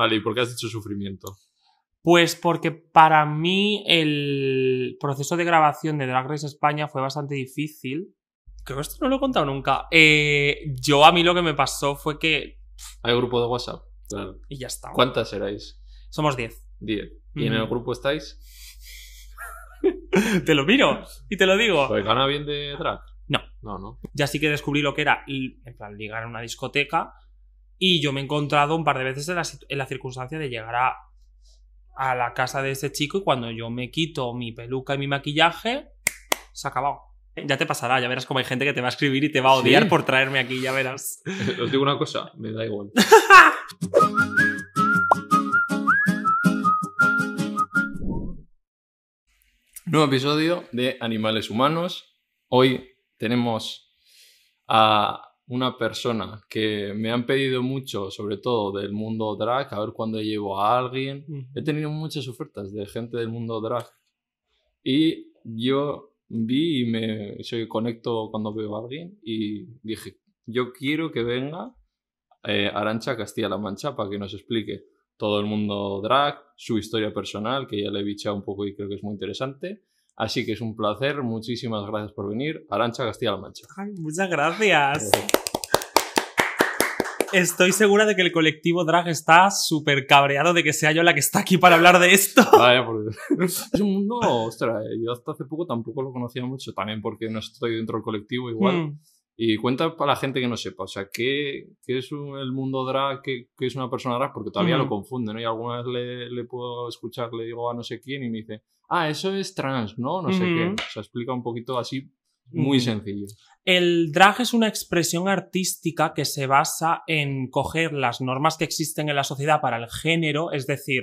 Vale, ¿y por qué has dicho sufrimiento? Pues porque para mí el proceso de grabación de Drag Race España fue bastante difícil. Creo que esto no lo he contado nunca. Eh, yo a mí lo que me pasó fue que... ¿Hay grupo de WhatsApp? Claro. Y ya está. ¿Cuántas erais? Somos 10. 10. ¿Y en el grupo estáis? te lo miro y te lo digo. Pues gana bien de drag. No. No, no. ya sí que descubrí lo que era y, en plan, ligar en una discoteca. Y yo me he encontrado un par de veces en la, situ- en la circunstancia de llegar a, a la casa de ese chico y cuando yo me quito mi peluca y mi maquillaje, se ha acabado. Ya te pasará, ya verás como hay gente que te va a escribir y te va a odiar ¿Sí? por traerme aquí, ya verás. Os digo una cosa, me da igual. Nuevo episodio de Animales Humanos. Hoy tenemos a una persona que me han pedido mucho, sobre todo del mundo drag, a ver cuándo llevo a alguien. He tenido muchas ofertas de gente del mundo drag. Y yo vi y me soy conecto cuando veo a alguien y dije, yo quiero que venga eh, Arancha Castilla-La Mancha para que nos explique todo el mundo drag, su historia personal, que ya le he bichado un poco y creo que es muy interesante. Así que es un placer, muchísimas gracias por venir. Arancha Castilla-La Mancha. Ay, muchas gracias. Estoy segura de que el colectivo drag está súper cabreado de que sea yo la que está aquí para hablar de esto. Vaya, porque es un mundo, ostras, eh, yo hasta hace poco tampoco lo conocía mucho, también porque no estoy dentro del colectivo igual. Mm. Y cuenta para la gente que no sepa, o sea, ¿qué, qué es un- el mundo drag? ¿Qué, qué es una persona drag? Porque todavía lo confunden, ¿no? Y alguna vez le, le puedo escuchar, le digo a no sé quién y me dice, ah, eso es trans, ¿no? No sé qué. O sea, explica un poquito así, muy sencillo. El drag es una expresión artística que se basa en coger las normas que existen en la sociedad para el género, es decir,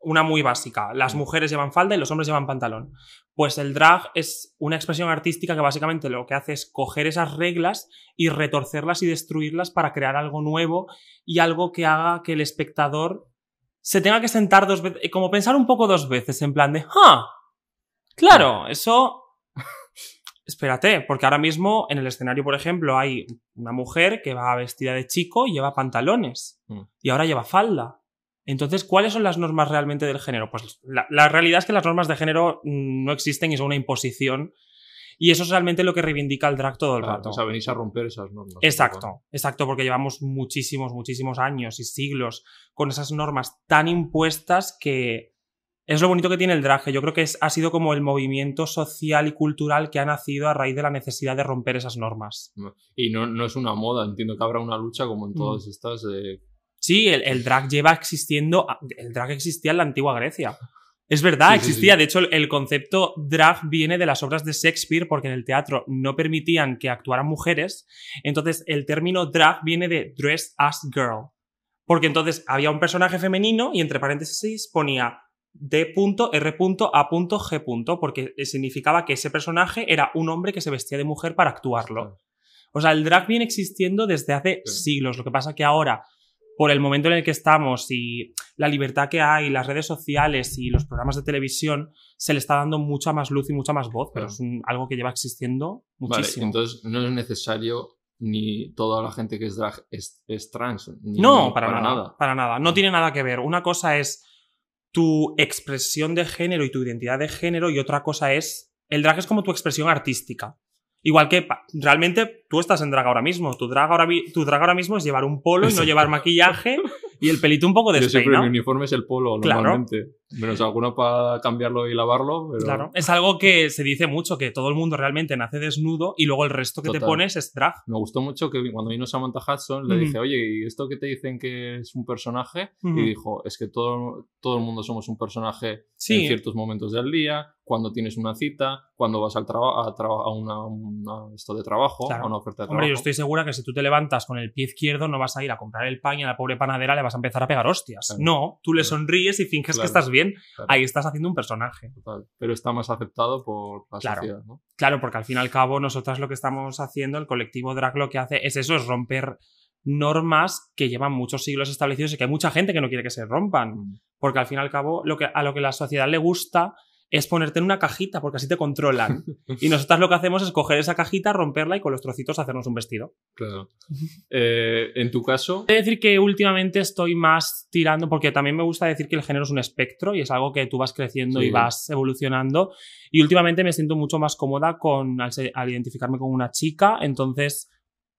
una muy básica, las mujeres llevan falda y los hombres llevan pantalón. Pues el drag es una expresión artística que básicamente lo que hace es coger esas reglas y retorcerlas y destruirlas para crear algo nuevo y algo que haga que el espectador se tenga que sentar dos veces, como pensar un poco dos veces, en plan de, ¡ah! Claro, eso Espérate, porque ahora mismo en el escenario, por ejemplo, hay una mujer que va vestida de chico y lleva pantalones. Mm. Y ahora lleva falda. Entonces, ¿cuáles son las normas realmente del género? Pues la, la realidad es que las normas de género mm, no existen y son una imposición. Y eso es realmente lo que reivindica el drag todo el Claro, rato. o sea, venís a romper esas normas. Exacto, exacto, porque llevamos muchísimos, muchísimos años y siglos con esas normas tan impuestas que es lo bonito que tiene el drag. que Yo creo que es- ha sido como el movimiento social y cultural que ha nacido a raíz de la necesidad de romper esas normas. ¿no? Y no, no es una moda, entiendo que habrá una lucha como en todas Mm. estas de... Sí, el, el drag lleva existiendo, el drag existía en la antigua Grecia. Es verdad, Sí, existía. sí. De hecho, el, el concepto drag viene de las obras de Shakespeare porque en el teatro no permitían que actuaran mujeres. Entonces, el término drag viene de dress as girl. Porque entonces había un personaje femenino y entre paréntesis ponía D.R.A.G. porque significaba que ese personaje era un hombre que se vestía de mujer para actuarlo. O sea, el drag viene existiendo desde hace Sí. siglos. Lo que pasa que ahora, por el momento en el que estamos y la libertad que hay, las redes sociales y los programas de televisión, se le está dando mucha más luz y mucha más voz, pero Claro. es un- algo que lleva existiendo Vale, muchísimo. entonces no es necesario ni toda la gente que es drag es, es trans. ni- no, para, nada, Para nada. No tiene nada que ver. Una cosa es tu expresión de género y tu identidad de género y otra cosa es... El drag es como tu expresión artística. Igual que realmente tú estás en drag ahora mismo. Tu drag ahora, tu drag ahora mismo es llevar un polo y no llevar maquillaje y el pelito un poco Yo siempre despeinado. mi uniforme es el polo Claro. normalmente. Menos alguno para cambiarlo y lavarlo, pero... Claro. Es algo que se dice mucho, que todo el mundo realmente nace desnudo y luego el resto que te Total. pones es drag. Me gustó mucho que cuando vino Samantha Hudson le Ujú. dije, oye, ¿y esto que te dicen que es un personaje? Ujú. Y dijo, es que todo, todo el mundo somos un personaje Sí. en ciertos momentos del día, cuando tienes una cita, cuando vas al a, a una, una- esto de trabajo, Claro. a una oferta de Hombre, yo trabajo. estoy segura que si tú te levantas con el pie izquierdo no vas a ir a comprar el pan y a la pobre panadera le vas a empezar a pegar hostias. Claro. No, tú le sonríes y finges que estás bien. Claro. Ahí estás haciendo un personaje. Total. Pero está más aceptado por la Claro. sociedad, ¿no? Claro, porque al fin y al cabo nosotras lo que estamos haciendo, el colectivo drag lo que hace es eso, es romper normas que llevan muchos siglos establecidos y que hay mucha gente que no quiere que se rompan. Mm. Porque al fin y al cabo lo que, a lo que la sociedad le gusta es ponerte en una cajita, porque así te controlan. y nosotras lo que hacemos es coger esa cajita, romperla y con los trocitos hacernos un vestido. Claro. Eh, en tu caso, He de decir que últimamente estoy más tirando, porque también me gusta decir que el género es un espectro y es algo que tú vas creciendo Sí. y vas evolucionando. Y últimamente me siento mucho más cómoda con, al, identificarme con una chica, entonces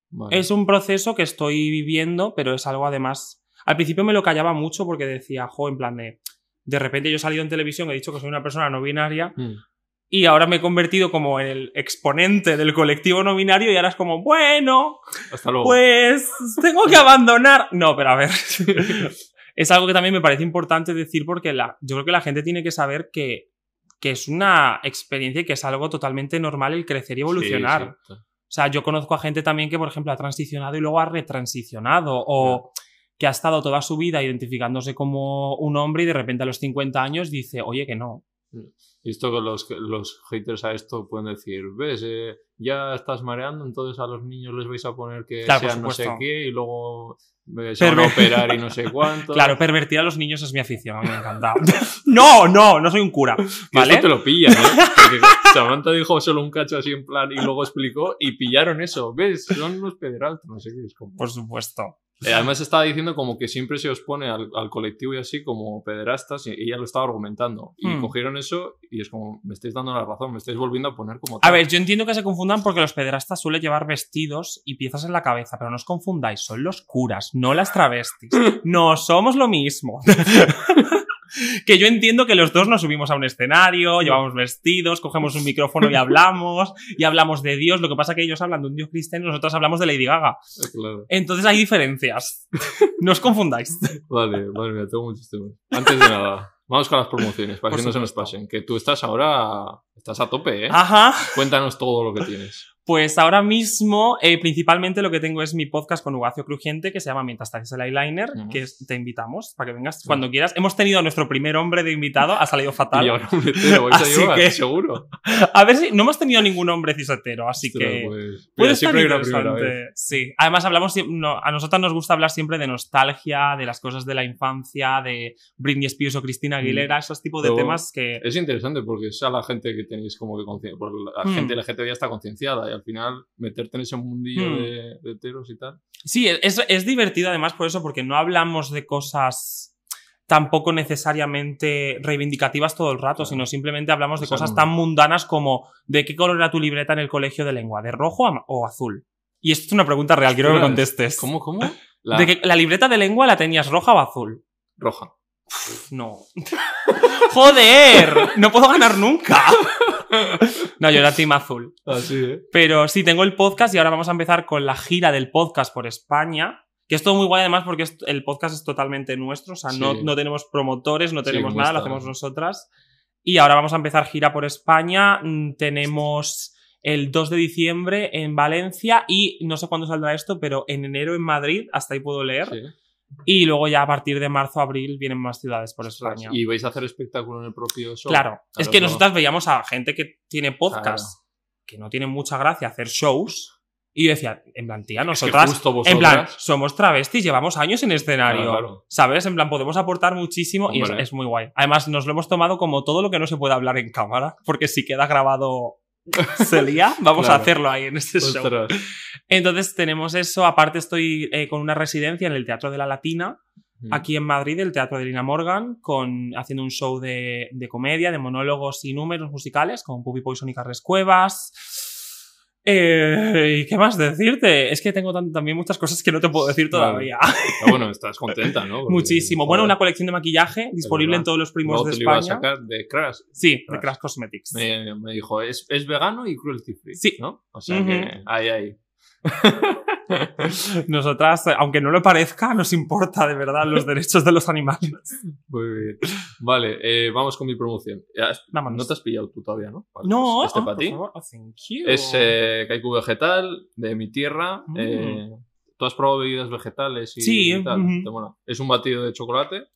vale. es un proceso que estoy viviendo, pero es algo además. Al principio me lo callaba mucho porque decía, jo, en plan de. De repente yo he salido en televisión, he dicho que soy una persona no binaria Mm. y ahora me he convertido como en el exponente del colectivo no binario y ahora es como, bueno, Hasta luego. pues tengo que abandonar. No, pero a ver. es algo que también me parece importante decir porque la, yo creo que la gente tiene que saber que, que es una experiencia y que es algo totalmente normal el crecer y evolucionar. Sí. O sea, yo conozco a gente también que, por ejemplo, ha transicionado y luego ha retransicionado o que ha estado toda su vida identificándose como un hombre y de repente a los 50 años dice, oye, que no. Y esto que los, los haters a esto pueden decir, ves, Eh, ya estás mareando, entonces a los niños les vais a poner que Claro, sean no sé qué y luego eh, se van a operar y no sé cuánto. Claro, pervertir a los niños es mi afición, a mí me encanta. no, no, no soy un cura. ¿Vale? esto te lo pillan, ¿eh? Porque Samantha dijo solo un cacho así en plan y luego explicó y pillaron eso. ¿Ves? Son unos pederastas, no sé qué. Es como... Por supuesto. Eh, además estaba diciendo como que siempre se os pone al, al colectivo y así como pederastas y ella lo estaba argumentando. Y Hmm. cogieron eso y es como, me estáis dando la razón, me estáis volviendo a poner como A tal. ver, yo entiendo que se confundan porque los pederastas suelen llevar vestidos y piezas en la cabeza, pero no os confundáis, son los curas, no las travestis. No somos lo mismo. que yo entiendo que los dos nos subimos a un escenario, llevamos vestidos, cogemos un micrófono y hablamos, y hablamos de Dios. Lo que pasa que ellos hablan de un Dios cristiano y nosotros hablamos de Lady Gaga. Claro. Entonces hay diferencias. No os confundáis. Vale, vale, mira, tengo muchos temas. Antes de nada, vamos con las promociones, para que no se nos pasen. Que tú estás ahora, estás a tope, ¿eh? Ajá. Cuéntanos todo lo que tienes. Pues ahora mismo, eh, principalmente lo que tengo es mi podcast con Ugacio Crujiente, que se llama Mientras haces el eyeliner, que te invitamos para que vengas cuando quieras. Hemos tenido a nuestro primer hombre de invitado, ha salido fatal. Y ahora un letero, vais a Así llevar, que- seguro. A ver si no hemos tenido ningún hombre cisetero, así que pues, puede estar interesante. Sí, además hablamos no, a nosotras nos gusta hablar siempre de nostalgia, de las cosas de la infancia, de Britney Spears o Cristina Aguilera, esos tipos de Mm. Temas que Es interesante porque es a la gente que tenéis como que. Porque la Hmm. gente LGTB ya está concienciada al final meterte en ese mundillo Hmm. de, de heteros y tal. Sí, es, es divertido además por eso, porque no hablamos de cosas tampoco necesariamente reivindicativas todo el rato, Claro. sino simplemente hablamos de O sea, cosas tan mundanas como ¿de qué color era tu libreta en el colegio de lengua? ¿De rojo o azul? Y esto es una pregunta real, quiero que me contestes. ¿Cómo, cómo? La ¿De que la libreta de lengua la tenías roja o azul? roja. No. ¡Joder! No puedo ganar nunca. No, yo era team azul. Así, ¿eh? Pero sí, tengo el podcast y ahora vamos a empezar con la gira del podcast por España. Que es todo muy guay además porque el podcast es totalmente nuestro. O sea, no, Sí. no tenemos promotores, no tenemos nada, lo hacemos nosotras. Y ahora vamos a empezar gira por España. Mm, Tenemos el 2 de diciembre en Valencia y no sé cuándo saldrá esto, pero en enero en Madrid, hasta ahí puedo leer. Sí. Y luego ya a partir de marzo, abril vienen más ciudades por Ostras, España. Y vais a hacer espectáculo en el propio show. Claro, es que no. nosotras veíamos a gente que tiene podcast que no tiene mucha gracia hacer shows. Y yo decía, en plan, tía, Es que nosotras, en plan, somos travestis, llevamos años en escenario. Claro, claro. ¿Sabes? En plan, podemos aportar muchísimo y es, es muy guay. Además, nos lo hemos tomado como todo lo que no se puede hablar en cámara, porque si queda grabado se lía, vamos Claro. a hacerlo ahí en este show. Entonces tenemos eso, aparte estoy eh, con una residencia en el Teatro de la Latina, Mm. aquí en Madrid, el Teatro de Lina Morgan, con, haciendo un show de, de comedia, de monólogos y números musicales, con Puppy Poison y Carles Cuevas. Eh, ¿Y qué más decirte? Es que tengo también muchas cosas que no te puedo decir todavía. Pero bueno, estás contenta, ¿no? Porque, Muchísimo. Bueno, una colección de maquillaje disponible en todos los primos de te lo iba a España. sacar de Crash. Sí, de Crash. Cosmetics. Me, me dijo, es, es vegano y cruelty free. Sí. ¿No? O sea que, ahí, ahí. Nosotras, aunque no lo parezca, nos importa de verdad los derechos de los animales. Muy bien. Vale, eh, vamos con mi promoción. Vámonos. no te has pillado tú todavía, ¿no? Vale, No, pues este ah, para ti. Oh. Es eh, Kaiku Vegetal, de mi tierra. Mm. eh, ¿Tú has probado bebidas vegetales y Sí, tal? Es un batido de chocolate.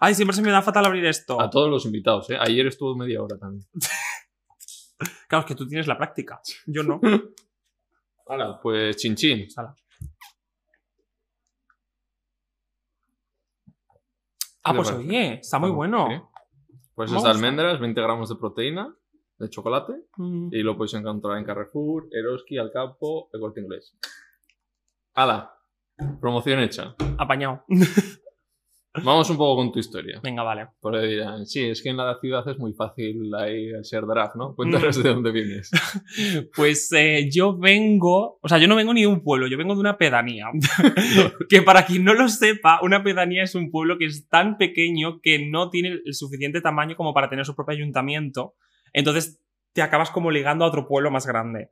Ay, siempre se me da fatal abrir esto. A todos los invitados, ¿eh? Ayer estuvo media hora también. Claro, es que tú tienes la práctica. Yo no. Hala, pues chin chin. Sala. ¿Qué Ah, pues parece? oye, está muy bueno. Sí. Pues es de almendras, 20 gramos de proteína, de chocolate, Mm. y lo podéis encontrar en Carrefour, Eroski, Alcapo, El Corte Inglés. ¡Hala! Promoción hecha. Apañado. Vamos un poco con tu historia. Venga, vale. Porque dirán, sí, es que en la ciudad es muy fácil ahí ser draft, ¿no? Cuéntanos de dónde vienes. Pues eh, yo vengo, o sea, yo no vengo ni de un pueblo, yo vengo de una pedanía. que para quien no lo sepa, una pedanía es un pueblo que es tan pequeño que no tiene el suficiente tamaño como para tener su propio ayuntamiento. Entonces te acabas como ligando a otro pueblo más grande.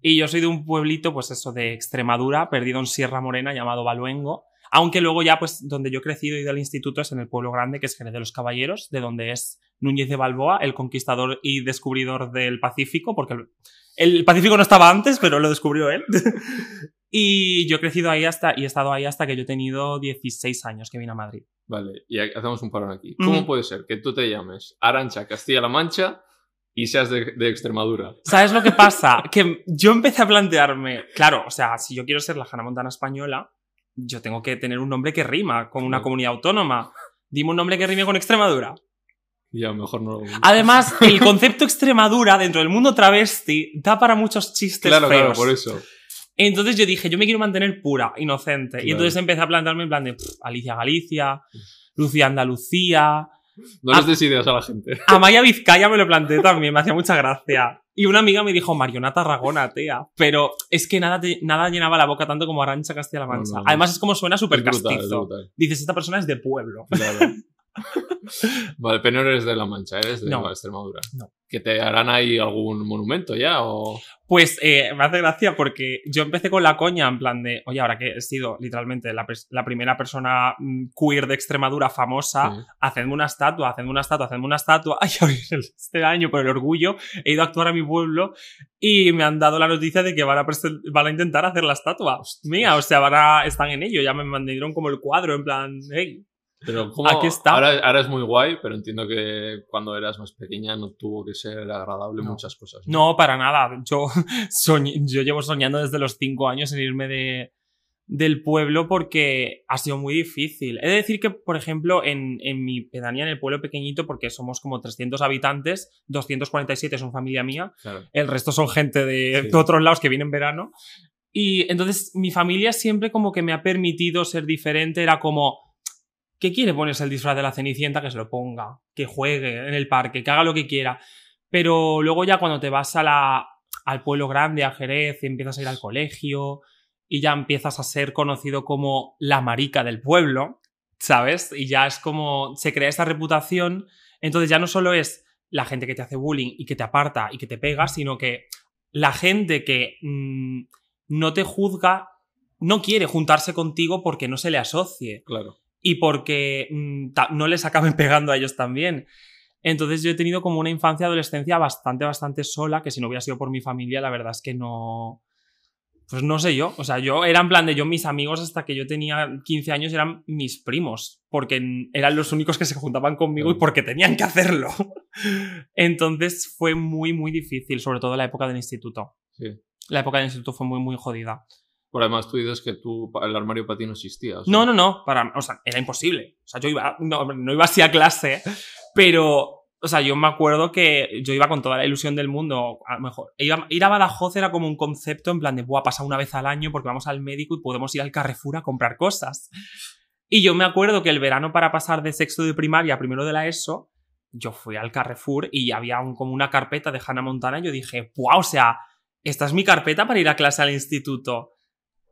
Y yo soy de un pueblito, pues eso, de Extremadura, perdido en Sierra Morena, llamado Baluengo. Aunque luego ya, pues, donde yo he crecido y del instituto es en el pueblo grande, que es Jerez de los Caballeros, de donde es Núñez de Balboa, el conquistador y descubridor del Pacífico, porque el, el Pacífico no estaba antes, pero lo descubrió él. y yo he crecido ahí hasta, y he estado ahí hasta que yo he tenido 16 años que vine a Madrid. Vale, y hacemos un parón aquí. ¿Cómo Ujú. puede ser que tú te llames Arancha Castilla-La Mancha y seas de, de Extremadura? ¿Sabes lo que pasa? que yo empecé a plantearme, claro, o sea, si yo quiero ser la Hannah Montana española, yo tengo que tener un nombre que rima con una comunidad autónoma. Dime un nombre que rime con Extremadura. Y a lo mejor no... Además, el concepto Extremadura dentro del mundo travesti da para muchos chistes Claro, feos. claro, por eso. Entonces yo dije, yo me quiero mantener pura, inocente. Y entonces empecé a plantearme en plan de Alicia Galicia, Lucía Andalucía, No Ah. les des ideas a la gente. Amaya Vizcaya me lo planteé también, me hacía mucha gracia. Y una amiga me dijo, Mariona Tarragona, tía. Pero es que nada, te- nada llenaba la boca tanto como Arancha Castilla-La Mancha. No, no, no. Además es como suena súper Es brutal, es castizo. brutal. Dices, esta persona es de pueblo. Claro. vale, pero no eres de La Mancha, eres de No. Extremadura. No. ¿Que te harán ahí algún monumento ya o...? Pues eh, me hace gracia porque yo empecé con la coña en plan de, oye, ahora que he sido literalmente la, la primera persona mm, queer de Extremadura famosa, Sí. hacedme una estatua, hacedme una estatua, hacedme una estatua. Ay, este año, por el orgullo, he ido a actuar a mi pueblo y me han dado la noticia de que van a, van a intentar hacer la estatua mía. O sea, van a, están en ello. Ya me mandaron como el cuadro, en plan, hey. Pero ¿cómo? Aquí está. Ahora, ahora es muy guay, pero entiendo que cuando eras más pequeña no tuvo que ser agradable No. muchas cosas. No, para nada. Yo, soñ- yo llevo soñando desde los cinco años en irme de, del pueblo porque ha sido muy difícil. He de decir que, por ejemplo, en, en mi pedanía, en el pueblo pequeñito, porque somos como 300 habitantes, 247 son familia mía, Claro. el resto son gente de, Sí. de otros lados que vienen en verano. Y entonces mi familia siempre como que me ha permitido ser diferente, era como, ¿qué quiere ponerse el disfraz de la Cenicienta? Que se lo ponga, que juegue en el parque, que haga lo que quiera. Pero luego ya cuando te vas a la, al pueblo grande, a Jerez, y empiezas a ir al colegio y ya empiezas a ser conocido como la marica del pueblo, ¿sabes? Y ya es como se crea esa reputación. Entonces ya no solo es la gente que te hace bullying y que te aparta y que te pega, sino que la gente que mm, no te juzga no quiere juntarse contigo porque no se le asocie Claro. Y porque mm, no les acaben pegando a ellos también. Entonces yo he tenido como una infancia adolescencia bastante, bastante sola, que si no hubiera sido por mi familia, la verdad es que no... Pues no sé yo, o sea, yo era en plan de yo, mis amigos hasta que yo tenía 15 años eran mis primos, porque eran los únicos que se juntaban conmigo y Mm. porque tenían que hacerlo. Entonces fue muy, muy difícil, sobre todo la época del instituto. Sí. La época del instituto fue muy, muy jodida. Por además tú dices que tú, el armario para ti no existía. o No, no, no, para, o sea, era imposible. O sea, yo iba, no, no iba así a clase, pero, o sea, yo me acuerdo que yo iba con toda la ilusión del mundo, a lo mejor. Ir a Badajoz era como un concepto en plan de, buah, pasa una vez al año porque vamos al médico y podemos ir al Carrefour a comprar cosas. Y yo me acuerdo que el verano para pasar de sexto de primaria a primero de la ESO, yo fui al Carrefour y había un- como una carpeta de Hannah Montana y yo dije, ¡buah! O sea, esta es mi carpeta para ir a clase al instituto.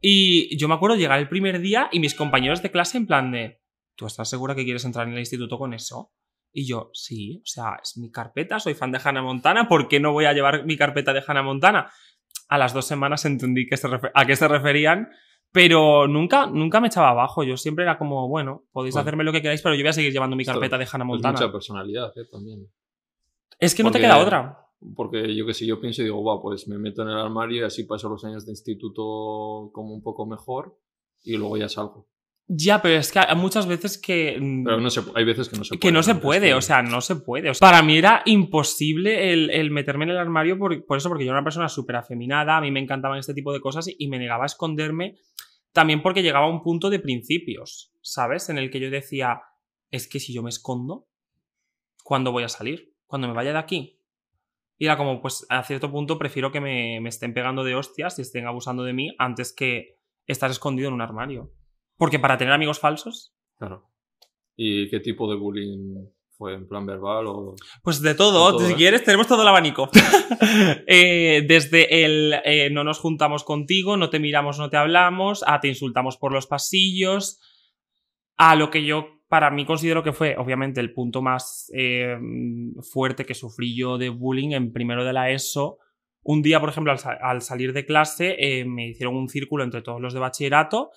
Y yo me acuerdo llegar el primer día y mis compañeros de clase en plan de, ¿tú estás segura que quieres entrar en el instituto con eso? Y yo, sí, o sea, es mi carpeta, soy fan de Hannah Montana, ¿por qué no voy a llevar mi carpeta de Hannah Montana? A las dos semanas entendí que se a qué se referían, pero nunca, nunca me echaba abajo. Yo siempre era como, bueno, podéis Bueno. hacerme lo que queráis, pero yo voy a seguir llevando mi Esto carpeta de Hannah Es Montana. mucha personalidad, ¿eh? También. Es que no te queda otra. Porque yo que sé, yo pienso y digo, guau, pues me meto en el armario y así paso los años de instituto como un poco mejor y luego ya salgo. Ya, pero es que hay muchas veces que... mm, Pero no se, hay veces que no se puede. que no se puede, o sea, no se puede. O sea, para mí era imposible el, el meterme en el armario por, por eso, porque yo era una persona súper afeminada, a mí me encantaban este tipo de cosas y, me negaba a esconderme también porque llegaba a un punto de principios, ¿sabes? En el que yo decía, es que si yo me escondo, ¿cuándo voy a salir? Cuando me vaya de aquí. Y era como, pues a cierto punto prefiero que me, me estén pegando de hostias y estén abusando de mí antes que estar escondido en un armario. Porque para tener amigos falsos, Claro. ¿Y qué tipo de bullying fue? ¿En plan verbal o...? pues de todo, De todo, si ¿eh? quieres, tenemos todo el abanico. Eh, desde el eh, no nos juntamos contigo, no te miramos, no te hablamos, a te insultamos por los pasillos, a lo que yo para mí considero que fue obviamente el punto más eh, fuerte que sufrí yo de bullying en primero de la ESO. Un día, por ejemplo, al, sa- al salir de clase, eh, me hicieron un círculo entre todos los de bachillerato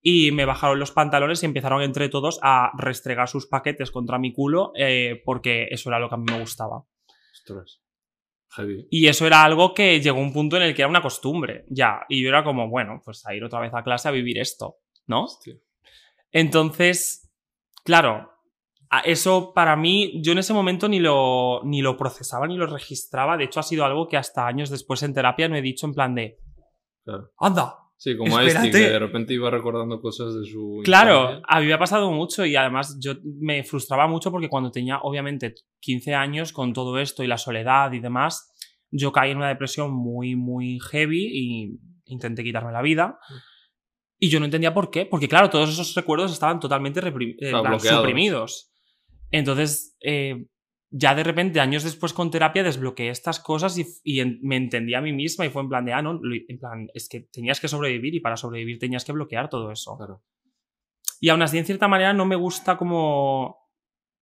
y me bajaron los pantalones y empezaron entre todos a restregar sus paquetes contra mi culo eh, porque eso era lo que a mí me gustaba. Ostras. Heavy. Y eso era algo que llegó a un punto en el que era una costumbre, ya. Y yo era como, bueno, pues a ir otra vez a clase a vivir esto, ¿no? Hostia. Entonces, claro, eso para mí, yo en ese momento ni lo, ni lo procesaba ni lo registraba. De hecho, ha sido algo que hasta años después en terapia me he dicho en plan de, Claro. anda. Sí, como a este, que de repente iba recordando cosas de su Claro, infancia. a mí me ha pasado mucho y además yo me frustraba mucho porque cuando tenía obviamente 15 años con todo esto y la soledad y demás, yo caí en una depresión muy, muy heavy y intenté quitarme la vida. Y yo no entendía por qué, porque claro, todos esos recuerdos estaban totalmente eh, Claro, suprimidos. Entonces, eh, ya de repente, años después con terapia, desbloqueé estas cosas y, y en- me entendí a mí misma y fue en plan de, ah, no, en plan, es que tenías que sobrevivir y para sobrevivir tenías que bloquear todo eso. Claro. Y aún así, en cierta manera, no me gusta como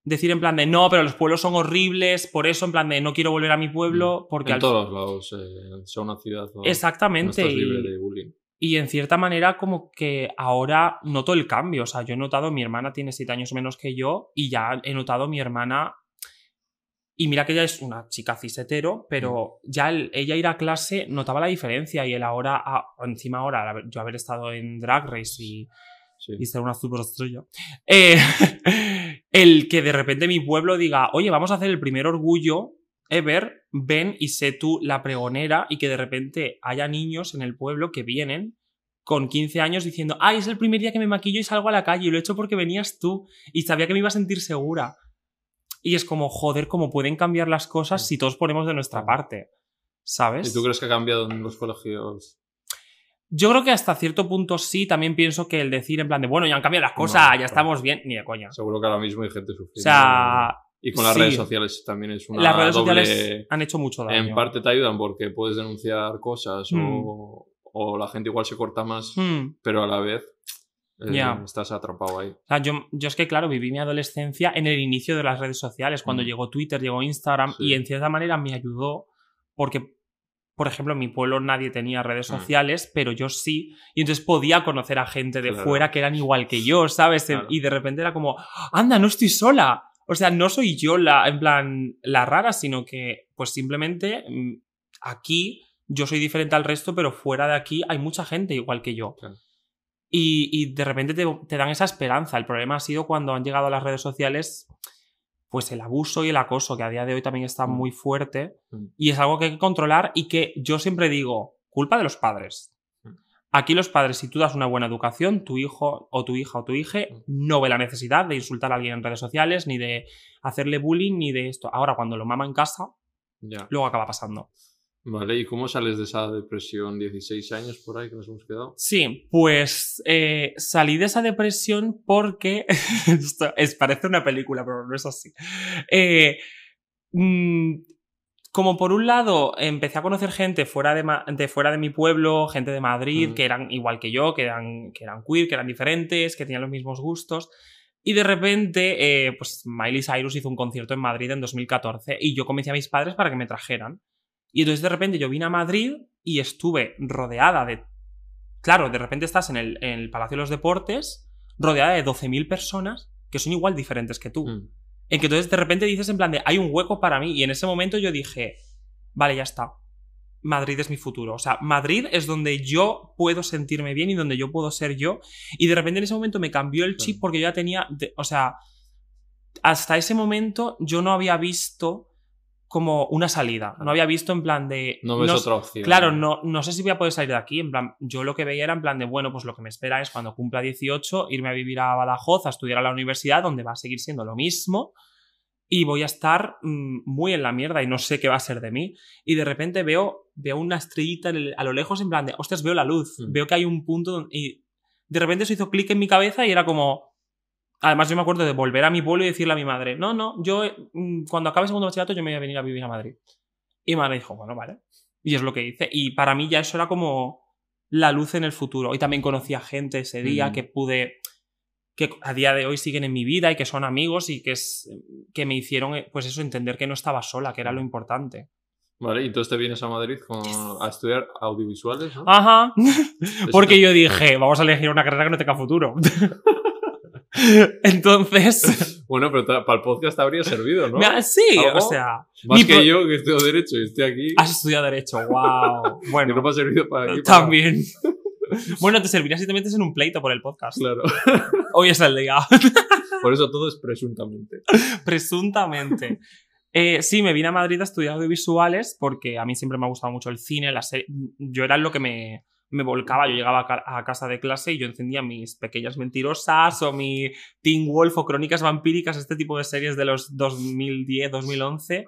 decir en plan de no, pero los pueblos son horribles, por eso en plan de no quiero volver a mi pueblo, porque Mm. en al- todos lados, eh, sea una ciudad o no Exactamente. estás libre de bullying. Y en cierta manera, como que ahora noto el cambio. O sea, yo he notado, mi hermana tiene siete años menos que yo, y ya he notado mi hermana. Y mira que ella es una chica cisetero, pero ya el- ella ir a clase notaba la diferencia. Y el ahora, ah, encima ahora, yo haber estado en Drag Race y, Sí. y ser una superestrella. Eh, el que de repente mi pueblo diga, oye, vamos a hacer el primer orgullo ever, ven y sé tú la pregonera y que de repente haya niños en el pueblo que vienen con 15 años diciendo, ay, es el primer día que me maquillo y salgo a la calle y lo he hecho porque venías tú y sabía que me iba a sentir segura. Y es como, joder, cómo pueden cambiar las cosas si todos ponemos de nuestra parte. ¿Sabes? ¿Y tú crees que ha cambiado en los colegios? Yo creo que hasta cierto punto sí, también pienso que el decir en plan de, bueno, ya han cambiado las cosas, No, ya estamos bien, ni de coña. Seguro que ahora mismo hay gente sufriendo. O sea, y con las sí. redes sociales también es una las redes doble... sociales han hecho mucho daño. En parte te ayudan porque puedes denunciar cosas Mm. o, o la gente igual se corta más, Hmm. pero a la vez eh, Ya. estás atrapado ahí. O sea, yo, yo es que, claro, viví mi adolescencia en el inicio de las redes sociales, cuando Mm. llegó Twitter, llegó Instagram, Sí. y en cierta manera me ayudó porque, por ejemplo, en mi pueblo nadie tenía redes Mm. sociales, pero yo sí, y entonces podía conocer a gente de Claro. fuera que eran igual que yo, ¿sabes? Claro. Y de repente era como, anda, no estoy sola. O sea, no soy yo la, en plan, la rara, sino que, pues simplemente mm, aquí yo soy diferente al resto, pero fuera de aquí hay mucha gente igual que yo. Claro. Y, y de repente te, te dan esa esperanza. El problema ha sido cuando han llegado a las redes sociales, pues el abuso y el acoso, que a día de hoy también está Mm. muy fuerte. Mm. Y es algo que hay que controlar y que yo siempre digo, culpa de los padres. Aquí los padres, si tú das una buena educación, tu hijo o tu hija o tu hija no ve la necesidad de insultar a alguien en redes sociales, ni de hacerle bullying, ni de esto. Ahora, cuando lo mama en casa, Ya. luego acaba pasando. Vale, ¿y cómo sales de esa depresión 16 años por ahí que nos hemos quedado? Sí, pues eh, salí de esa depresión porque. Esto es, parece una película, pero no es así. Eh, mm, como por un lado empecé a conocer gente fuera de, fuera de mi pueblo, gente de Madrid, Mm. que eran igual que yo, que eran, que eran queer, que eran diferentes, que tenían los mismos gustos. Y de repente, eh, pues Miley Cyrus hizo un concierto en Madrid en 2014 y yo convencí a mis padres para que me trajeran. Y entonces de repente yo vine a Madrid y estuve rodeada de... Claro, de repente estás en el, en el Palacio de los Deportes, rodeada de 12.000 personas que son igual diferentes que tú. Mm. En que entonces de repente dices en plan de, hay un hueco para mí. Y en ese momento yo dije, vale, ya está. Madrid es mi futuro. O sea, Madrid es donde yo puedo sentirme bien y donde yo puedo ser yo. Y de repente en ese momento me cambió el chip porque yo ya tenía, de- o sea, hasta ese momento yo no había visto como una salida. No había visto en plan de... No ves no- otra opción. Claro, no, no sé si voy a poder salir de aquí. En plan, yo lo que veía era en plan de, bueno, pues lo que me espera es cuando cumpla 18, irme a vivir a Badajoz, a estudiar a la universidad, donde va a seguir siendo lo mismo. y voy a estar mm, muy en la mierda y no sé qué va a ser de mí. Y de repente veo, veo una estrellita el- a lo lejos en plan de, hostias, veo la luz, Mm. veo que hay un punto donde- y de repente eso hizo clic en mi cabeza y era como... Además yo me acuerdo de volver a mi pueblo y decirle a mi madre, no, no, yo mm, cuando acabe segundo bachillerato yo me voy a venir a vivir a Madrid. Y mi madre dijo, bueno, vale. Y es lo que hice. Y para mí ya eso era como la luz en el futuro. Y también conocí a gente ese día Mm. que pude que a día de hoy siguen en mi vida y que son amigos y que, es, que me hicieron, eh, pues eso, entender que no estaba sola, que era lo importante. Vale, y entonces te vienes a Madrid con- a estudiar audiovisuales, ¿no? Ajá. Porque yo dije, vamos a elegir una carrera que no tenga futuro. Entonces, Bueno, pero para el podcast te habría servido, ¿no? sí, ¿Algo? o sea, Más que yo, que estudio Derecho y estoy aquí, has estudiado Derecho, wow. que Bueno, no me ha servido para aquí. para- también. Bueno, te serviría si te metes en un pleito por el podcast. Claro. Hoy es el día. Por eso todo es presuntamente. Presuntamente. Eh, sí, me vine a Madrid a estudiar audiovisuales porque a mí siempre me ha gustado mucho el cine, la serie. Yo era lo que me, me volcaba. Yo llegaba a, ca- a casa de clase y yo encendía mis pequeñas mentirosas o mi Teen Wolf o Crónicas Vampíricas, este tipo de series de los 2010, 2011,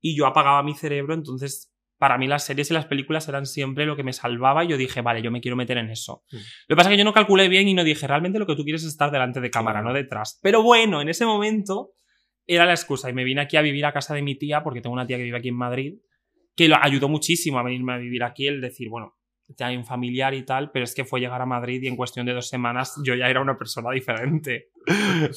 y yo apagaba mi cerebro. Entonces, para mí las series y las películas eran siempre lo que me salvaba y yo dije, vale, yo me quiero meter en eso. Mm. Lo que pasa es que yo no calculé bien y no dije, realmente lo que tú quieres es estar delante de cámara, no detrás. Pero bueno, en ese momento era la excusa y me vine aquí a vivir a casa de mi tía porque tengo una tía que vive aquí en Madrid que lo ayudó muchísimo a venirme a vivir aquí el decir, bueno, ya hay un familiar y tal, pero es que fue llegar a Madrid y en cuestión de dos semanas yo ya era una persona diferente. o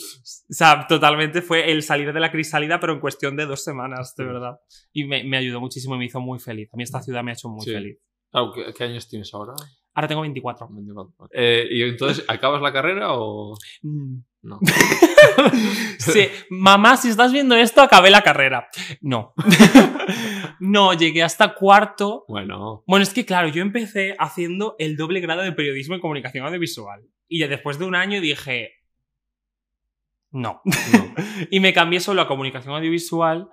sea, totalmente fue el salir de la crisálida, pero en cuestión de dos semanas, de verdad. Y me, me ayudó muchísimo y me hizo muy feliz. A mí esta ciudad me ha hecho muy Sí. feliz. Claro, ¿qué, qué años tienes ahora? Ahora tengo 24. Eh, ¿Y entonces acabas la carrera o...? Mm. No. Sí, mamá, si estás viendo esto, acabé la carrera. No. no, llegué hasta cuarto. Bueno, Bueno, es que claro, yo empecé haciendo el doble grado de periodismo y comunicación audiovisual. Y ya después de un año dije. No. no. y me cambié solo a comunicación audiovisual.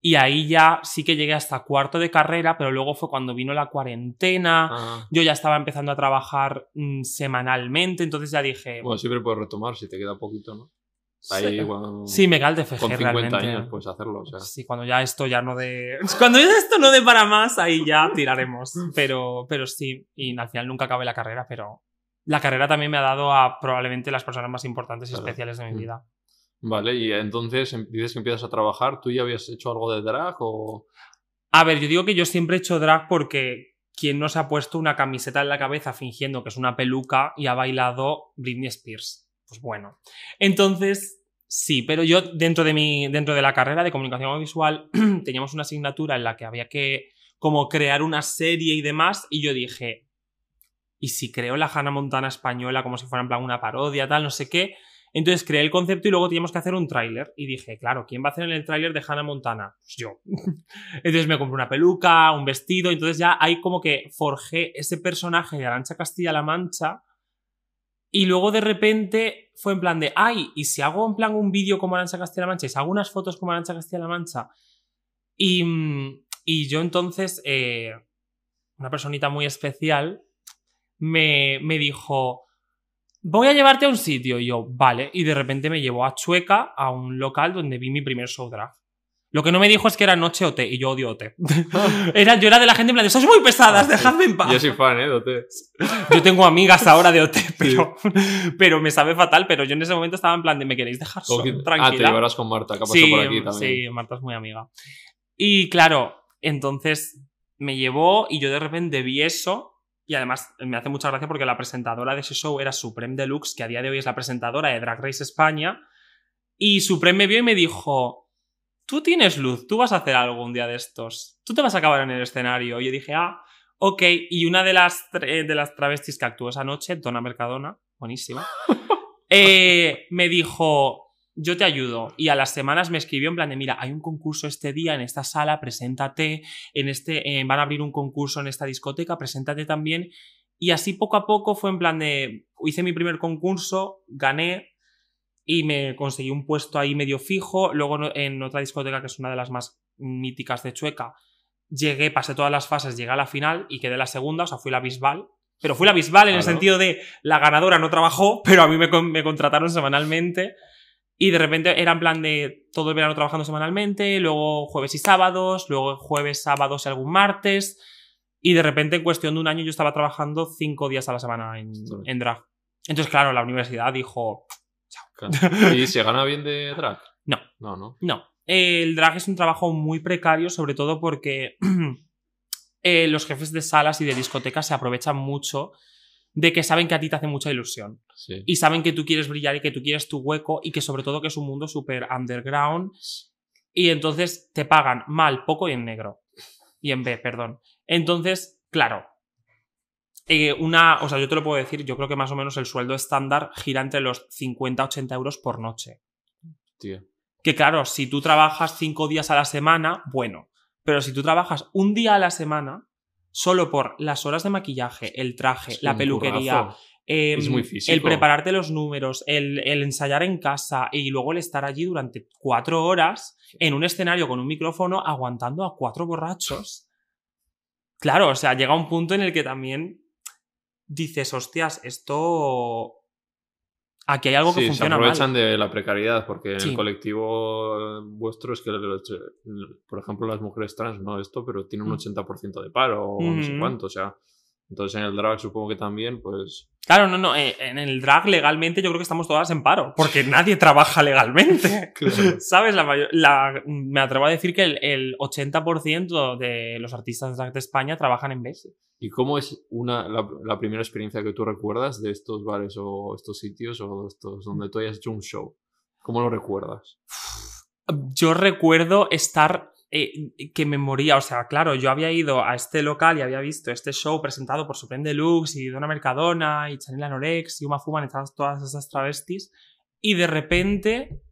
Y ahí ya sí que llegué hasta cuarto de carrera, pero luego fue cuando vino la cuarentena. Ah, Yo ya estaba empezando a trabajar mm, semanalmente, entonces ya dije. bueno, siempre puedes retomar si te queda poquito, ¿no? Ahí, sí, bueno, sí, me cae el TFG con 50 realmente. años puedes hacerlo, o sea. Sí, cuando ya esto ya no de. Cuando ya esto no de para más, ahí ya tiraremos. Pero, pero sí, y al final nunca acabé la carrera, pero la carrera también me ha dado a probablemente las personas más importantes y Claro. especiales de mi Mm. vida. Vale, y entonces em- dices que empiezas a trabajar, ¿tú ya habías hecho algo de drag o...? A ver, yo digo que yo siempre he hecho drag porque ¿quién no se ha puesto una camiseta en la cabeza fingiendo que es una peluca y ha bailado Britney Spears? Pues bueno. Entonces, sí, pero yo dentro de mi, dentro de la carrera de comunicación audiovisual teníamos una asignatura en la que había que como crear una serie y demás, y yo dije, ¿y si creo la Hannah Montana española como si fuera en plan una parodia, tal, no sé qué? Entonces creé el concepto y luego teníamos que hacer un tráiler. Y dije, claro, ¿quién va a hacer el tráiler de Hannah Montana? Pues yo. entonces me compré una peluca, un vestido, entonces ya ahí como que forjé ese personaje de Arancha Castilla-La Mancha. Y luego de repente fue en plan de, ay, ¿y si hago en plan un vídeo como Arancha Castilla-La Mancha? ¿Y si hago unas fotos como Arancha Castilla-La Mancha? Y, y yo entonces, eh, una personita muy especial, me, me dijo, voy a llevarte a un sitio. Y yo, vale. Y de repente me llevó a Chueca, a un local donde vi mi primer show drag. Lo que no me dijo es que era noche OT, y yo odio OT. era, yo era de la gente en plan de, sois muy pesadas, Ah, sí. dejadme en paz. Yo soy fan, ¿eh? Dote. Yo tengo amigas ahora de OT, pero, pero me sabe fatal, pero yo en ese momento estaba en plan de, ¿me queréis dejar Como so- que- Ah, te tranquila? llevarás con Marta, que ha pasado sí, por aquí también. sí, Marta es muy amiga. Y claro, entonces me llevó y yo de repente vi eso. Y además me hace mucha gracia porque la presentadora de ese show era Supreme Deluxe, que a día de hoy es la presentadora de Drag Race España. Y Supreme me vio y me dijo: Tú tienes luz, tú vas a hacer algo un día de estos. Tú te vas a acabar en el escenario. Y yo dije: Ah, ok. Y una de las, de las travestis que actuó esa noche, Donna Mercadona, buenísima, eh, me dijo: yo te ayudo. Y a las semanas me escribió en plan de, mira, hay un concurso este día en esta sala, preséntate, en este, eh, van a abrir un concurso en esta discoteca, preséntate también. Y así poco a poco fue en plan de, hice mi primer concurso, gané y me conseguí un puesto ahí medio fijo. Luego en otra discoteca, que es una de las más míticas de Chueca, llegué, pasé todas las fases, llegué a la final y quedé la segunda, o sea, fui la Bisbal. Pero fui la Bisbal en el sentido de la ganadora no trabajó, pero a mí me contrataron semanalmente. Y de repente era en plan de todo el verano trabajando semanalmente, luego jueves y sábados, luego jueves, sábados y algún martes. Y de repente, en cuestión de un año, yo estaba trabajando cinco días a la semana en, en drag. Entonces, claro, la universidad dijo. ¿Y se gana bien de drag? No. No, no. no, el drag es un trabajo muy precario, sobre todo porque eh, los jefes de salas y de discotecas se aprovechan mucho de que saben que a ti te hace mucha ilusión. Sí. Y saben que tú quieres brillar y que tú quieres tu hueco y que sobre todo que es un mundo súper underground. Y entonces te pagan mal, poco y en negro. Y en B, perdón. Entonces, claro. eh, una, o sea, yo te lo puedo decir, yo creo que más o menos el sueldo estándar gira entre los 50 80 euros por noche. Tío. Que claro, si tú trabajas cinco días a la semana, bueno. Pero si tú trabajas un día a la semana, solo por las horas de maquillaje, el traje, Es la peluquería, currazo. eh, Es muy físico. el prepararte los números, el, el ensayar en casa y luego el estar allí durante cuatro horas en un escenario con un micrófono aguantando a cuatro borrachos. Claro, o sea, llega un punto en el que también dices, hostias, esto... Aquí hay algo que Sí, se funciona aprovechan mal. de la precariedad, porque en Sí. el colectivo vuestro es que, por ejemplo, las mujeres trans, no esto, pero tienen un Mm. 80% de paro o no sé Mm. cuánto, o sea. Entonces en el drag supongo que también, pues. Claro, no, no, eh, en el drag legalmente yo creo que estamos todas en paro, porque nadie trabaja legalmente. ¿Sabes? La mayor- la- me atrevo a decir que el, el 80% de los artistas drag de España trabajan en Base. ¿Y cómo es una, la, la primera experiencia que tú recuerdas de estos bares o estos sitios o estos donde tú hayas hecho un show? ¿Cómo lo recuerdas? Yo recuerdo estar eh, que me moría, o sea, claro, yo había ido a este local y había visto este show presentado por Supreme Deluxe y Donna Mercadona y Chanel Anorex y Uma Fuman y todas, esas travestis y de repente,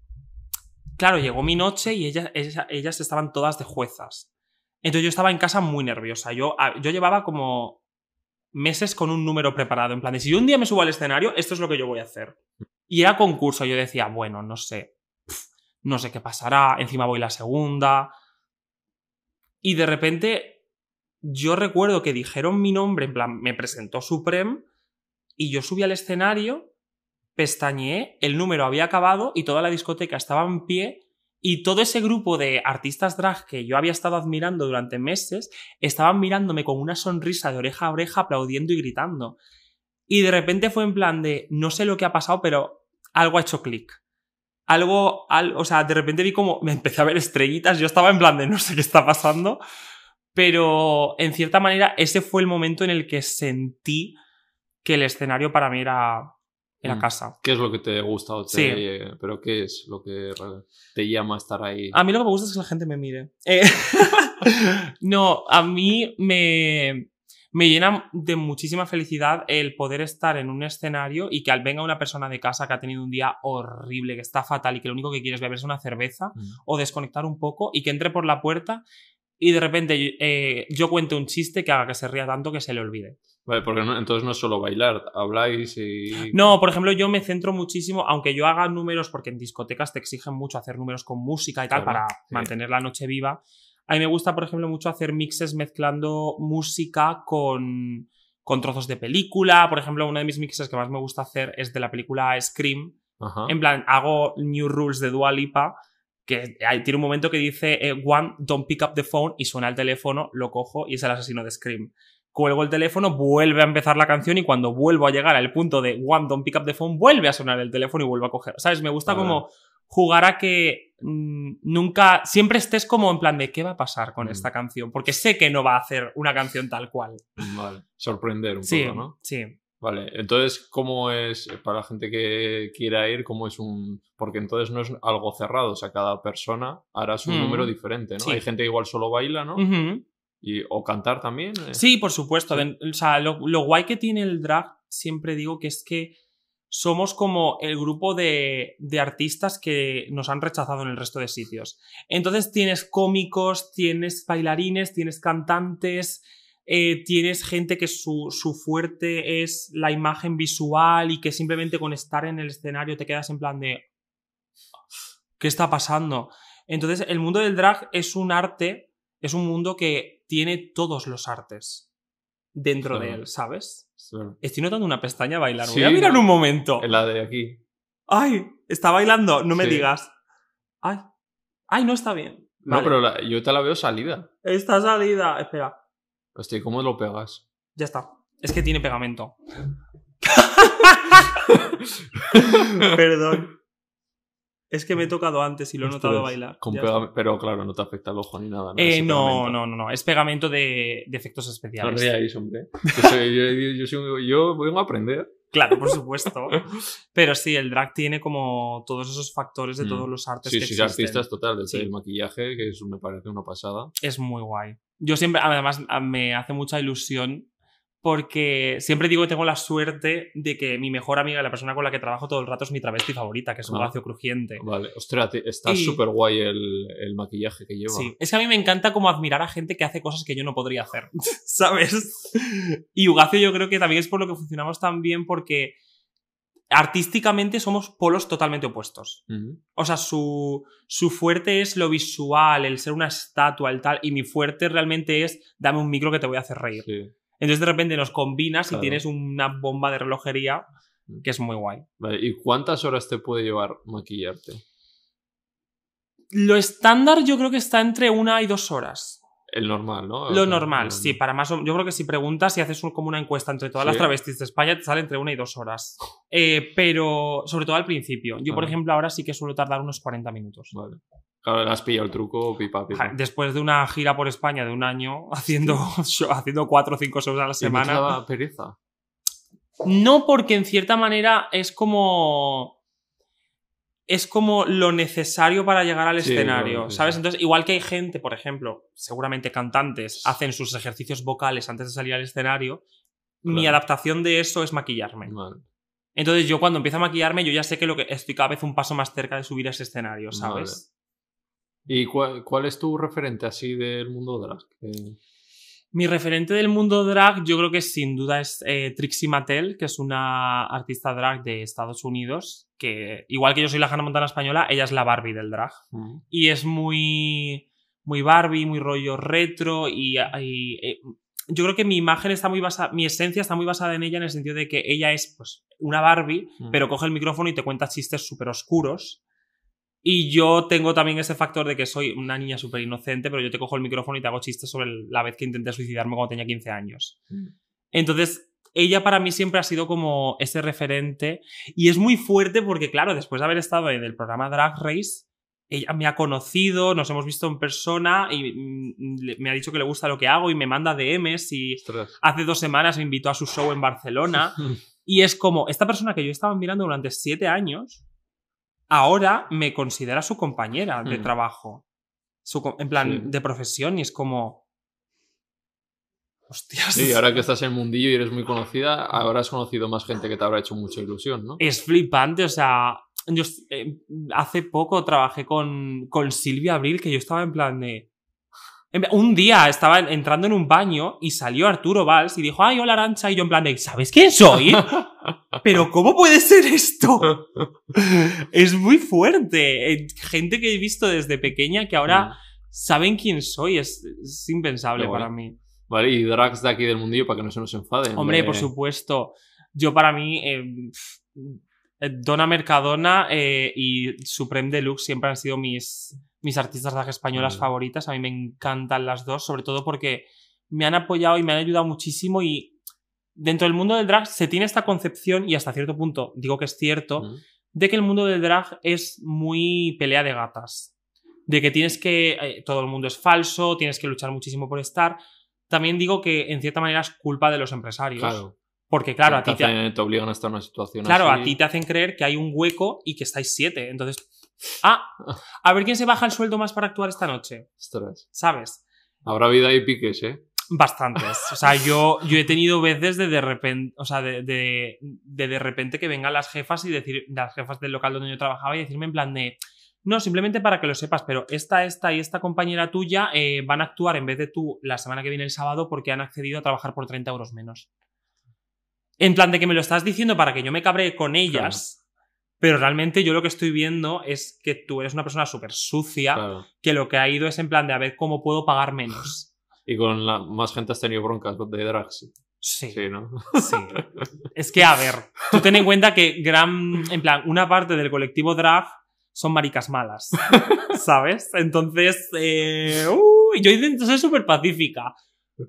claro, llegó mi noche y ellas, ellas, ellas estaban todas de juezas. Entonces yo estaba en casa muy nerviosa. Yo, a- yo llevaba como meses con un número preparado. En plan, de si yo un día me subo al escenario, esto es lo que yo voy a hacer. Y era concurso. Yo decía, bueno, no sé. No sé qué pasará. Encima voy la segunda. Y de repente, yo recuerdo que dijeron mi nombre. En plan, me presentó Supreme. Y yo subí al escenario. Pestañeé. El número había acabado. Y toda la discoteca estaba en pie. Y todo ese grupo de artistas drag que yo había estado admirando durante meses estaban mirándome con una sonrisa de oreja a oreja, aplaudiendo y gritando. Y de repente fue en plan de, no sé lo que ha pasado, pero algo ha hecho clic. Algo, al- o sea, de repente vi como, me empecé a ver estrellitas, yo estaba en plan de, no sé qué está pasando, pero en cierta manera ese fue el momento en el que sentí que el escenario para mí era, era Mm. casa. ¿Qué es lo que te gusta? O te- Sí. ¿Pero qué es lo que te llama a estar ahí? A mí lo que me gusta es que la gente me mire. Eh, no, a mí me, me llena de muchísima felicidad el poder estar en un escenario y que al venga una persona de casa que ha tenido un día horrible, que está fatal y que lo único que quiere es beberse una cerveza Mm. o desconectar un poco y que entre por la puerta y de repente eh, yo cuente un chiste que haga que se ría tanto que se le olvide. Vale, porque no- entonces no es solo bailar, habláis y... No, por ejemplo, yo me centro muchísimo, aunque yo haga números, porque en discotecas te exigen mucho hacer números con música y tal Claro, para sí. mantener la noche viva. A mí me gusta, por ejemplo, mucho hacer mixes mezclando música con, con trozos de película. Por ejemplo, uno de mis mixes que más me gusta hacer es de la película Scream. Ajá. En plan, hago New Rules de Dua Lipa, que hay- tiene un momento que dice eh, One, don't pick up the phone, y suena el teléfono, lo cojo y es el asesino de Scream. Cuelgo el teléfono, vuelve a empezar la canción y cuando vuelvo a llegar al punto de One, don't pick up the phone, vuelve a sonar el teléfono y vuelvo a coger. ¿Sabes? Me gusta como jugar a que mm, nunca, siempre estés como en plan de qué va a pasar con Mm. esta canción, porque sé que no va a hacer una canción tal cual. Vale. Sorprender un Sí, poco, ¿no? sí. Vale, entonces, ¿cómo es, para la gente que quiera ir, cómo es un... Porque entonces no es algo cerrado, o sea, cada persona hará su Mm. número diferente, ¿no? Sí. Hay gente que igual solo baila, ¿no? Y, o cantar también. eh. Sí, por supuesto. Sí. O sea, lo, lo guay que tiene el drag, siempre digo que es que somos como el grupo de, artistas que nos han rechazado en el resto de sitios. Entonces tienes cómicos, tienes bailarines, tienes cantantes, eh, tienes gente que su, su fuerte es la imagen visual y que simplemente con estar en el escenario te quedas en plan de... ¿Qué está pasando? Entonces el mundo del drag es un arte, es un mundo que tiene todos los artes dentro de él, ¿sabes? Estoy notando una pestaña bailar. Sí, Voy a mirar no. un momento. En la de aquí. ¡Ay! Está bailando, no me Sí. digas. ¡Ay! ¡Ay, no está bien! No, Vale. pero la- yo te la veo salida. Está salida. Espera, Hostia, ¿cómo lo pegas? ya está. Es que tiene pegamento. Perdón. Es que me he tocado antes y lo he notado bailar. con pega-. Pero claro, no te afecta el ojo ni nada. ¿no? Eh, no, no, no, no. Es pegamento de, de efectos No especiales. ríais, hombre. Yo, soy- yo, yo- yo soy- yo vengo a aprender. Claro, por supuesto. Pero sí, el drag tiene como todos esos factores de Mm. todos los artes Sí, que sí, existen. artistas total, desde Sí. el maquillaje, que me parece una pasada. Es muy guay. Yo siempre, además, me hace mucha ilusión porque siempre digo que tengo la suerte de que mi mejor amiga, la persona con la que trabajo todo el rato, es mi travesti favorita, que es un Ah. Crujiente. Vale, ostras, está Y- súper guay el, el maquillaje que lleva. Sí, es que a mí me encanta como admirar a gente que hace cosas que yo no podría hacer, ¿sabes? Y Ugacio yo creo que también es por lo que funcionamos tan bien porque artísticamente somos polos totalmente opuestos. O sea, su, su fuerte es lo visual, el ser una estatua, el tal, y mi fuerte realmente es dame un micro que te voy a hacer reír. Sí. Entonces de repente nos combinas Claro. y tienes una bomba de relojería que es muy guay. Vale, ¿Y cuántas horas te puede llevar maquillarte? Lo estándar yo creo que está entre una y dos horas. El normal, ¿no? Lo normal, no- sí, para más Yo creo que si preguntas y haces como una encuesta entre todas las travestis de España, te sale entre una y dos horas. Eh, pero sobre todo al principio. Yo, por ejemplo, ahora sí que suelo tardar unos 40 minutos. Vale. Claro, le has pillado el truco, pipa, pipa. Después de una gira por España de un año, haciendo, show- haciendo cuatro o cinco shows a la ¿Y no te semana. daba pereza? No, porque en cierta manera es como. Es como lo necesario para llegar al Sí, escenario, claro, ¿sabes? sí. Entonces, igual que hay gente, por ejemplo, seguramente cantantes, hacen sus ejercicios vocales antes de salir al escenario, mi adaptación de eso es maquillarme. Vale. Entonces, yo cuando empiezo a maquillarme, yo ya sé que, lo que estoy cada vez un paso más cerca de subir a ese escenario, ¿sabes? ¿Y cuál, cuál es tu referente así del mundo drag? Eh, Mi referente del mundo drag, yo creo que sin duda es eh, Trixie Mattel, que es una artista drag de Estados Unidos, que igual que yo soy la Hannah Montana española, ella es la Barbie del drag. ujú. Y es muy, muy Barbie, muy rollo retro y, y, eh, yo creo que mi imagen está muy basada, mi esencia está muy basada en ella en el sentido de que ella es pues una Barbie, Mm. pero coge el micrófono y te cuenta chistes súper oscuros. Y yo tengo también ese factor de que soy una niña súper inocente, pero yo te cojo el micrófono y te hago chistes sobre la vez que intenté suicidarme cuando tenía 15 años. Mm. Entonces, ella para mí siempre ha sido como ese referente. Y es muy fuerte porque, claro, después de haber estado en el programa Drag Race, ella me ha conocido, nos hemos visto en persona y mm, me ha dicho que le gusta lo que hago y me manda DMs y Ostras. hace dos semanas me invitó a su show en Barcelona. Y es como, esta persona que yo estaba mirando durante siete años, ahora me considera su compañera de Hmm. trabajo. Su en plan, Sí. de profesión, y es como. Hostias. Sí, ahora que estás en el mundillo y eres muy conocida, ahora has conocido más gente que te habrá hecho mucha ilusión, ¿no? Es flipante, o sea. Yo eh, hace poco trabajé con, con Silvia Abril, que yo estaba en plan de. Un día estaba en- entrando en un baño y salió Arturo Valls y dijo, ay, hola Arancha, y yo en plan de, ¿sabes quién soy? Pero ¿cómo puede ser esto? es muy fuerte. Eh, Gente que he visto desde pequeña que ahora saben quién soy. Es, es impensable guay. para mí. Vale, y drags de aquí del mundillo para que no se nos enfaden. Hombre, por supuesto. Yo para mí, eh, eh, Donna Mercadona eh, y Supreme Deluxe siempre han sido mis, mis artistas drag españolas Mm. favoritas. A mí me encantan las dos, sobre todo porque me han apoyado y me han ayudado muchísimo y dentro del mundo del drag se tiene esta concepción y hasta cierto punto digo que es cierto Mm. de que el mundo del drag es muy pelea de gatas. De que tienes que. eh, todo el mundo es falso, tienes que luchar muchísimo por estar. También digo que en cierta manera es culpa de los empresarios. Claro. Porque, claro, a ti te, hacen- te obligan a estar en una situación claro, así. a ti te hacen creer que hay un hueco y que estáis siete. Entonces. Ah, a ver quién se baja el sueldo más para actuar esta noche. Ostras. ¿Sabes? Habrá vida y piques, ¿eh? Bastantes. O sea, yo, yo he tenido veces de de repente, o sea, de, de, de de repente que vengan las jefas y decir, las jefas del local donde yo trabajaba y decirme en plan de, no, simplemente para que lo sepas, pero esta, esta y esta compañera tuya eh, van a actuar en vez de tú la semana que viene el sábado porque han accedido a trabajar por 30 euros menos. En plan de que me lo estás diciendo para que yo me cabre con ellas, pero realmente yo lo que estoy viendo es que tú eres una persona súper sucia, Claro. que lo que ha ido es en plan de a ver cómo puedo pagar menos. Y con la, más gente has tenido broncas de drags. Sí. Sí, ¿no? Sí. Es que, a ver, tú ten en cuenta que gran, en plan, una parte del colectivo drag son maricas malas, ¿sabes? Entonces, eh, uh, yo intento ser súper pacífica,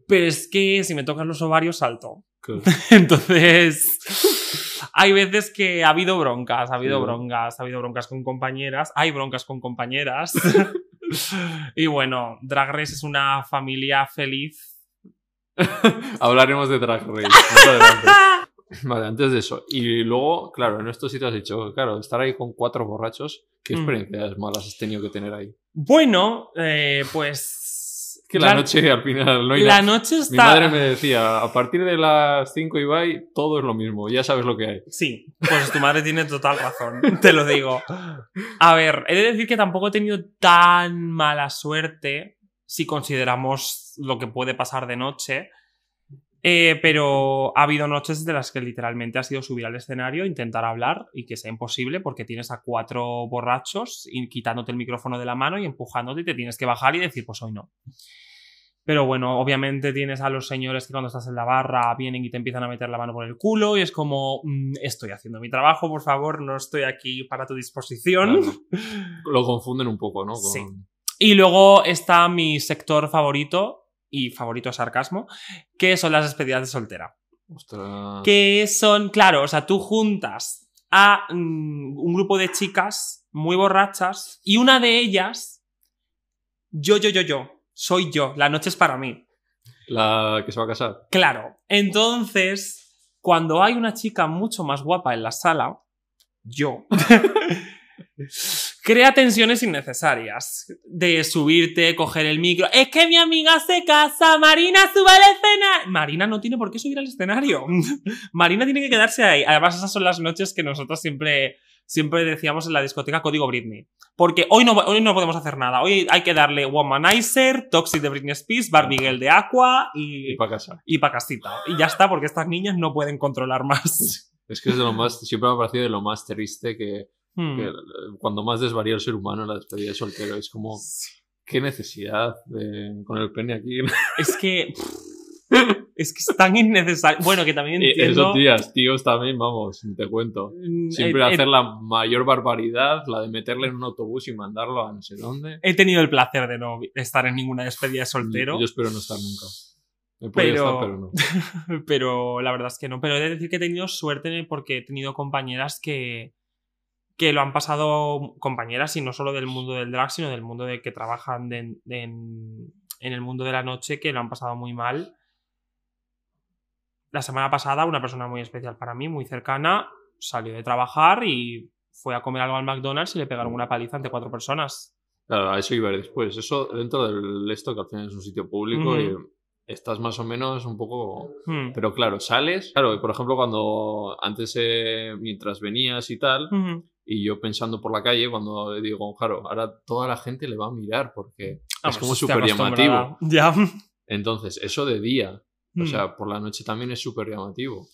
pero es que si me tocan los ovarios salto. Claro. Entonces, hay veces que ha habido broncas, ha habido Sí. broncas, ha habido broncas con compañeras, hay broncas con compañeras. y bueno, Drag Race es una familia feliz. Hablaremos de Drag Race. más adelante. Vale, antes de eso. Y luego, claro, en esto sí te has dicho, claro, estar ahí con cuatro borrachos, ¿qué Mm. experiencias malas has tenido que tener ahí? Bueno, eh, pues... Que la noche al final no hay La noche Mi está... madre me decía, a partir de las 5 y Ibai, todo es lo mismo, ya sabes lo que hay. Sí, pues tu madre tiene total razón, te lo digo. A ver, he de decir que tampoco he tenido tan mala suerte si consideramos lo que puede pasar de noche. Eh, pero ha habido noches de las que literalmente ha sido subir al escenario, intentar hablar y que sea imposible porque tienes a cuatro borrachos y quitándote el micrófono de la mano y empujándote y te tienes que bajar y decir, pues hoy no. Pero bueno, obviamente tienes a los señores que cuando estás en la barra vienen y te empiezan a meter la mano por el culo y es como, "Mm, estoy haciendo mi trabajo, por favor, no estoy aquí para tu disposición. Claro. Lo confunden un poco, ¿no? Con- Sí. Y luego está mi sector favorito, y favorito sarcasmo, que son las despedidas de soltera. Ostras. Que son, claro, o sea, tú juntas a mm, un grupo de chicas muy borrachas y una de ellas, yo, yo, yo, yo, soy yo, la noche es para mí. La que se va a casar. Claro, entonces, cuando hay una chica mucho más guapa en la sala, yo, crea tensiones innecesarias. De subirte, coger el micro. Es que mi amiga se casa, Marina sube al escenario. Marina no tiene por qué subir al escenario. Marina tiene que quedarse ahí. Además, esas son las noches que nosotros siempre, siempre decíamos en la discoteca Código Britney. Porque hoy no, hoy no podemos hacer nada. Hoy hay que darle Womanizer, Toxic de Britney Spears, Barbie Girl de Aqua y, Y para casar. y pa' casita. Y ya está, porque estas niñas no pueden controlar más. Es que es de lo más, siempre me ha parecido de lo más triste que, Hmm. que, eh, cuando más desvaría el ser humano en la despedida de soltero. Es como, qué necesidad de- con el pene aquí. Es que. Es que es tan innecesario. Bueno, que también Y entiendo. Eso, tías, tíos también, vamos, te cuento. mm, Siempre he- hacer la mayor barbaridad, la de meterle en un autobús y mandarlo a no sé dónde. he tenido el placer de no estar en ninguna despedida de soltero. Yo espero no estar nunca. Me Pero- estar, pero no. pero la verdad es que no. Pero he de decir que he tenido suerte porque he tenido compañeras que, que lo han pasado, compañeras, y no solo del mundo del drag, sino del mundo de que trabajan de- de- en, en el mundo de la noche, que lo han pasado muy mal. La semana pasada, una persona muy especial para mí, muy cercana, salió de trabajar y fue a comer algo al McDonald's y le pegaron una paliza ante cuatro personas. Claro, a eso iba a ir después. Eso dentro del esto, que al final es un sitio público y estás más o menos un poco... Hmm. Pero claro, sales... Claro, por ejemplo, cuando antes, eh, mientras venías y tal. Y yo pensando por la calle, cuando digo, claro, ahora toda la gente le va a mirar porque Ah, es pues como súper llamativo. Ya. Entonces, eso de día, o sea, por la noche también es súper llamativo.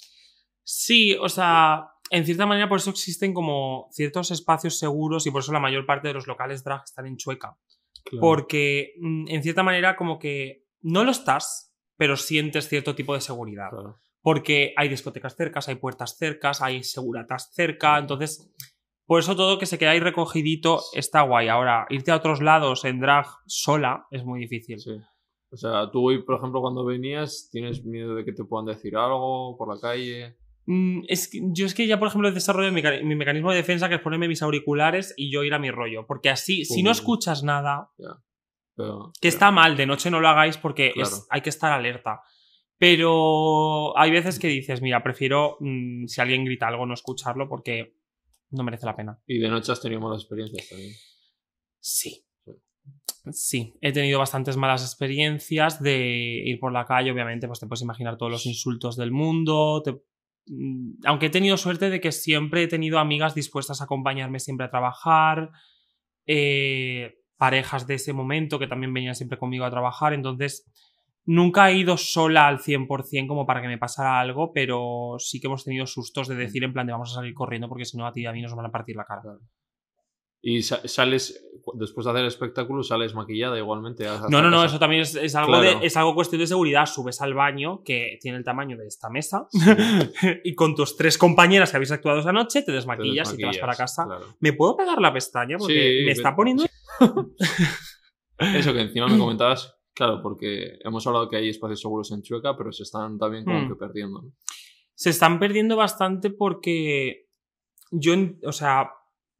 Sí, o sea, en cierta manera por eso existen como ciertos espacios seguros y por eso la mayor parte de los locales drag están en Chueca. Claro. Porque mm, en cierta manera como que no lo estás, pero sientes cierto tipo de seguridad. Claro. Porque hay discotecas cercas, hay puertas cercas, hay seguratas cerca, entonces por eso todo que se queda ahí recogidito está guay. Ahora, irte a otros lados en drag sola es muy difícil. Sí. O sea, tú hoy, por ejemplo, cuando venías, ¿tienes miedo de que te puedan decir algo por la calle? Mm, es que, yo es que ya, por ejemplo, he desarrollado mi, mi mecanismo de defensa, que es ponerme mis auriculares y yo ir a mi rollo. Porque así, si no escuchas nada, Pero, que está mal, de noche no lo hagáis porque es- hay que estar alerta. Pero hay veces que dices, mira, prefiero mm, si alguien grita algo no escucharlo porque no merece la pena. Y de noche has tenido malas experiencias también. Sí. Sí, he tenido bastantes malas experiencias de ir por la calle, obviamente, pues te puedes imaginar todos los insultos del mundo. te- mm, Aunque he tenido suerte de que siempre he tenido amigas dispuestas a acompañarme siempre a trabajar, eh, parejas de ese momento que también venían siempre conmigo a trabajar, entonces nunca he ido sola al 100% como para que me pasara algo, pero sí que hemos tenido sustos de decir en plan de vamos a salir corriendo porque si no a ti y a mí nos van a partir la cara. Y sa- sales, después de hacer el espectáculo, sales maquillada igualmente. No, no, no, casa. eso también es, es algo Claro. de, es algo cuestión de seguridad. Subes al baño, que tiene el tamaño de esta mesa, y con tus tres compañeras que habéis actuado esa noche, te Te desmaquillas y te vas para casa. claro. ¿Me puedo pegar la pestaña? Porque Sí, me está poniendo. Eso que encima me comentabas, claro, porque hemos hablado que hay espacios seguros en Chueca, pero se están también como Hmm. que perdiendo. ¿no? Se están perdiendo bastante porque yo, o sea,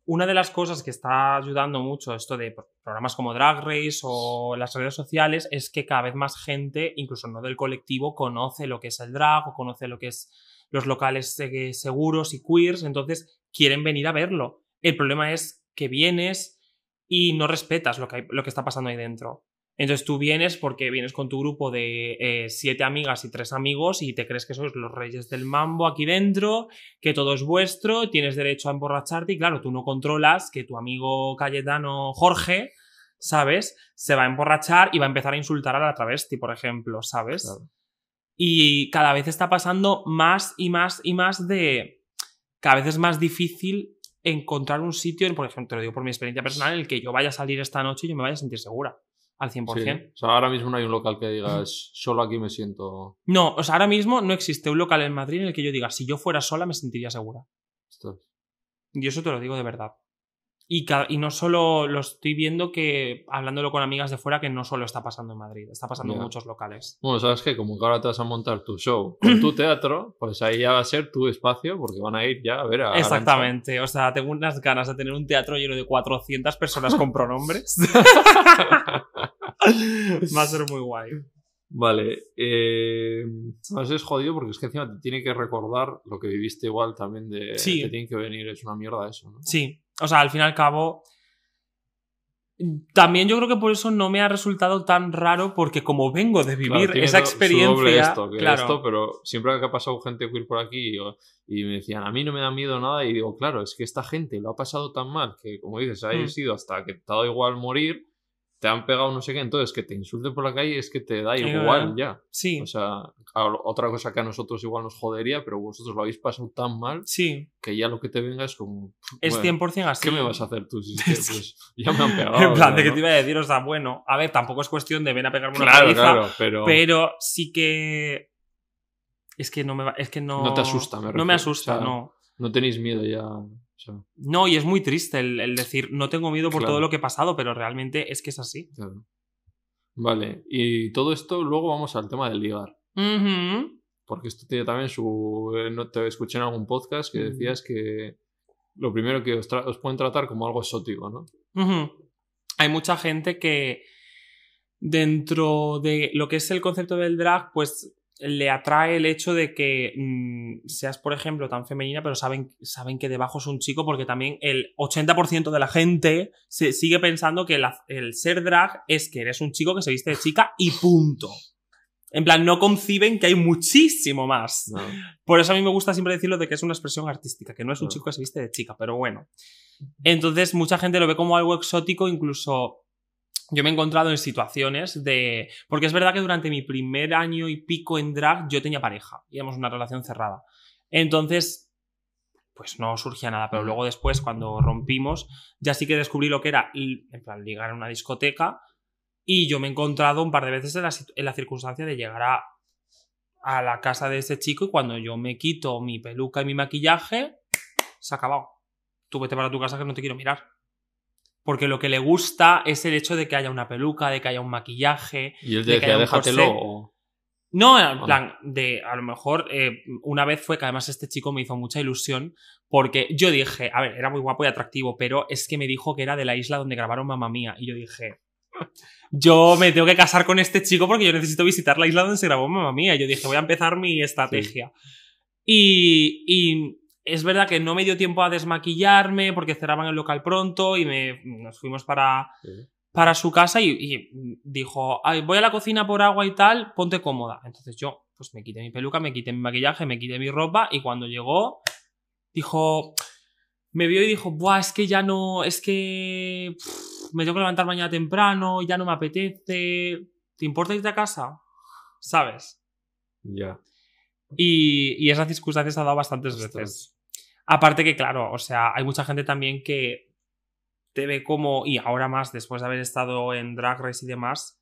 una de las cosas que está ayudando mucho esto de programas como Drag Race o las redes sociales es que cada vez más gente, incluso no del colectivo, conoce lo que es el drag o conoce lo que es los locales eh, seguros y queers, entonces quieren venir a verlo. El problema es que vienes y no respetas lo que, hay- lo que está pasando ahí dentro. Entonces tú vienes porque vienes con tu grupo de eh, siete amigas y tres amigos y te crees que sois los reyes del mambo aquí dentro, que todo es vuestro, tienes derecho a emborracharte y claro, tú no controlas que tu amigo Cayetano Jorge, ¿sabes? Se va a emborrachar y va a empezar a insultar a la travesti, por ejemplo, ¿sabes? Claro. Y cada vez está pasando más y más y más de... Cada vez es más difícil encontrar un sitio, por ejemplo, te lo digo por mi experiencia personal, en el que yo vaya a salir esta noche y yo me vaya a sentir segura. Al 100%. Sí. O sea, ahora mismo no hay un local que digas, solo aquí me siento. No, o sea, ahora mismo no existe un local en Madrid en el que yo diga, si yo fuera sola me sentiría segura. Ostras. Y eso te lo digo de verdad. Y, no solo lo estoy viendo que, hablándolo con amigas de fuera, que no solo está pasando en Madrid, está pasando en muchos locales. Bueno, ¿sabes qué? Como que ahora te vas a montar tu show con tu teatro, pues ahí ya va a ser tu espacio porque van a ir ya a ver a. Exactamente. O sea, tengo unas ganas de tener un teatro lleno de 400 personas con pronombres. Va a ser muy guay. Vale. Eh, además es jodido porque es que encima te tiene que recordar lo que viviste igual también de. Sí. Te tiene que venir, es una mierda eso, ¿no? Sí, o sea, al fin y al cabo. También yo creo que por eso no me ha resultado tan raro, porque como vengo de vivir Claro, esa experiencia. esto, que claro, esto, pero siempre que ha pasado gente queer por aquí o- y me decían, a mí no me da miedo nada, y digo, claro, es que esta gente lo ha pasado tan mal que, como dices, ha Mm. sido hasta que te ha dado igual morir, te han pegado no sé qué, entonces que te insulten por la calle es que te da igual ya. Sí, O sea, otra cosa que a nosotros igual nos jodería, pero vosotros lo habéis pasado tan mal sí. que ya lo que te venga es como. Es bueno, 100% así. ¿Qué me vas a hacer tú? Si es que, Es que- pues, ya me han pegado. en plan, ya, de que ¿no? te iba a decir, o sea, bueno, a ver, tampoco es cuestión de ven a pegarme una Claro, paliza, claro, pero. pero sí que. Es que no me va- es que no. No te asusta, me No refiero. me asusta, O sea, no. No tenéis miedo ya. No, y es muy triste el, el decir, no tengo miedo por Claro. todo lo que he pasado, pero realmente es que es así. claro. Vale, y todo esto luego vamos al tema del ligar. Porque esto tiene también su. eh, No te escuché en algún podcast que decías que lo primero que os, os pueden tratar como algo exótico, ¿no? Hay mucha gente que dentro de lo que es el concepto del drag, pues le atrae el hecho de que mm, seas, por ejemplo, tan femenina, pero saben, saben que debajo es un chico, porque también el 80% de la gente se sigue pensando que la- el ser drag es que eres un chico que se viste de chica y punto. En plan, no conciben que hay muchísimo más. No. Por eso a mí me gusta siempre decirlo de que es una expresión artística, que no es un chico que se viste de chica, pero bueno. Entonces, mucha gente lo ve como algo exótico, incluso yo me he encontrado en situaciones de... Porque es verdad que durante mi primer año y pico en drag yo tenía pareja, y éramos una relación cerrada. Entonces, pues no surgía nada, pero luego después, cuando rompimos, ya sí que descubrí lo que era, en plan, ligar en una discoteca, y yo me he encontrado un par de veces en la, en la circunstancia de llegar a, a la casa de ese chico y cuando yo me quito mi peluca y mi maquillaje, se ha acabado. Tú vete para tu casa que no te quiero mirar. Porque lo que le gusta es el hecho de que haya una peluca, de que haya un maquillaje. Y él De que déjatelo. o- No, en Ah. plan, de a lo mejor eh, una vez fue que además este chico me hizo mucha ilusión porque yo dije, a ver, era muy guapo y atractivo, pero es que me dijo que era de la isla donde grabaron Mamma Mía. Y yo dije, yo me tengo que casar con este chico porque yo necesito visitar la isla donde se grabó Mamma Mía. Y yo dije, voy a empezar mi estrategia. Y, y es verdad que no me dio tiempo a desmaquillarme porque cerraban el local pronto y me, nos fuimos para, Sí. para su casa y, y dijo, "Ay, voy a la cocina por agua y tal, ponte cómoda. Entonces yo, pues me quité mi peluca, me quité mi maquillaje, me quité mi ropa y cuando llegó, dijo, me vio y dijo, Buah, es que ya no, es que pff, me tengo que levantar mañana temprano, ya no me apetece, ¿te importa irte a casa? ¿Sabes? Ya. Y, y esa circunstancia se ha dado bastantes Ostras. veces. Aparte que, claro, o sea, hay mucha gente también que te ve como, y ahora más después de haber estado en Drag Race y demás,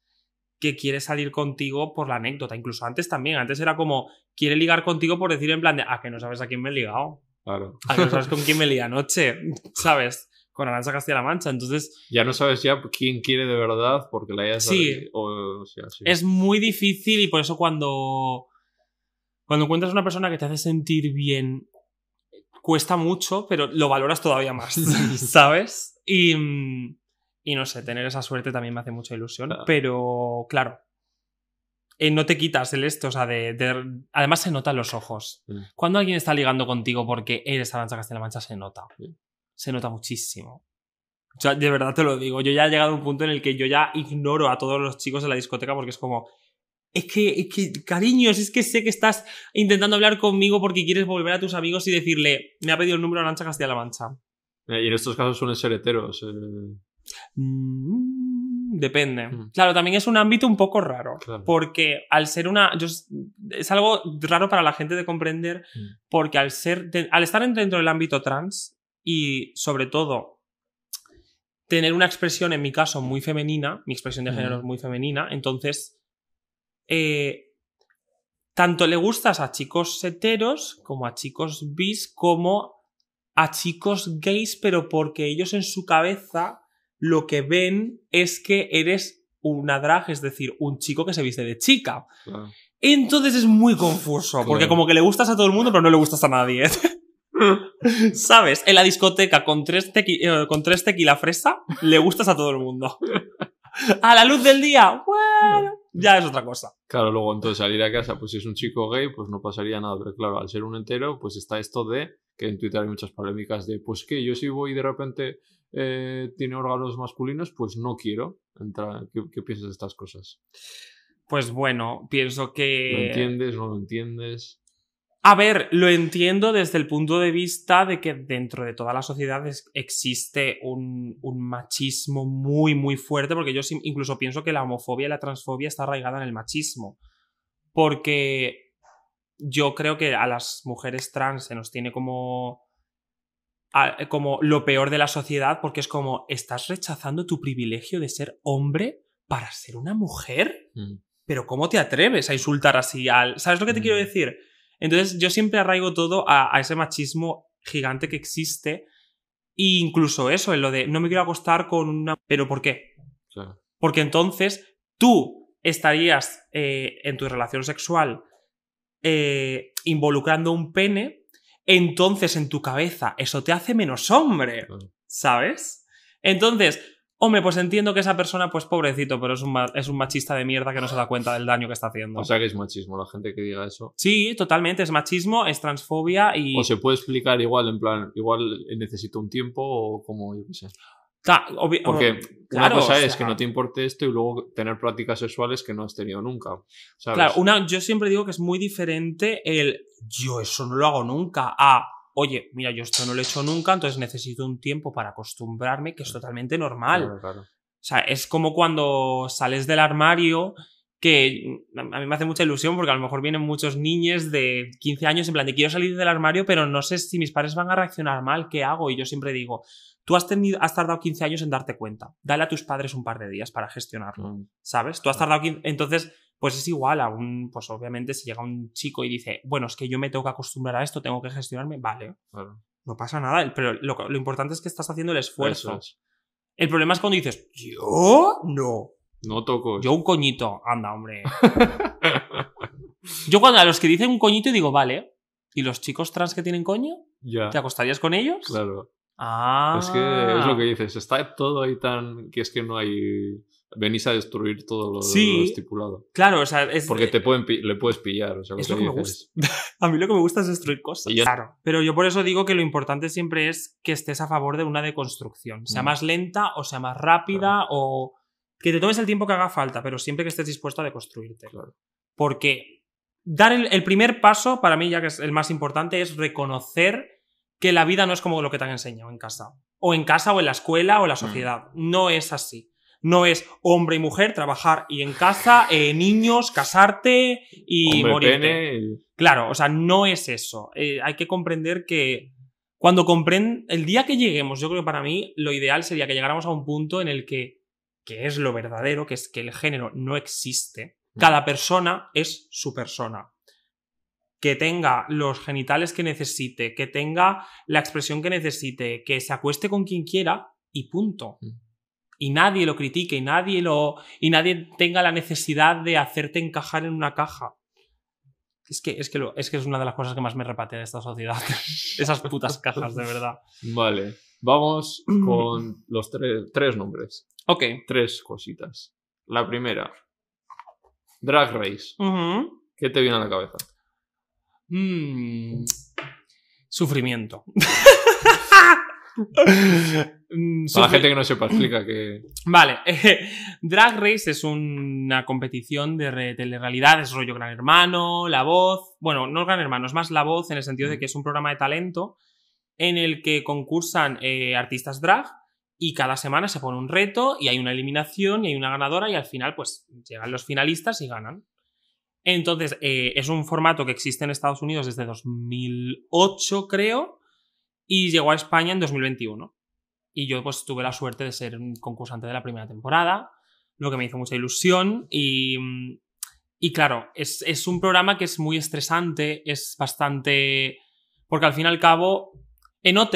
que quiere salir contigo por la anécdota. Incluso antes también, antes era como, quiere ligar contigo por decir en plan de, ah, que no sabes a quién me he ligado. Claro. Ah, que no sabes con quién me lié anoche, ¿sabes? Con Arancha Castilla-La Mancha. Entonces, Ya no sabes ya quién quiere de verdad porque la hayas... Sí. O, o sea, sí. es muy difícil y por eso cuando, cuando encuentras una persona que te hace sentir bien, cuesta mucho, pero lo valoras todavía más, ¿sabes? Y, mm, y no sé, tener esa suerte también me hace mucha ilusión, Claro. pero claro, eh, no te quitas el esto, o sea, de, de- además se nota en los ojos. Mm. Cuando alguien está ligando contigo porque eres Arancha Castilla-La Mancha, se nota. Se nota muchísimo. O sea, de verdad te lo digo. Yo ya he llegado a un punto en el que yo ya ignoro a todos los chicos de la discoteca porque es como. Es que, es que, cariños, es que sé que estás intentando hablar conmigo porque quieres volver a tus amigos y decirle, me ha pedido el número Arancha Castilla-La Mancha. Eh, Y en estos casos suelen ser heteros. eh, Mm, depende. Mm. Claro, también es un ámbito un poco raro. Claro. Porque al ser una. yo es, algo raro para la gente de comprender. Mm. Porque al ser. al estar dentro del ámbito trans y sobre todo tener una expresión, en mi caso, muy femenina, mi expresión de género es muy femenina, entonces. Eh, tanto le gustas a chicos heteros como a chicos bis como a chicos gays, pero porque ellos en su cabeza lo que ven es que eres una drag, es decir, un chico que se viste de chica. claro. Entonces es muy confuso, porque Claro. como que le gustas a todo el mundo, pero no le gustas a nadie. ¿Sabes? En la discoteca con tres, tequi- eh, con tres tequila fresa, le gustas a todo el mundo. A la luz del día, bueno, ya es otra cosa. Claro, luego entonces salir a casa, pues si es un chico gay, pues no pasaría nada. Pero claro, al ser un entero, pues está esto de que en Twitter hay muchas polémicas de, pues que yo si voy y de repente eh, tiene órganos masculinos, pues no quiero entrar. ¿Qué, qué piensas de estas cosas? Pues bueno, pienso que... ¿Lo entiendes? ¿No lo entiendes? A ver, lo entiendo desde el punto de vista de que dentro de toda la sociedad es- existe un, un machismo muy, muy fuerte, porque yo incluso pienso que la homofobia y la transfobia está arraigada en el machismo. Porque yo creo que a las mujeres trans se nos tiene como, a- como lo peor de la sociedad, porque es como, estás rechazando tu privilegio de ser hombre para ser una mujer Mm. pero ¿cómo te atreves a insultar así al... ¿Sabes lo que te Mm. quiero decir? Entonces yo siempre arraigo todo a, a ese machismo gigante que existe. E incluso eso, en lo de no me quiero acostar con una... ¿Pero por qué? Porque entonces tú estarías eh, en tu relación sexual eh, involucrando un pene, entonces en tu cabeza eso te hace menos hombre. ¿Sabes? Entonces, hombre, pues entiendo que esa persona, pues pobrecito, pero es un, es un machista de mierda que no se da cuenta del daño que está haciendo. O sea que es machismo la gente que diga eso. sí, totalmente, es machismo, es transfobia y... O se puede explicar igual, en plan, igual necesito un tiempo o como, yo qué sé. Ta- Porque claro, una cosa o es sea, que no te importe esto y luego tener prácticas sexuales que no has tenido nunca. ¿sabes? Claro, una, yo siempre digo que es muy diferente el yo eso no lo hago nunca a oye, mira, yo esto no lo he hecho nunca, entonces necesito un tiempo para acostumbrarme, que es totalmente normal. Claro, claro. O sea, es como cuando sales del armario, que a mí me hace mucha ilusión porque a lo mejor vienen muchos niños de 15 años en plan de quiero salir del armario, pero no sé si mis padres van a reaccionar mal, ¿qué hago? Y yo siempre digo, tú has, tenido, has tardado 15 años en darte cuenta, dale a tus padres un par de días para gestionarlo. Mm. ¿sabes? Tú has tardado 15... Entonces, pues es igual a un... Pues obviamente si llega un chico y dice, bueno, es que yo me tengo que acostumbrar a esto, tengo que gestionarme, vale, Claro. no pasa nada, pero lo, lo importante es que estás haciendo el esfuerzo. Es. El problema es cuando dices, yo no. No toco. Yo un coñito, anda, hombre. yo cuando a los que dicen un coñito digo, vale, ¿y los chicos trans que tienen coño? ya. ¿Te acostarías con ellos? Claro. Ah. Es que es lo que dices. Está todo ahí tan. que es que no hay. Venís a destruir todo lo, Sí. lo estipulado. Claro, o sea, es... Porque te pueden le puedes pillar. O sea, Es lo que me dices. A mí lo que me gusta es destruir cosas. Yo- Claro. Pero yo por eso digo que lo importante siempre es que estés a favor de una deconstrucción. Sea Mm. más lenta o sea más rápida o que te tomes el tiempo que haga falta, pero siempre que estés dispuesto a deconstruirte. Claro. Porque dar el, el primer paso, para mí ya que es el más importante, es reconocer que la vida no es como lo que te han enseñado en casa. O en casa o en la escuela o en la sociedad. No es así. No es hombre y mujer, trabajar y en casa, eh, niños, casarte y y- Claro, o sea, no es eso. Eh, hay que comprender que Cuando comprenden, el día que lleguemos, yo creo que para mí lo ideal sería que llegáramos a un punto en el que, que es lo verdadero, que es que el género no existe. Cada persona es su persona. Que tenga los genitales que necesite, que tenga la expresión que necesite, que se acueste con quien quiera y punto. Y nadie lo critique y nadie lo. y nadie tenga la necesidad de hacerte encajar en una caja. Es que es, que lo- es que es una de las cosas que más me repatea de esta sociedad. Esas putas cajas, de verdad. Vale. Vamos con los tre- tres nombres. Ok. Tres cositas. La primera. Drag Race. ¿Qué te viene a la cabeza? Mm. Sufrimiento. Mm, Para la gente que no sepa, explica que. Vale, Drag Race es una competición de re- telerrealidad, es rollo Gran Hermano, La Voz. Bueno, no Gran Hermano, es más La Voz en el sentido de que es un programa de talento en el que concursan eh, artistas drag y cada semana se pone un reto y hay una eliminación y hay una ganadora y al final pues llegan los finalistas y ganan. Entonces, eh, es un formato que existe en Estados Unidos desde 2008, creo, y llegó a España en 2021. Y yo pues tuve la suerte de ser un concursante de la primera temporada, lo que me hizo mucha ilusión y... Y claro, es, es un programa que es muy estresante, es bastante... Porque al fin y al cabo, en OT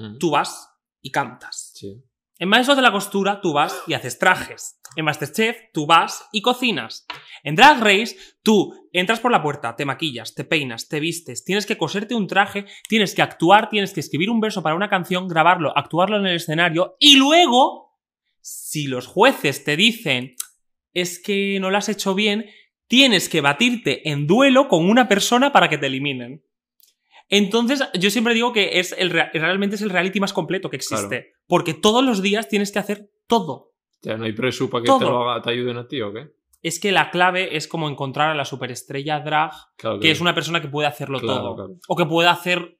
Mm, tú vas y cantas. Sí. En Maestros de la Costura tú vas y haces trajes. En Masterchef tú vas y cocinas. En Drag Race tú entras por la puerta, te maquillas, te peinas, te vistes, tienes que coserte un traje, tienes que actuar, tienes que escribir un verso para una canción, grabarlo, actuarlo en el escenario y luego, si los jueces te dicen es que no lo has hecho bien, tienes que batirte en duelo con una persona para que te eliminen. Entonces, yo siempre digo que es el, realmente es el reality más completo que existe. Claro. Porque todos los días tienes que hacer todo. No hay presu para que te lo haga, te ayuden a ti o qué. Es que la clave es como encontrar a la superestrella drag, Claro que es una persona que puede hacerlo Claro, todo. claro. O que puede hacer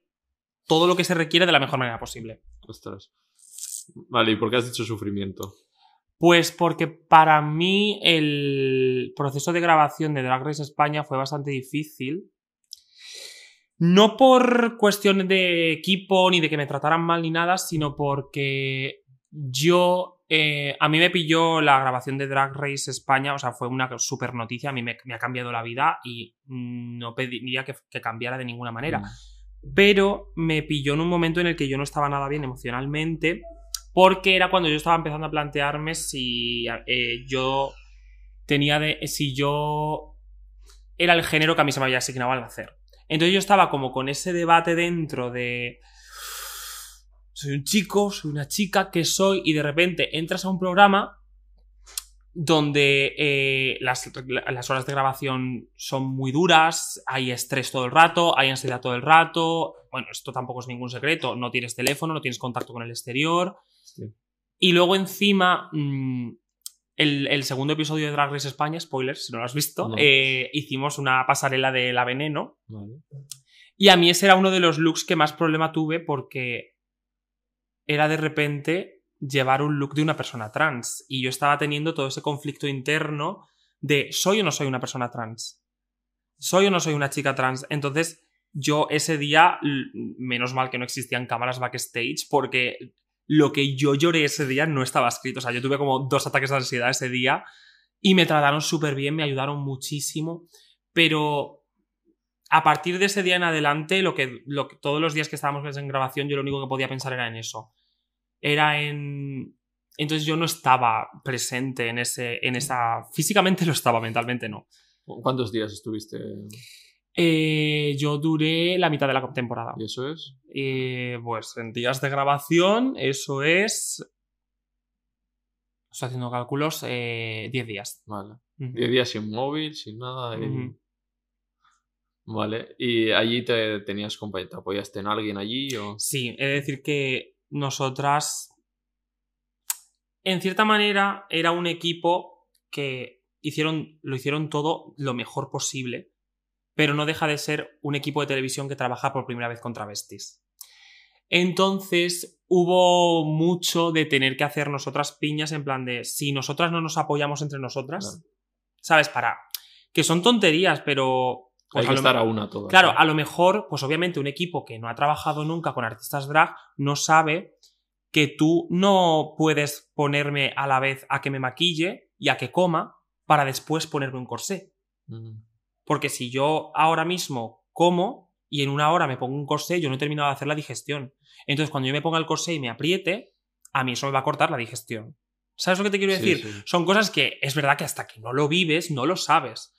todo lo que se requiere de la mejor manera posible. Ostras. Vale, ¿y por qué has dicho sufrimiento? Pues porque para mí el proceso de grabación de Drag Race España fue bastante difícil. No por cuestiones de equipo ni de que me trataran mal ni nada, sino porque yo. Eh, a mí me pilló la grabación de Drag Race España, o sea, fue una super noticia, a mí me, me ha cambiado la vida y no pediría que, que cambiara de ninguna manera Mm. pero me pilló en un momento en el que yo no estaba nada bien emocionalmente, porque era cuando yo estaba empezando a plantearme si eh, yo tenía de. si yo era el género que a mí se me había asignado al nacer. Entonces yo estaba como con ese debate dentro de. Soy un chico, soy una chica, ¿qué soy? Y de repente entras a un programa donde eh, las, las horas de grabación son muy duras, hay estrés todo el rato, hay ansiedad todo el rato. Bueno, esto tampoco es ningún secreto. No tienes teléfono, no tienes contacto con el exterior. Sí. Y luego encima, mm, el, el segundo episodio de Drag Race España, spoilers, si no lo has visto, No. eh, hicimos una pasarela de la veneno. Vale. Y a mí ese era uno de los looks que más problema tuve porque era de repente llevar un look de una persona trans. Y yo estaba teniendo todo ese conflicto interno de ¿soy o no soy una persona trans? ¿Soy o no soy una chica trans? Entonces yo ese día, menos mal que no existían cámaras backstage porque lo que yo lloré ese día no estaba escrito. O sea, yo tuve como dos ataques de ansiedad ese día y me trataron súper bien, me ayudaron muchísimo. Pero a partir de ese día en adelante, lo que, lo que- todos los días que estábamos en grabación, yo lo único que podía pensar era en eso. Era en. Entonces yo no estaba presente en ese. en esa. Físicamente lo estaba, mentalmente no. ¿Cuántos días estuviste? Eh, yo duré la mitad de la temporada. ¿Y eso es? Eh, pues en días de grabación, eso es. Estoy haciendo cálculos, eh, 10 días. Vale. Ujú. 10 días sin móvil, sin nada. y-. Vale. ¿Y allí te tenías compañía? ¿Te apoyaste en alguien allí? O... Sí, he de decir que nosotras, en cierta manera, era un equipo que hicieron, lo hicieron todo lo mejor posible, pero no deja de ser un equipo de televisión que trabaja por primera vez con travestis. Entonces hubo mucho de tener que hacer nosotras piñas en plan de si nosotras no nos apoyamos entre nosotras. ¿sabes? Para que son tonterías, pero Pues Hay que estar a una. Claro, a lo mejor, pues obviamente un equipo que no ha trabajado nunca con artistas drag no sabe que tú no puedes ponerme a la vez a que me maquille y a que coma para después ponerme un corsé. Mm. Porque si yo ahora mismo como y en una hora me pongo un corsé, yo no he terminado de hacer la digestión. Entonces, cuando yo me ponga el corsé y me apriete, a mí eso me va a cortar la digestión. ¿Sabes lo que te quiero Sí, decir? sí. Son cosas que es verdad que hasta que no lo vives, no lo sabes.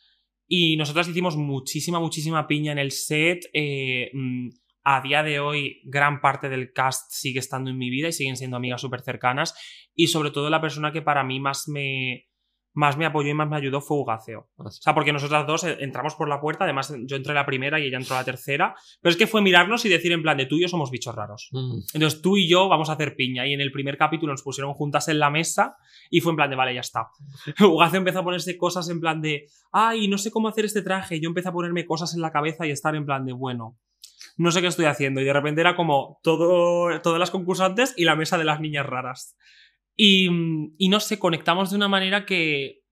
Y nosotras hicimos muchísima, muchísima piña en el set. eh, mm, a día de hoy, gran parte del cast sigue estando en mi vida y siguen siendo amigas súper cercanas. Y sobre todo, la persona que para mí más me, más me apoyó y más me ayudó fue Ugacio. Ah. O sea, porque nosotras dos eh, entramos por la puerta, además yo entré la primera y ella entró la tercera. Pero es que fue mirarnos y decir en plan de tú y yo somos bichos raros. Mm. Entonces tú y yo vamos a hacer piña. Y en el primer capítulo nos pusieron juntas en la mesa y fue en plan de, vale, ya está. Ugacio empezó a ponerse cosas en plan de, ay, no sé cómo hacer este traje. Yo empecé a ponerme cosas en la cabeza y estar en plan de, bueno, no sé qué estoy haciendo. Y de repente era como todo, todas las concursantes y la mesa de las niñas raras. Y, y no sé, conectamos de una manera que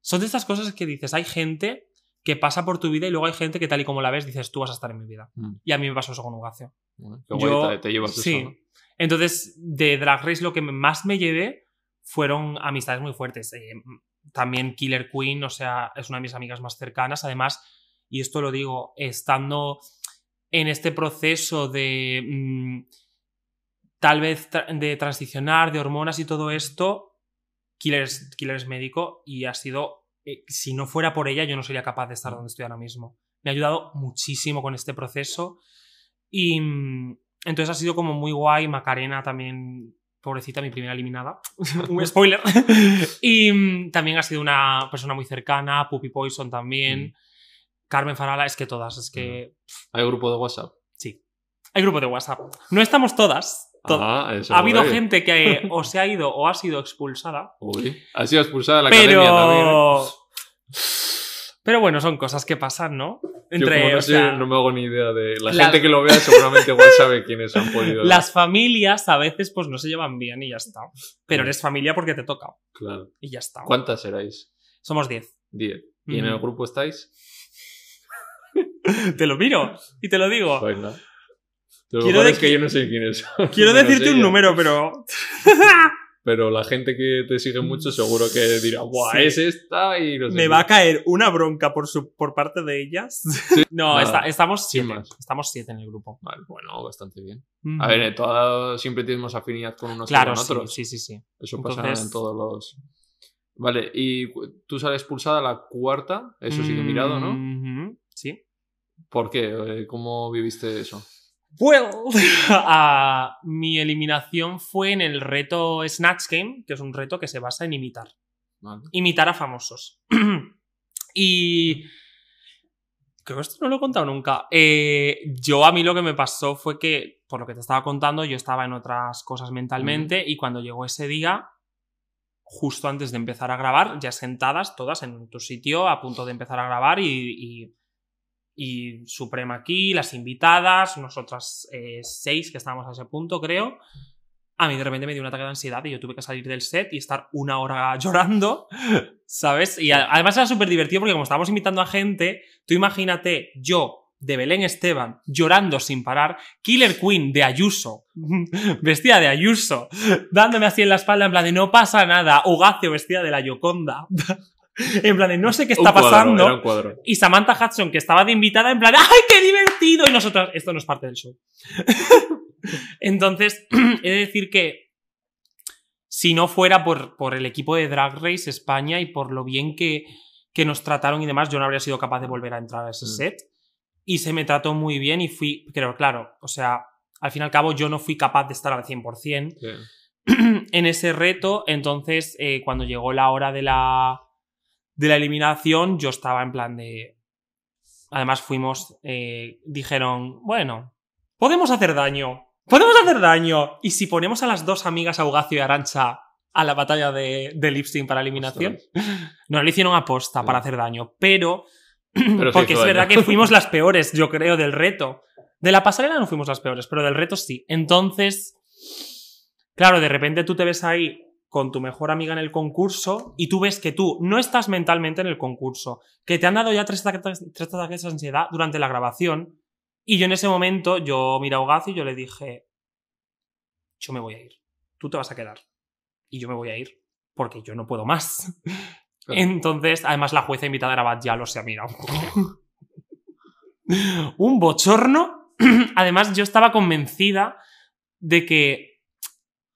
son de estas cosas que dices, hay gente que pasa por tu vida y luego hay gente que tal y como la ves dices, tú vas a estar en mi vida. Mm. Y a mí me pasó eso con Ugacio. Bueno, Yo- te, te llevas sí. eso, ¿no? Entonces, de Drag Race lo que más me llevé fueron amistades muy fuertes. Eh, también Killer Queen, o sea, es una de mis amigas más cercanas. Además, y esto lo digo, estando en este proceso de mm, tal vez tra- de transicionar, de hormonas y todo esto, Killer es, Killer es médico y ha sido, eh, si no fuera por ella, yo no sería capaz de estar donde estoy ahora mismo. Me ha ayudado muchísimo con este proceso y mm, entonces ha sido como muy guay. Macarena también, pobrecita, mi primera eliminada. Un spoiler. y mm, también ha sido una persona muy cercana. Puppy Poison también. Mm. Carmen Farala, es que todas, es que Hay grupo de WhatsApp. sí. Hay grupo de WhatsApp. No estamos todas. Ah, eso ha habido gente que o se ha ido o ha sido expulsada. Uy, ha sido expulsada la academia también. ¿eh? Pero. Pero bueno, son cosas que pasan, ¿no? Yo Entre, como no, o sé, sea, no me hago ni idea de... La la- gente que lo vea seguramente igual sabe quiénes han podido... Las familias a veces pues no se llevan bien y ya está. Pero eres familia porque te toca. Claro. Y ya está. ¿Cuántas erais? Somos 10. Diez. ¿Y en el grupo estáis? Te lo miro y te lo digo. Venga. Lo Quiero mejor es que yo no sé quiénes son. Quiero decirte un ella. número, pero. Pero la gente que te sigue mucho seguro que dirá, ¡buah, Sí. es esta! Y no sé Me qué. va a caer una bronca por, su, por parte de ellas. No, está- estamos siete. más. Estamos siete en el grupo. Vale, bueno, bastante bien. A ver, en todas siempre tenemos afinidad con unos y claro, con sí, otros. sí, sí, sí. Eso pasa Entonces- en todos los... Vale, y tú sales expulsada la cuarta, eso sí que he mirado, ¿no? Sí. ¿Por qué? Eh, ¿Cómo viviste eso? Well, ah, mi eliminación fue en el reto Snatch Game, que es un reto que se basa en imitar. Vale. Imitar a famosos. y. Creo que esto no lo he contado nunca. Eh, yo a mí lo que me pasó fue que, por lo que te estaba contando, yo estaba en otras cosas mentalmente y cuando llegó ese día, justo antes de empezar a grabar, ya sentadas todas en tu sitio, a punto de empezar a grabar y, y, y Suprema aquí, las invitadas, nosotras eh, seis que estábamos a ese punto, creo. A mí de repente me dio un ataque de ansiedad y yo tuve que salir del set y estar una hora llorando, ¿sabes? Y además era súper divertido porque como estábamos invitando a gente, tú imagínate yo de Belén Esteban llorando sin parar, Killer Queen de Ayuso, vestida de Ayuso, dándome así en la espalda en plan de no pasa nada, Ugacio vestida de la Yoconda, en plan de no sé qué está cuadro, pasando. Y Samantha Hudson, que estaba de invitada, en plan, ¡ay, qué divertido! Y nosotros, esto no es parte del show. Entonces, he de decir que si no fuera por, por el equipo de Drag Race España y por lo bien que, que nos trataron y demás, yo no habría sido capaz de volver a entrar a ese Mm. set. Y se me trató muy bien y fui, pero claro, o sea, al fin y al cabo yo no fui capaz de estar al 100% Sí. en ese reto. Entonces, eh, cuando llegó la hora de la, de la eliminación, yo estaba en plan de. Además, fuimos. eh, dijeron, bueno, podemos hacer daño. Podemos hacer daño. Y si ponemos a las dos amigas Augacio y Arancha a la batalla de, de para eliminación, no lo hicieron aposta Sí. para hacer daño, pero. Porque es verdad que fuimos las peores, yo creo, del reto. De la pasarela no fuimos las peores, pero del reto sí. Entonces, claro, de repente tú te ves ahí con tu mejor amiga en el concurso y tú ves que tú no estás mentalmente en el concurso, que te han dado ya tres ataques, de ansiedad durante la grabación y yo en ese momento, yo miré a Ugaz y yo le dije, yo me voy a ir, tú te vas a quedar y yo me voy a ir porque yo no puedo más. Claro. Entonces, además la jueza invitada era Bad Yalo, o sea, mira. un bochorno. además, yo estaba convencida de que.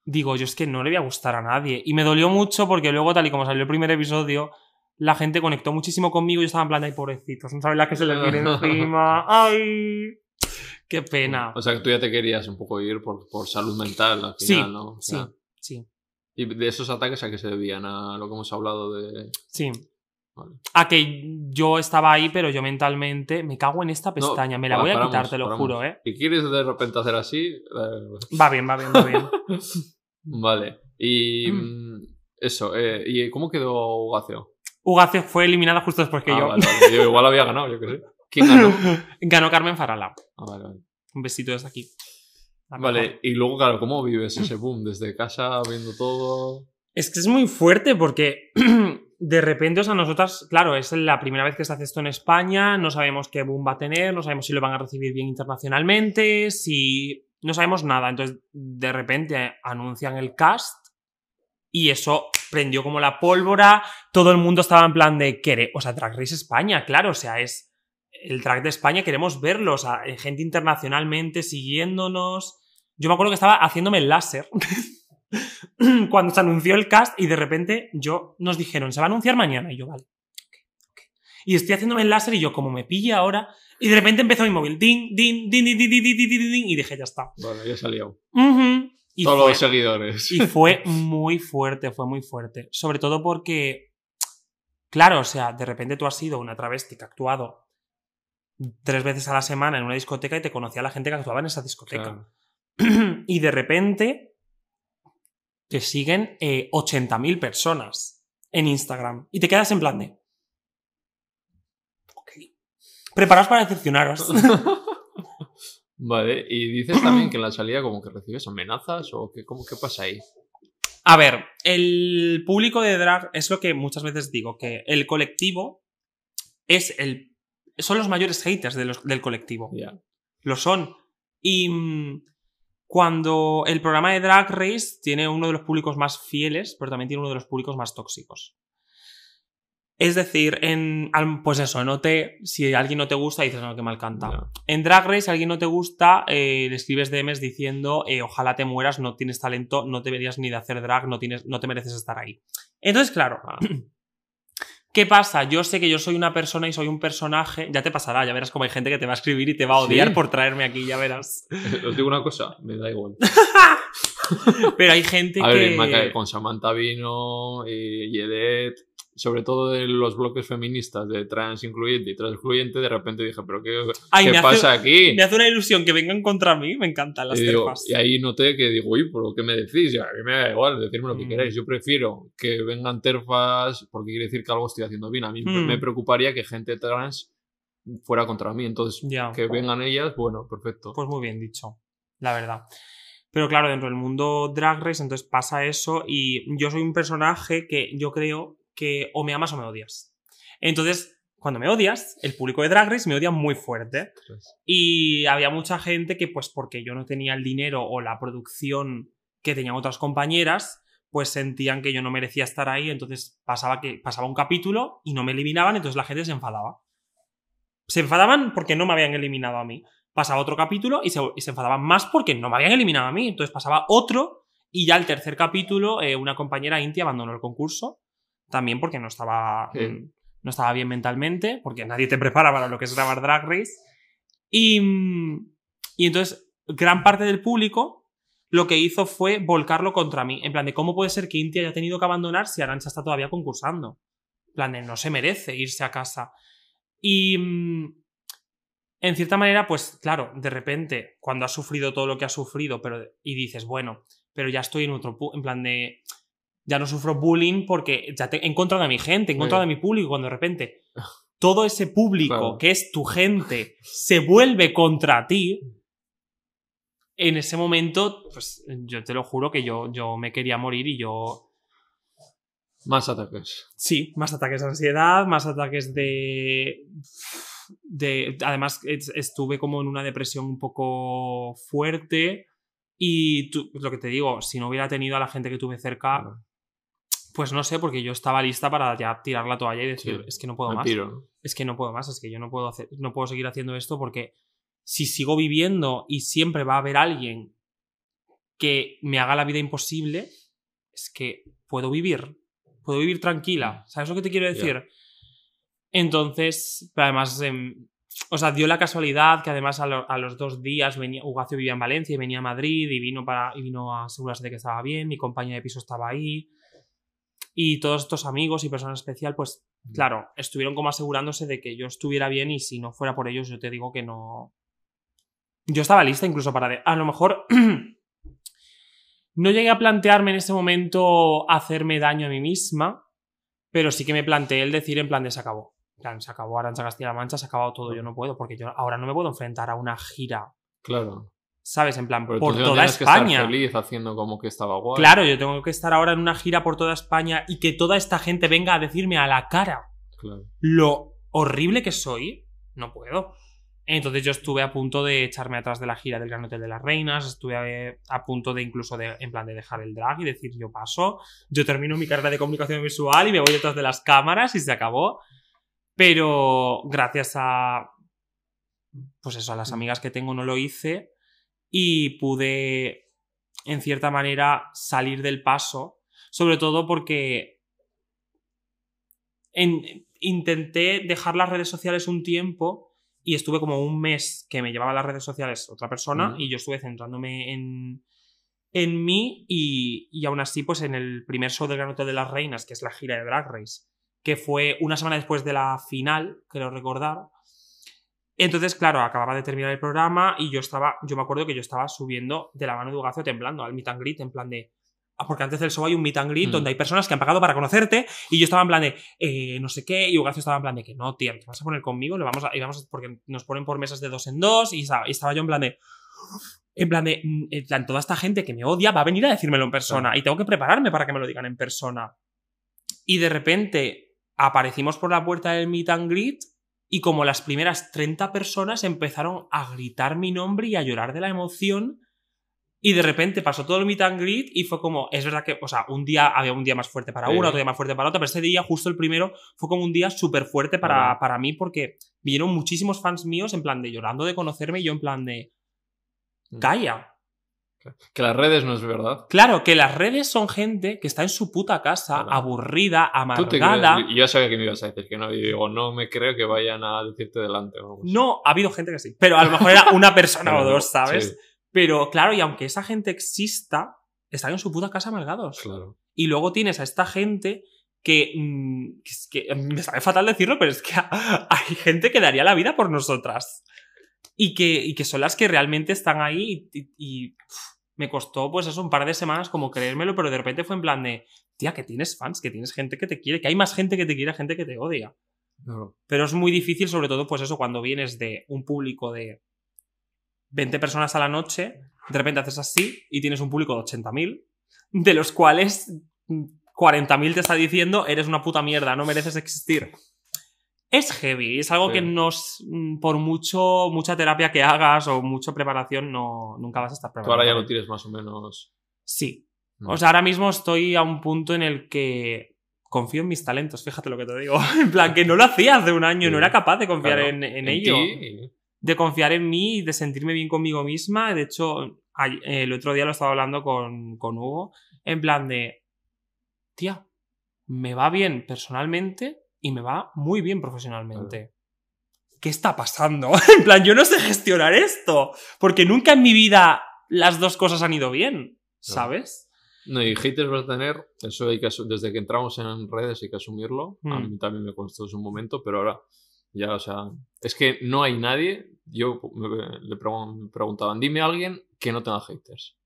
Digo, yo es que no le voy a gustar a nadie. Y me dolió mucho porque luego, tal y como salió el primer episodio, la gente conectó muchísimo conmigo y yo estaba en plan, ay, pobrecitos, no saben la que se les viene encima. ¡Ay! ¡Qué pena! O sea, que tú ya te querías un poco ir por, por salud mental al Sí, final, ¿no? O sí, sí, ¿Y de esos ataques a qué se debían? A lo que hemos hablado de... sí. A que yo estaba ahí, pero yo mentalmente me cago en esta pestaña. me la para- voy a paramos, quitar, te lo paramos. juro, ¿eh? Si quieres de repente hacer así... eh, Va bien, va bien, va bien. Vale. Y... mm, Eso, eh, ¿y cómo quedó Ugaceo? Ugacio fue eliminada justo después que Ah, yo. vale, vale. Yo igual había ganado, yo qué sé. ¿Quién ganó? Ganó Carmen Farala. Ah, vale, vale. Un besito desde aquí. Vale, y luego, claro, ¿cómo vives ese boom? Desde casa, viendo todo... Es que es muy fuerte porque de repente, o sea, nosotras, claro, es la primera vez que se hace esto en España, no sabemos qué boom va a tener, no sabemos si lo van a recibir bien internacionalmente, si... No sabemos nada. Entonces, de repente anuncian el cast y eso prendió como la pólvora, todo el mundo estaba en plan de, "Quere-". o sea, Drag Race España, claro, o sea, es el drag de España, queremos verlo, o sea, gente internacionalmente siguiéndonos. Yo me acuerdo que estaba haciéndome el láser cuando se anunció el cast y de repente yo nos dijeron, se va a anunciar mañana. Y yo, vale. ok, ok". Y estoy haciéndome el láser y yo, como me pille ahora. Y de repente empezó mi móvil, ding, ding, ding, ding, ding, ding, ding, ding, ding, ding, y dije, ya está. Vale, ya salió. Y Todos fue- los seguidores. y fue muy fuerte, fue muy fuerte. Sobre todo porque, claro, o sea, de repente tú has sido una travesti que ha actuado tres veces a la semana en una discoteca y te conocía la gente que actuaba en esa discoteca. Claro. y de repente te siguen eh, 80.000 personas en Instagram. Y te quedas en plan de... Ok. Preparaos para decepcionaros. Vale, y dices también que en la salida como que recibes amenazas o que, ¿cómo, qué pasa ahí? A ver, el público de drag es lo que muchas veces digo, que el colectivo es el. son los mayores haters de los- del colectivo. Ya. Lo son. Y mm, cuando el programa de Drag Race tiene uno de los públicos más fieles, pero también tiene uno de los públicos más tóxicos. Es decir, en. Pues eso, en OT, si alguien no te gusta, dices, no, que mal canta. En Drag Race, si alguien no te gusta, eh, le escribes DMs diciendo, eh, ojalá te mueras, no tienes talento, no deberías ni de hacer drag, no, tienes, no te mereces estar ahí. Entonces, claro, Ah. ¿qué pasa? Yo sé que yo soy una persona y soy un personaje, ya te pasará, ya verás como hay gente que te va a escribir y te va a odiar Sí. por traerme aquí, ya verás. Os digo una cosa, me da igual. Pero hay gente A que... ver, Maca- con Samantha Vino y Yedet, sobre todo de los bloques feministas de trans incluyente y trans excluyente, de repente dije, ¿pero qué, Ay, qué hace- pasa aquí? Me hace una ilusión que vengan contra mí, me encantan las Y, digo- terfas. y ahí noté que digo, uy, ¿pero qué me decís? A mí me da igual, decirme lo que Mm. queráis. Yo prefiero que vengan terfas porque quiere decir que algo estoy haciendo bien. A mí Mm. me preocuparía que gente trans fuera contra mí. Entonces, Ya. que vengan ellas, bueno, perfecto. Pues muy bien dicho, la verdad. Pero claro, dentro del mundo Drag Race, entonces pasa eso y yo soy un personaje que yo creo que o me amas o me odias. Entonces, cuando me odias, el público de Drag Race me odia muy fuerte. Y había mucha gente que, pues porque yo no tenía el dinero o la producción que tenían otras compañeras, pues sentían que yo no merecía estar ahí, entonces pasaba que pasaba un capítulo y no me eliminaban, entonces la gente se enfadaba. Se enfadaban porque no me habían eliminado a mí. Pasaba otro capítulo y se, y se enfadaban más porque no me habían eliminado a mí. Entonces pasaba otro y ya el tercer capítulo eh, una compañera Inti abandonó el concurso. También porque no estaba, Sí. mm, no estaba bien mentalmente, porque nadie te prepara para lo que es grabar Drag Race. Y, mm, y entonces gran parte del público lo que hizo fue volcarlo contra mí. En plan de cómo puede ser que Inti haya tenido que abandonar si Arancha está todavía concursando. En plan de no se merece irse a casa. Y mm, en cierta manera, pues claro, de repente, cuando has sufrido todo lo que has sufrido, pero, y dices, bueno, pero ya estoy en otro en plan de. Ya no sufro bullying porque ya te, he encontrado a mi gente, he encontrado a mi público, cuando de repente todo ese público Claro. que es tu gente se vuelve contra ti. En ese momento, pues yo te lo juro que yo, yo me quería morir y yo Más ataques. Sí, más ataques de ansiedad, más ataques de. de además, es- estuve como en una depresión un poco fuerte. Y tú- lo que te digo, si no hubiera tenido a la gente que tuve cerca, Claro. Pues no sé, porque yo estaba lista para ya tirar la toalla y decir, Sí, es que no puedo más. Es que no puedo más, es que yo no puedo hacer, no puedo seguir haciendo esto porque si sigo viviendo y siempre va a haber alguien que me haga la vida imposible, es que puedo vivir, puedo vivir tranquila. ¿Sabes lo que te quiero decir? Entonces, pero además, em, o sea, dio la casualidad que además a, lo- a los dos días venía, Ugacio vivía en Valencia y venía a Madrid y vino, para, y vino a asegurarse de que estaba bien, mi compañía de piso estaba ahí. Y todos estos amigos y personas especial, pues claro, estuvieron como asegurándose de que yo estuviera bien y si no fuera por ellos, yo te digo que no. Yo estaba lista incluso para. de- A lo mejor. no llegué a plantearme en ese momento hacerme daño a mí misma, pero sí que me planteé el decir en plan de se acabó. Plan, se acabó Arancha Castilla-La Mancha, se ha acabado todo, yo no puedo, porque yo ahora no me puedo enfrentar a una gira, Claro. ¿Sabes? En plan, Pero por tú toda tienes que España. estar feliz haciendo como que estaba guay. Claro, yo tengo que estar ahora en una gira por toda España y que toda esta gente venga a decirme a la cara Claro. lo horrible que soy, no puedo. Entonces yo estuve a punto de echarme atrás de la gira del Gran Hotel de las Reinas, estuve a, a punto de incluso de, en plan de dejar el drag y decir yo paso, yo termino mi carrera de comunicación visual y me voy detrás de las cámaras y se acabó. Pero gracias a pues eso, a las amigas que tengo no lo hice y pude en cierta manera salir del paso, sobre todo porque en- intenté dejar las redes sociales un tiempo y estuve como un mes que me llevaba las redes sociales otra persona y yo estuve centrándome en, en mí y, y aún así pues en el primer show del Gran Hotel de las Reinas, que es la gira de Drag Race, que fue una semana después de la final, creo recordar. Entonces, claro, acababa de terminar el programa y yo estaba, yo me acuerdo que yo estaba subiendo de la mano de Ugacio temblando al meet and greet, en plan de. Ah, porque antes del show hay un meet and greet Mm. donde hay personas que han pagado para conocerte y yo estaba en plan de eh, no sé qué y Ugacio estaba en plan de que no, tía, te vas a poner conmigo, le vamos a, y vamos a- porque nos ponen por mesas de dos en dos y estaba, y estaba yo en plan de en plan de mm, en plan, toda esta gente que me odia va a venir a decírmelo en persona y tengo que prepararme para que me lo digan en persona. Y de repente aparecimos por la puerta del meet and greet y como las primeras 30 personas empezaron a gritar mi nombre y a llorar de la emoción. Y de repente pasó todo el meet and greet y fue como, es verdad que, o sea, un día había un día más fuerte para Sí. uno, otro día más fuerte para otro, pero ese día, justo el primero, fue como un día súper fuerte para, para mí porque vinieron muchísimos fans míos en plan de llorando de conocerme y yo en plan de, Mm. calla. Que las redes no es verdad. Claro, que las redes son gente que está en su puta casa, Claro. aburrida, amargada. yo sabía que me ibas a decir que no. Y digo, no me creo que vayan a decirte delante. vamos. No, ha habido gente que sí, pero a lo mejor era una persona o dos, ¿sabes? sí, Pero claro, y aunque esa gente exista, están en su puta casa amargados. claro. Y luego tienes a esta gente que, mm, que es que me sabe fatal decirlo, pero es que hay gente que daría la vida por nosotras. Y que, y que son las que realmente están ahí y, y- y, pf, me costó pues eso un par de semanas como creérmelo, pero de repente fue en plan de, tía, que tienes fans, que tienes gente que te quiere, que hay más gente que te quiere, gente que te odia. Pero es muy difícil, sobre todo, pues eso, cuando vienes de un público de 20 personas a la noche, de repente haces así y tienes un público de 80.000, de los cuales mm, 40.000 te está diciendo eres una puta mierda, no mereces existir. Es heavy, es algo Sí. que nos, mm, por mucho, mucha terapia que hagas o mucha preparación, no, nunca vas a estar Tú preparado. ahora ya lo tienes más o menos. Sí. Mm. O sea, ahora mismo estoy a un punto en el que confío en mis talentos, fíjate lo que te digo. En plan, que no lo hacía hace un año, Sí. no era capaz de confiar Claro, en, en en ello. ti, De confiar en mí y de sentirme bien conmigo misma. De hecho, el otro día lo estaba hablando con, con Hugo, en plan de, tía, me va bien personalmente y me va muy bien profesionalmente. ¿Qué está pasando? en plan, yo no sé gestionar esto, porque nunca en mi vida las dos cosas han ido bien, ¿sabes? No, y haters vas a tener, eso hay que desde que entramos en redes hay que asumirlo. A Mm. mí también me costó en un momento, pero ahora ya, o sea, es que no hay nadie. Yo me, le pregun- preguntaban, dime a alguien que no tenga haters.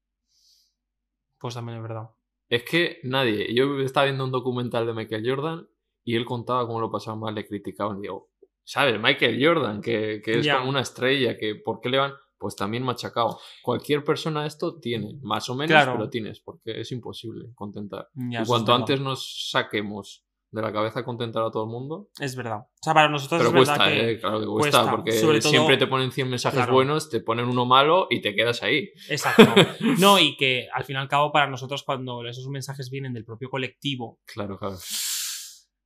Pues también es verdad. Es que nadie. Yo estaba viendo un documental de Michael Jordan y él contaba cómo lo pasaba mal, le criticaban. Y digo, ¿sabes? Michael Jordan, que, que es como una estrella, que ¿por qué le van? pues también machacado. Cualquier persona esto tiene, más o menos, Claro. pero tienes, porque es imposible contentar. Y cuanto verdad. antes nos saquemos de la cabeza contentar a todo el mundo, Es verdad. O sea, para nosotros pero es verdad cuesta, que... eh, claro que cuesta, cuesta, porque sobre todo- siempre te ponen 100 mensajes Claro. buenos, te ponen uno malo y te quedas ahí. Exacto. No, y que al fin y al cabo para nosotros cuando esos mensajes vienen del propio colectivo, Claro, claro.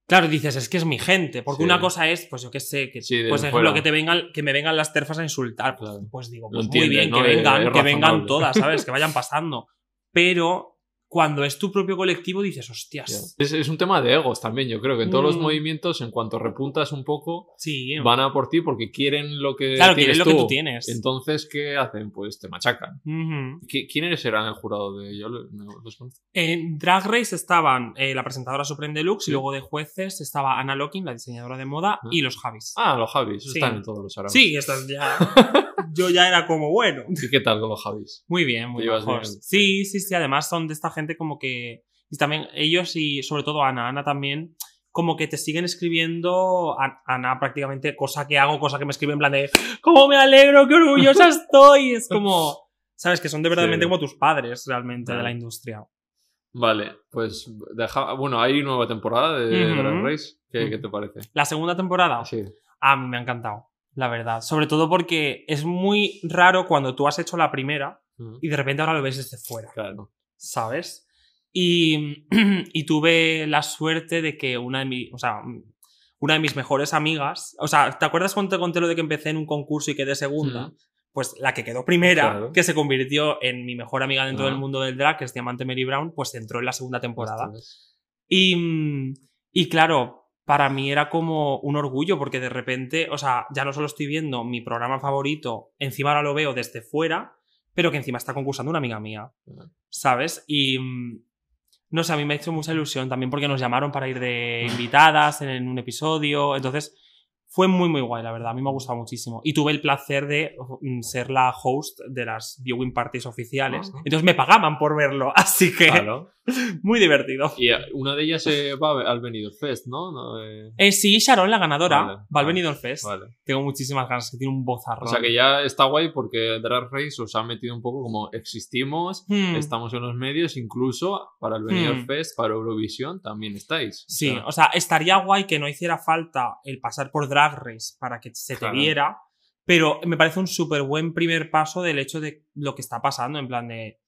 Claro, dices, es que es mi gente, porque Sí. una cosa es, pues yo qué sé, que Sí, pues ejemplo que te vengan que me vengan las terfas a insultar, pues, Claro. pues digo, pues muy bien, ¿no? que vengan, que vengan todas, ¿sabes? Que vayan pasando. Pero cuando es tu propio colectivo dices, hostias. Es, es un tema de egos también, yo creo que en todos los Mm. movimientos, en cuanto repuntas un poco, Sí, van a por ti porque quieren lo que claro, tienes quieres lo que tú tienes. Entonces, ¿qué hacen? Pues te machacan. Ujú. ¿Qui- ¿Quiénes eran el jurado de yo? los. En Drag Race estaban eh, la presentadora Supreme Deluxe Sí. y luego de jueces estaba Anna Locking, la diseñadora de moda, Ah. y los Javis. Ah, los Javis, Sí. están en todos los araos. Sí, estas ya. Yo ya era como bueno. ¿Y qué tal con los Javis? Muy bien, muy bien. Sí, sí, sí. Además son de esta gente como que. Y también ellos y sobre todo Ana. Ana también. Como que te siguen escribiendo. A- Ana prácticamente cosa que hago, cosa que me escribe en plan de. ¡Cómo me alegro! ¡Qué orgullosa estoy! Es como. ¿Sabes? Que son de verdaderamente Sí. como tus padres realmente de Claro. la industria. Vale, pues deja... bueno, hay nueva temporada de Ujú. Drag Race. ¿Qué, Ujú. qué te parece? La segunda temporada. Sí. A mí me ha encantado. La verdad. Sobre todo porque es muy raro cuando tú has hecho la primera Ujú. y de repente ahora lo ves desde fuera. Claro. ¿Sabes? Y, y tuve la suerte de que una de, mi, o sea, una de mis mejores amigas, o sea, ¿te acuerdas cuando te conté lo de que empecé en un concurso y quedé segunda? Ujú. Pues la que quedó primera, Claro. que se convirtió en mi mejor amiga dentro Ah. del mundo del drag, que es Diamante Mary Brown, pues entró en la segunda temporada. Y, mm, y claro, para mí era como un orgullo, porque de repente, o sea, ya no solo estoy viendo mi programa favorito, encima ahora lo veo desde fuera, pero que encima está concursando una amiga mía. ¿sabes? Y mm, no sé, a mí me ha hecho mucha ilusión también porque nos llamaron para ir de invitadas en un episodio, entonces fue muy, muy guay, la verdad, a mí me ha gustado muchísimo. Y tuve el placer de mm, ser la host de las viewing parties oficiales, entonces me pagaban por verlo, así que Claro. muy divertido. Y eh, una de ellas eh, va al Benidorm Fest, ¿no? No, eh, Eh, sí, Sharon, la ganadora, Vale, va al Benidorm Fest. Vale. Tengo muchísimas ganas, que tiene un bozarrón. O sea que ya está guay porque Drag Race os ha metido un poco como existimos, Hmm. estamos en los medios, incluso para el Benidorm Hmm. Fest, para Eurovisión también estáis. O Sí, sea, o sea, estaría guay que no hiciera falta el pasar por Drag Race para que se te viera, pero me parece un súper buen primer paso del hecho de lo que está pasando, en plan de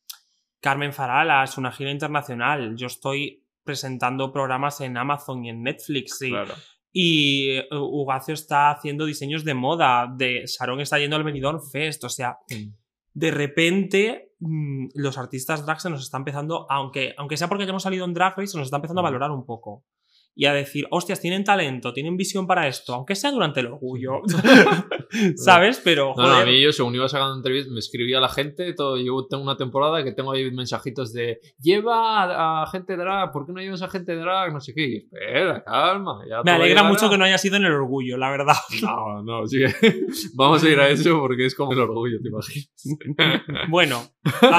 Carmen Farala, es una gira internacional, yo estoy presentando programas en Amazon y en Netflix y, claro. y eh, Ugacio está haciendo diseños de moda, de Sharon está yendo al Benidorm Fest, o sea, Mm. de repente mm, los artistas drag se nos está empezando, aunque, aunque sea porque hayamos salido en Drag Race, se nos está empezando a valorar un poco. Y a decir, hostias, tienen talento, tienen visión para esto, aunque sea durante el orgullo. ¿Sabes? Pero, No, no, joder. a mí yo según iba sacando entrevistas me escribía la gente, todo, yo tengo una temporada que tengo ahí mensajitos de lleva a, a gente drag, ¿por qué no llevas a gente drag? No sé qué, y espera, calma. Ya me alegra mucho que no haya sido en el orgullo, la verdad. No, no, sí vamos a ir a eso porque es como el orgullo, ¿te imaginas? bueno,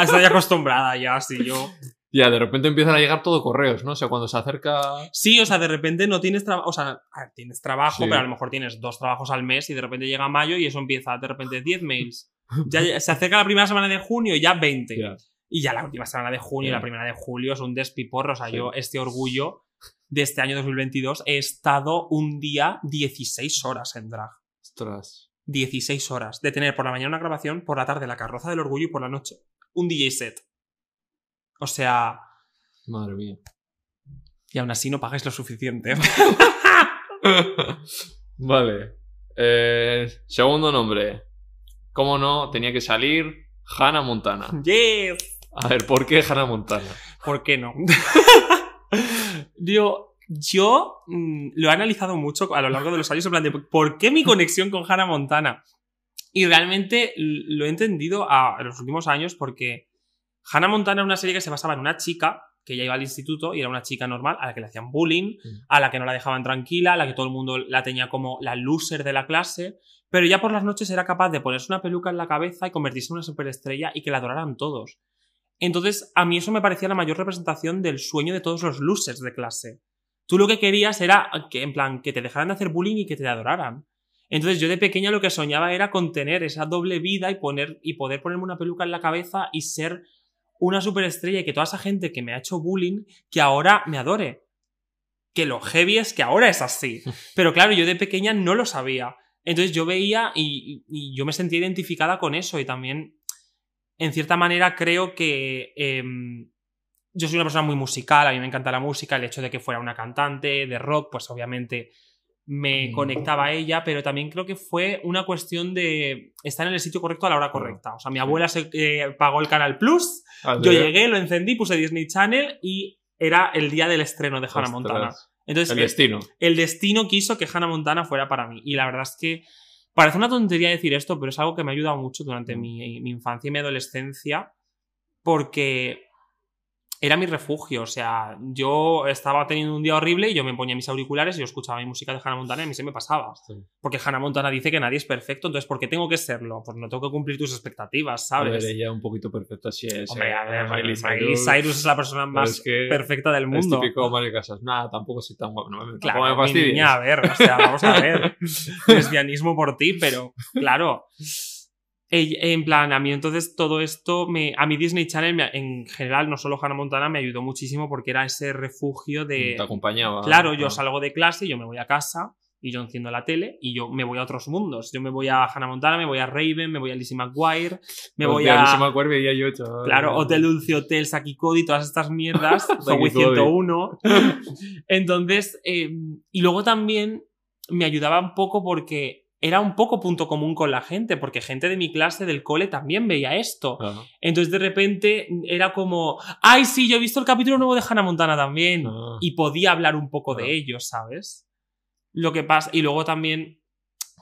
estoy acostumbrada ya, sí, yo. Ya, de repente empiezan a llegar todo correos, ¿no? O sea, cuando se acerca... Sí, o sea, de repente no tienes trabajo, o sea, tienes trabajo, Sí. pero a lo mejor tienes dos trabajos al mes y de repente llega mayo y eso empieza de repente 10 mails. Ya se acerca la primera semana de junio y ya 20. Ya. Y ya la última semana de junio y la primera de julio es un despiporro. O sea, Sí. yo este orgullo de este año 2022 he estado un día 16 horas en drag. Ostras. 16 horas. De tener por la mañana una grabación, por la tarde la carroza del orgullo y por la noche un DJ set. O sea, Madre mía. y aún así no pagáis lo suficiente. vale. Eh, segundo nombre. ¿Cómo no? Tenía que salir Hannah Montana. yes. A ver, ¿por qué Hannah Montana? ¿Por qué no? yo, yo mm, lo he analizado mucho a lo largo de los años en plan de ¿por qué mi conexión con Hannah Montana? Y realmente lo he entendido a, en los últimos años porque Hannah Montana era una serie que se basaba en una chica que ya iba al instituto y era una chica normal a la que le hacían bullying, Mm. a la que no la dejaban tranquila, a la que todo el mundo la tenía como la loser de la clase, pero ya por las noches era capaz de ponerse una peluca en la cabeza y convertirse en una superestrella y que la adoraran todos. Entonces, a mí eso me parecía la mayor representación del sueño de todos los losers de clase. Tú lo que querías era que, en plan, que te dejaran de hacer bullying y que te adoraran. Entonces yo de pequeña lo que soñaba era con tener esa doble vida y, poner, y poder ponerme una peluca en la cabeza y ser una superestrella y que toda esa gente que me ha hecho bullying, que ahora me adore. Que lo heavy es que ahora es así. Pero claro, yo de pequeña no lo sabía. Entonces yo veía y, y yo me sentía identificada con eso y también, en cierta manera, creo que em, yo soy una persona muy musical, a mí me encanta la música, el hecho de que fuera una cantante de rock, pues obviamente me conectaba a ella, pero también creo que fue una cuestión de estar en el sitio correcto a la hora correcta. O sea, mi abuela se eh, pagó el Canal Plus, yo llegué, lo encendí, puse Disney Channel y era el día del estreno de Hannah Ostras. Montana. Entonces, El eh, destino. el destino quiso que Hannah Montana fuera para mí. Y la verdad es que parece una tontería decir esto, pero es algo que me ha ayudado mucho durante mi, mi infancia y mi adolescencia, porque era mi refugio. O sea, yo estaba teniendo un día horrible y yo me ponía mis auriculares y yo escuchaba mi música de Hannah Montana y a mí se me pasaba. Sí. Porque Hannah Montana dice que nadie es perfecto, entonces ¿por qué tengo que serlo? Pues no tengo que cumplir tus expectativas, A ¿sabes? ver, ella un poquito perfecta sí es. Hombre, eh, a ver, Miley Miley Cyrus, es la persona más es que perfecta del Es mundo. típico Mario Casas. Nada, tampoco soy tan guapo. No me, Claro, me mi niña, a ver, o sea, vamos a ver. Lesbianismo por ti, pero claro. En plan, a mí entonces todo esto, me, a mi Disney Channel me- en general, no solo Hannah Montana, me ayudó muchísimo porque era ese refugio de... Te acompañaba. Claro, yo salgo de clase, yo me voy a casa y yo enciendo la tele y yo me voy a otros mundos. Yo me voy a Hannah Montana, me voy a Raven, me voy a Lizzie McGuire, me voy a... me acuerdo, veía yo, chaval. Claro, Hotel Dulce Hotel, Saki Cody, todas estas mierdas, Zoe Saki Cody. 101. Entonces, eh, y luego también me ayudaba un poco porque era un poco punto común con la gente, porque gente de mi clase del cole también veía esto. Entonces, de repente, era como, ay, sí, yo he visto el capítulo nuevo de Hannah Montana también. ah. Y podía hablar un poco de ellos, ¿sabes? Lo que pasa, y luego también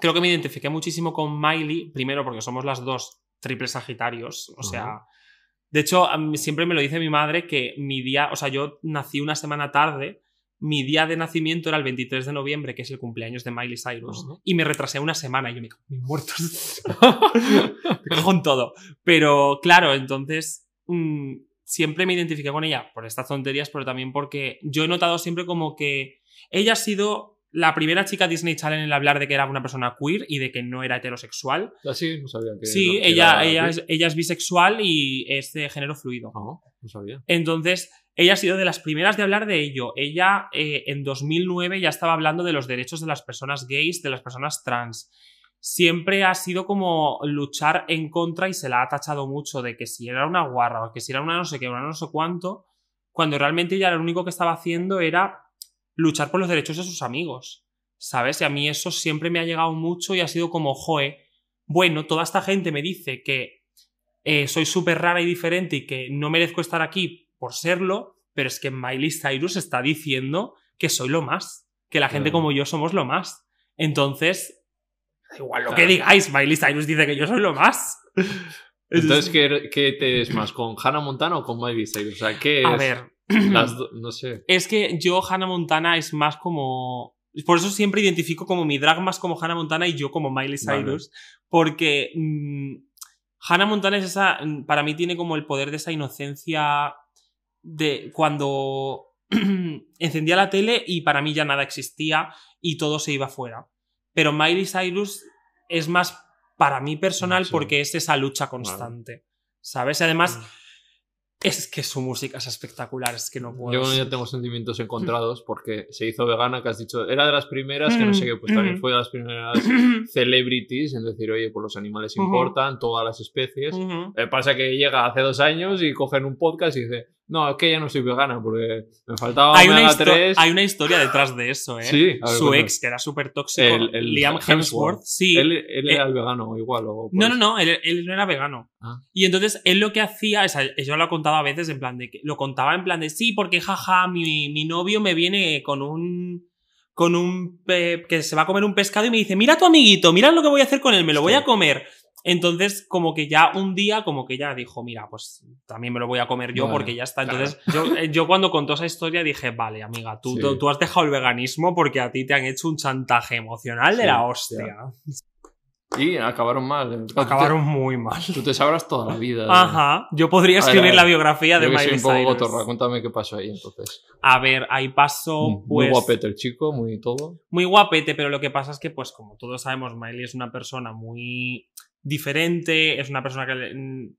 creo que me identifiqué muchísimo con Miley, primero porque somos las dos triples sagitarios, o sea, Ajá. de hecho, siempre me lo dice mi madre que mi día, o sea, yo nací una semana tarde, mi día de nacimiento era el 23 de noviembre, que es el cumpleaños de Miley Cyrus, Ajá. y me retrasé una semana y yo me cago en muertos. me cago en todo. Pero claro, entonces mm, siempre me identifiqué con ella por estas tonterías, pero también porque yo he notado siempre como que ella ha sido la primera chica Disney Channel en hablar de que era una persona queer y de que no era heterosexual. Así, no sabía que. Sí, que ella, era ella, es, ella es bisexual y es de género fluido. No, no sabía. Entonces, ella ha sido de las primeras de hablar de ello. Ella eh, en 2009 ya estaba hablando de los derechos de las personas gays, de las personas trans. Siempre ha sido como luchar en contra y se la ha tachado mucho de que si era una guarra o que si era una no sé qué, una no sé cuánto, cuando realmente ella lo único que estaba haciendo era luchar por los derechos de sus amigos. ¿Sabes? Y a mí eso siempre me ha llegado mucho y ha sido como, joe, bueno, toda esta gente me dice que eh, soy súper rara y diferente y que no merezco estar aquí por serlo, pero es que Miley Cyrus está diciendo que soy lo más, que la gente Claro. como yo somos lo más. Entonces, da igual lo que Claro. digáis, Miley Cyrus dice que yo soy lo más. Entonces, ¿qué, ¿qué te es más? ¿Con Hannah Montana o con Miley Cyrus? O sea, ¿qué es? a ver, Las no sé. es que yo Hannah Montana es más como... Por eso siempre identifico como mi drag más como Hannah Montana y yo como Miley Vale. Cyrus, porque mm, Hannah Montana es esa, mm, para mí tiene como el poder de esa inocencia de cuando encendía la tele y para mí ya nada existía y todo se iba fuera. Pero Miley Cyrus es más para mí personal Sí. porque es esa lucha constante. ¿Sabes? Y además, es que su música es espectacular, es que no puedo. Yo con ella tengo sentimientos encontrados porque se hizo vegana, que has dicho, era de las primeras, que no sé qué, pues también Mm. fue de las primeras celebrities en decir, oye, pues los animales importan, todas las especies. Eh, pasa que llega hace dos años y cogen un podcast y dice, no, es que ya no soy vegana porque me faltaba hay, una omega histo- 3. hay una historia detrás de eso, ¿eh? Sí, ver, Su ex, que era súper tóxico, El- el Liam Hemsworth. Hemsworth. Sí. Él, él Eh, era el vegano igual. O no, pues- no, no, él, él no era vegano. Ah. Y entonces él lo que hacía, o sea, yo lo he contado a veces en plan de que lo contaba en plan de sí, porque jaja, mi, mi novio me viene con un con un que se va a comer un pescado y me dice, "Mira a tu amiguito, mira lo que voy a hacer con él, me lo voy a comer." Entonces, como que ya un día, como que ya dijo, mira, pues también me lo voy a comer yo Vale, porque ya está. claro. Entonces, yo, eh, yo cuando contó esa historia dije, vale, amiga, tú, Sí. tú, tú has dejado el veganismo porque a ti te han hecho un chantaje emocional de la hostia. Y acabaron mal. Te- Acabaron muy mal. Tú te sabrás toda la vida. Ajá. Yo podría escribir ver. la biografía de Yo que soy Miley un poco Cyrus. cuéntame qué pasó ahí entonces. A ver, ahí pasó, muy pues. guapete el chico, muy todo. muy guapete, pero lo que pasa es que, pues, como todos sabemos, Miley es una persona muy diferente, es una persona que, mm,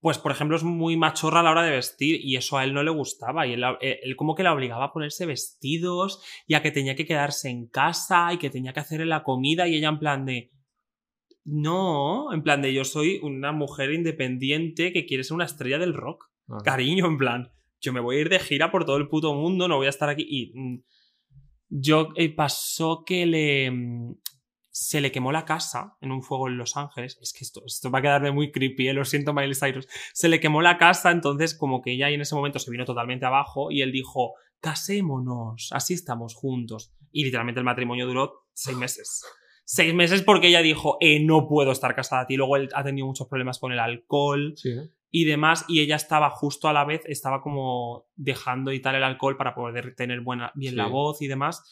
pues, por ejemplo, es muy machorra a la hora de vestir y eso a él no le gustaba y él, eh, él como que la obligaba a ponerse vestidos y a que tenía que quedarse en casa y que tenía que hacerle la comida y ella en plan de... No, en plan de yo soy una mujer independiente que quiere ser una estrella del rock Ah. cariño, en plan, yo me voy a ir de gira por todo el puto mundo, no voy a estar aquí. Y mm, yo eh, pasó que le. mm, se le quemó la casa en un fuego en Los Ángeles. Es que esto, esto va a quedarme muy creepy, eh, lo siento, Miley Cyrus. Se le quemó la casa, entonces, como que ella en ese momento se vino totalmente abajo y él dijo: Casémonos, así estamos juntos. Y literalmente el matrimonio duró seis meses. Seis meses porque ella dijo: eh, No puedo estar casada a ti. Luego él ha tenido muchos problemas con el alcohol Sí, ¿eh? y demás, y ella estaba justo a la vez, estaba como dejando y tal el alcohol para poder tener buena, bien Sí. la voz y demás.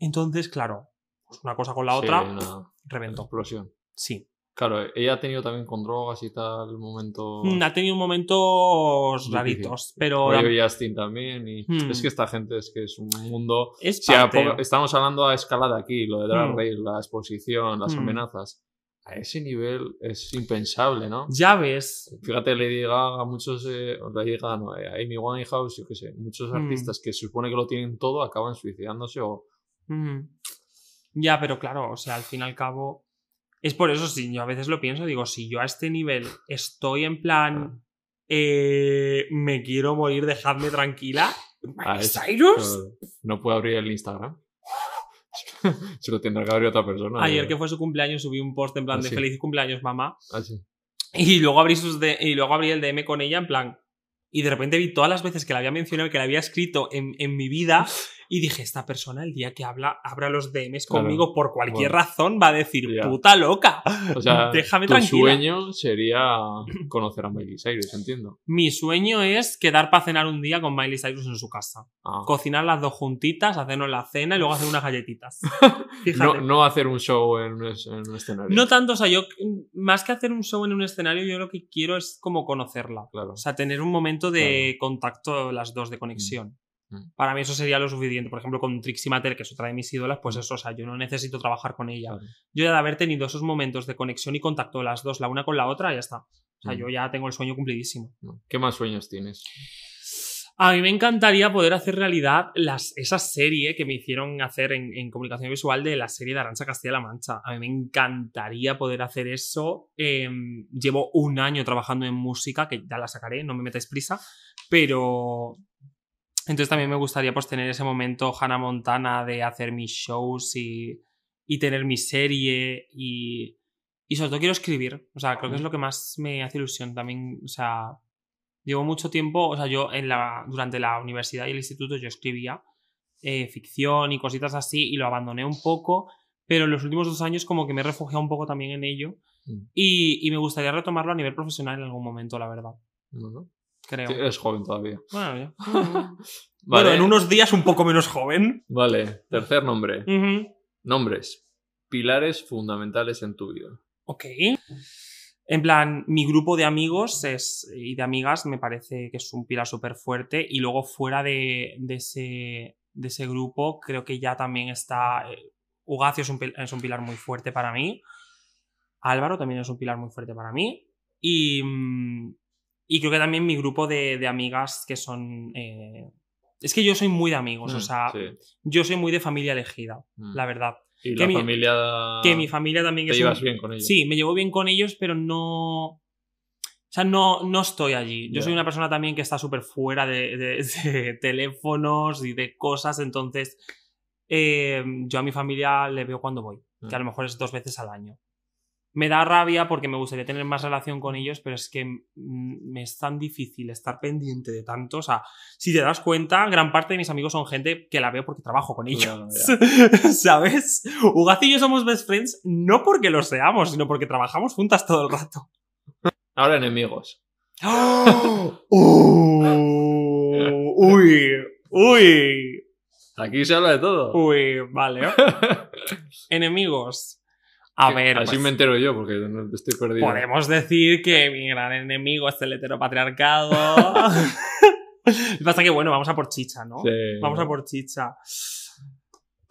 Entonces, claro, pues una cosa con la Sí, otra, una reventó. explosión. Sí. Claro, ella ha tenido también con drogas y tal, momento. Mm, Ha tenido momentos raritos, pero Rollo Justin también. Y Hmm. Es que esta gente es que es un mundo. es Si poco- estamos hablando a escala de aquí, lo de Drag Hmm. Race, la exposición, las Hmm. amenazas. A ese nivel es impensable, ¿no? Ya ves. Fíjate, Lady Gaga, muchos, eh, Lady Gaga, no, eh, Amy Winehouse, yo qué sé, muchos Hmm. artistas que se supone que lo tienen todo acaban suicidándose o... Mm. Ya, pero claro, o sea, al fin y al cabo. Es por eso, si yo a veces lo pienso, digo, si yo a este nivel estoy en plan. eh, me quiero morir, dejadme tranquila. Ah, es- Cyrus. no puede abrir el Instagram. se lo tendrá que abrir otra persona. Ayer eh. que fue su cumpleaños subí un post en plan Ah, de sí. feliz cumpleaños mamá Ah, sí. y luego abrí sus de- y luego abrí el DM con ella en plan y de repente vi todas las veces que la había mencionado que la había escrito en, en mi vida y dije esta persona el día que habla abra los DMs Claro. conmigo por cualquier Bueno. razón va a decir Ya. puta loca O sea, déjame tu tranquila sueño sería conocer a Miley Cyrus, entiendo. mi sueño es quedar para cenar un día con Miley Cyrus en su casa Ah. cocinar las dos juntitas hacernos la cena y luego hacer unas galletitas No, no hacer un show en un, es- en un escenario. No tanto, o sea, yo más que hacer un show en un escenario, yo lo que quiero es como conocerla. Claro. O sea, tener un momento de contacto las dos, de conexión. Mm. Mm. Para mí eso sería lo suficiente. Por ejemplo, con Trixie Mattel, que es otra de mis ídolas, pues eso, o sea, yo no necesito trabajar con ella. Claro. Yo ya de haber tenido esos momentos de conexión y contacto las dos, la una con la otra, ya está. O sea, Mm. yo ya tengo el sueño cumplidísimo. ¿Qué más sueños tienes? A mí me encantaría poder hacer realidad las, esa serie que me hicieron hacer en, en comunicación visual de la serie de Arancha Castilla-La Mancha. A mí me encantaría poder hacer eso. Eh, llevo un año trabajando en música, que ya la sacaré, no me metáis prisa, pero... Entonces también me gustaría pues tener ese momento Hannah Montana de hacer mis shows y, y tener mi serie y... Y sobre todo quiero escribir. O sea, creo que es lo que más me hace ilusión también. O sea, Llevo mucho tiempo, o sea, yo en la, durante la universidad y el instituto yo escribía eh, ficción y cositas así y lo abandoné un poco, pero en los últimos dos años como que me he refugiado un poco también en ello Mm. y, y me gustaría retomarlo a nivel profesional en algún momento, la verdad. Bueno, Creo. sí, eres joven todavía. Bueno, ya. Vale. Bueno, en unos días un poco menos joven. Vale, tercer nombre. Nombres. Pilares fundamentales en tu vida. Ok. En plan, mi grupo de amigos es, y de amigas me parece que es un pilar súper fuerte. Y luego fuera de, de ese, de ese grupo, creo que ya también está. eh, Ugacio es un, es un pilar muy fuerte para mí. Álvaro también es un pilar muy fuerte para mí. Y, mm, y creo que también mi grupo de, de amigas que son. eh, es que yo soy muy de amigos, o Mm, sea, sí. yo soy muy de familia elegida, Mm. la verdad. Y que la mi- familia. Que mi familia también Te es. llevas un- bien con ellos. Sí, me llevo bien con ellos, pero no. O sea, no, no estoy allí. Yo soy una persona también que está súper fuera de, de- de teléfonos y de cosas, entonces eh, yo a mi familia le veo cuando voy, Mm. que a lo mejor es dos veces al año. Me da rabia porque me gustaría tener más relación con ellos, pero es que me es tan difícil estar pendiente de tanto. O sea, si te das cuenta, gran parte de mis amigos son gente que la veo porque trabajo con ellos. ¿Sabes? Ugaz y yo somos best friends no porque lo seamos, sino porque trabajamos juntas todo el rato. Ahora enemigos. Uh, uy, uy, Aquí se habla de todo. uy, vale. Enemigos. A ver, Así pues, me entero yo porque no estoy perdido. podemos decir que mi gran enemigo es el heteropatriarcado. Lo que pasa que, bueno, vamos a por chicha, ¿no? Sí. Vamos a por chicha.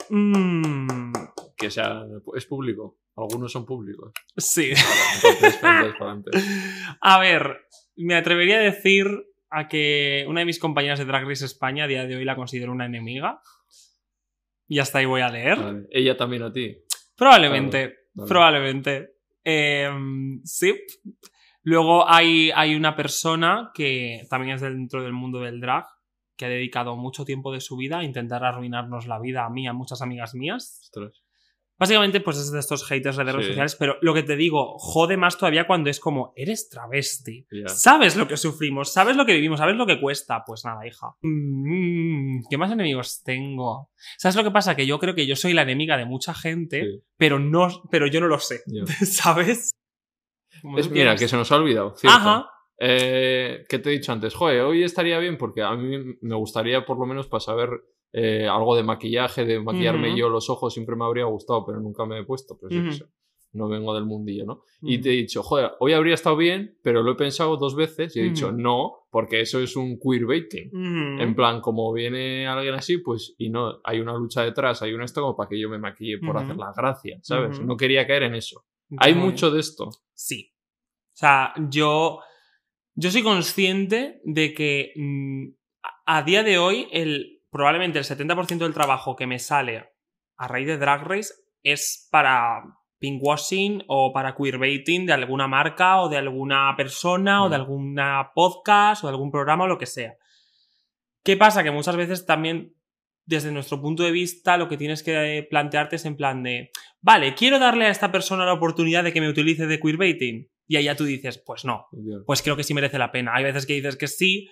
Mm, Que sea, es público. Algunos son públicos. sí. Entonces, entonces. A ver, me atrevería a decir a que una de mis compañeras de Drag Race España a día de hoy la considero una enemiga. Y hasta ahí voy a leer. Vale. Ella también a ti. Probablemente, Vale. probablemente. Em, sí. Luego hay, hay una persona que también es dentro del mundo del drag, que ha dedicado mucho tiempo de su vida a intentar arruinarnos la vida a mí, a muchas amigas mías. Ostras. Básicamente, pues es de estos haters de redes Sí. sociales, pero lo que te digo, jode más todavía cuando es como, eres travesti. ¿Sabes lo que sufrimos? ¿Sabes lo que vivimos? ¿Sabes lo que cuesta? Pues nada, hija. Mm, ¿Qué más enemigos tengo? ¿Sabes lo que pasa? Que yo creo que yo soy la enemiga de mucha gente, Sí. pero, no, pero yo no lo sé. ¿Sabes? Es, mira, que se nos ha olvidado. cierto. Ajá. Eh, ¿Qué te he dicho antes? Joder, hoy estaría bien porque a mí me gustaría por lo menos para saber eh, algo de maquillaje, de maquillarme yo los ojos, siempre me habría gustado, pero nunca me he puesto, pues Ujú. sé, no vengo del mundillo, ¿no? Y te he dicho, joder, hoy habría estado bien, pero lo he pensado dos veces y he dicho, no, porque eso es un queerbaiting. Ujú. En plan, como viene alguien así, pues, y no, hay una lucha detrás, hay un esto como para que yo me maquille por hacer la gracia, ¿sabes? No quería caer en eso. Hay mucho de esto. Sí. O sea, yo, yo soy consciente de que mm, a día de hoy el, probablemente el 70% del trabajo que me sale a raíz de Drag Race es para pinkwashing o para queerbaiting de alguna marca o de alguna persona o de Mm. alguna podcast o de algún programa o lo que sea. ¿Qué pasa? Que muchas veces también desde nuestro punto de vista lo que tienes que plantearte es en plan de, vale, quiero darle a esta persona la oportunidad de que me utilice de queerbaiting. Y ya tú dices, pues no, pues creo que sí merece la pena. Hay veces que dices que sí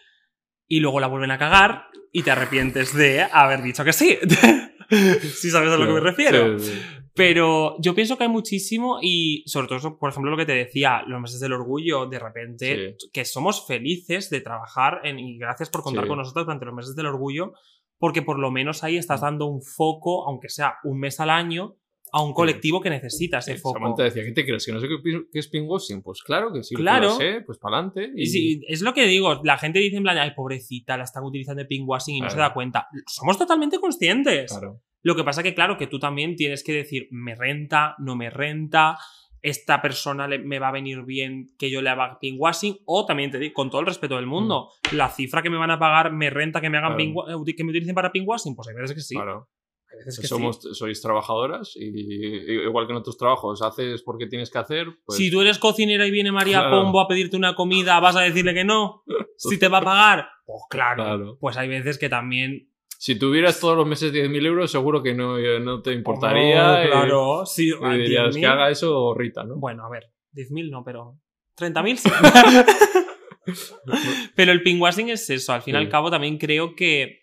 y luego la vuelven a cagar y te arrepientes de haber dicho que sí. si sabes a lo que me refiero. Sí, sí. Pero yo pienso que hay muchísimo y sobre todo, por ejemplo, lo que te decía, los meses del orgullo, de repente, que somos felices de trabajar en, y gracias por contar con nosotros durante los meses del orgullo, porque por lo menos ahí estás dando un foco, aunque sea un mes al año, a un colectivo que necesita ese foco. Samantha decía, ¿qué te crees? ¿Que no sé qué, es pinkwashing? Pues claro que sí, Claro. lo sé, pues para adelante. Y sí, es lo que digo, la gente dice en plan, ay, pobrecita, la están utilizando de pinkwashing y no se da cuenta. Somos totalmente conscientes. Claro. Lo que pasa que, claro, que tú también tienes que decir, me renta, no me renta, esta persona le- me va a venir bien que yo le haga pinkwashing, o también te digo, con todo el respeto del mundo, la cifra que me van a pagar me renta que me hagan Mm. Claro. eh, que me utilicen para pinkwashing, pues hay veces que sí. claro. Hay veces que Somos, sí. Sois trabajadoras y, y igual que en otros trabajos haces porque tienes que hacer. Pues, Si tú eres cocinera y viene María Claro. Pombo a pedirte una comida, ¿vas a decirle que no? Si te va a pagar, pues claro. Claro. Pues hay veces que también si tuvieras todos los meses 10.000 euros, seguro que no, eh, no te importaría. Oh, y- claro, sí, Y, dirías 10.000. que haga eso Rita, ¿no? Bueno, a ver, 10.000 no, pero 30.000 sí. pero el pinkwashing es eso. Al fin y Sí. al cabo también creo que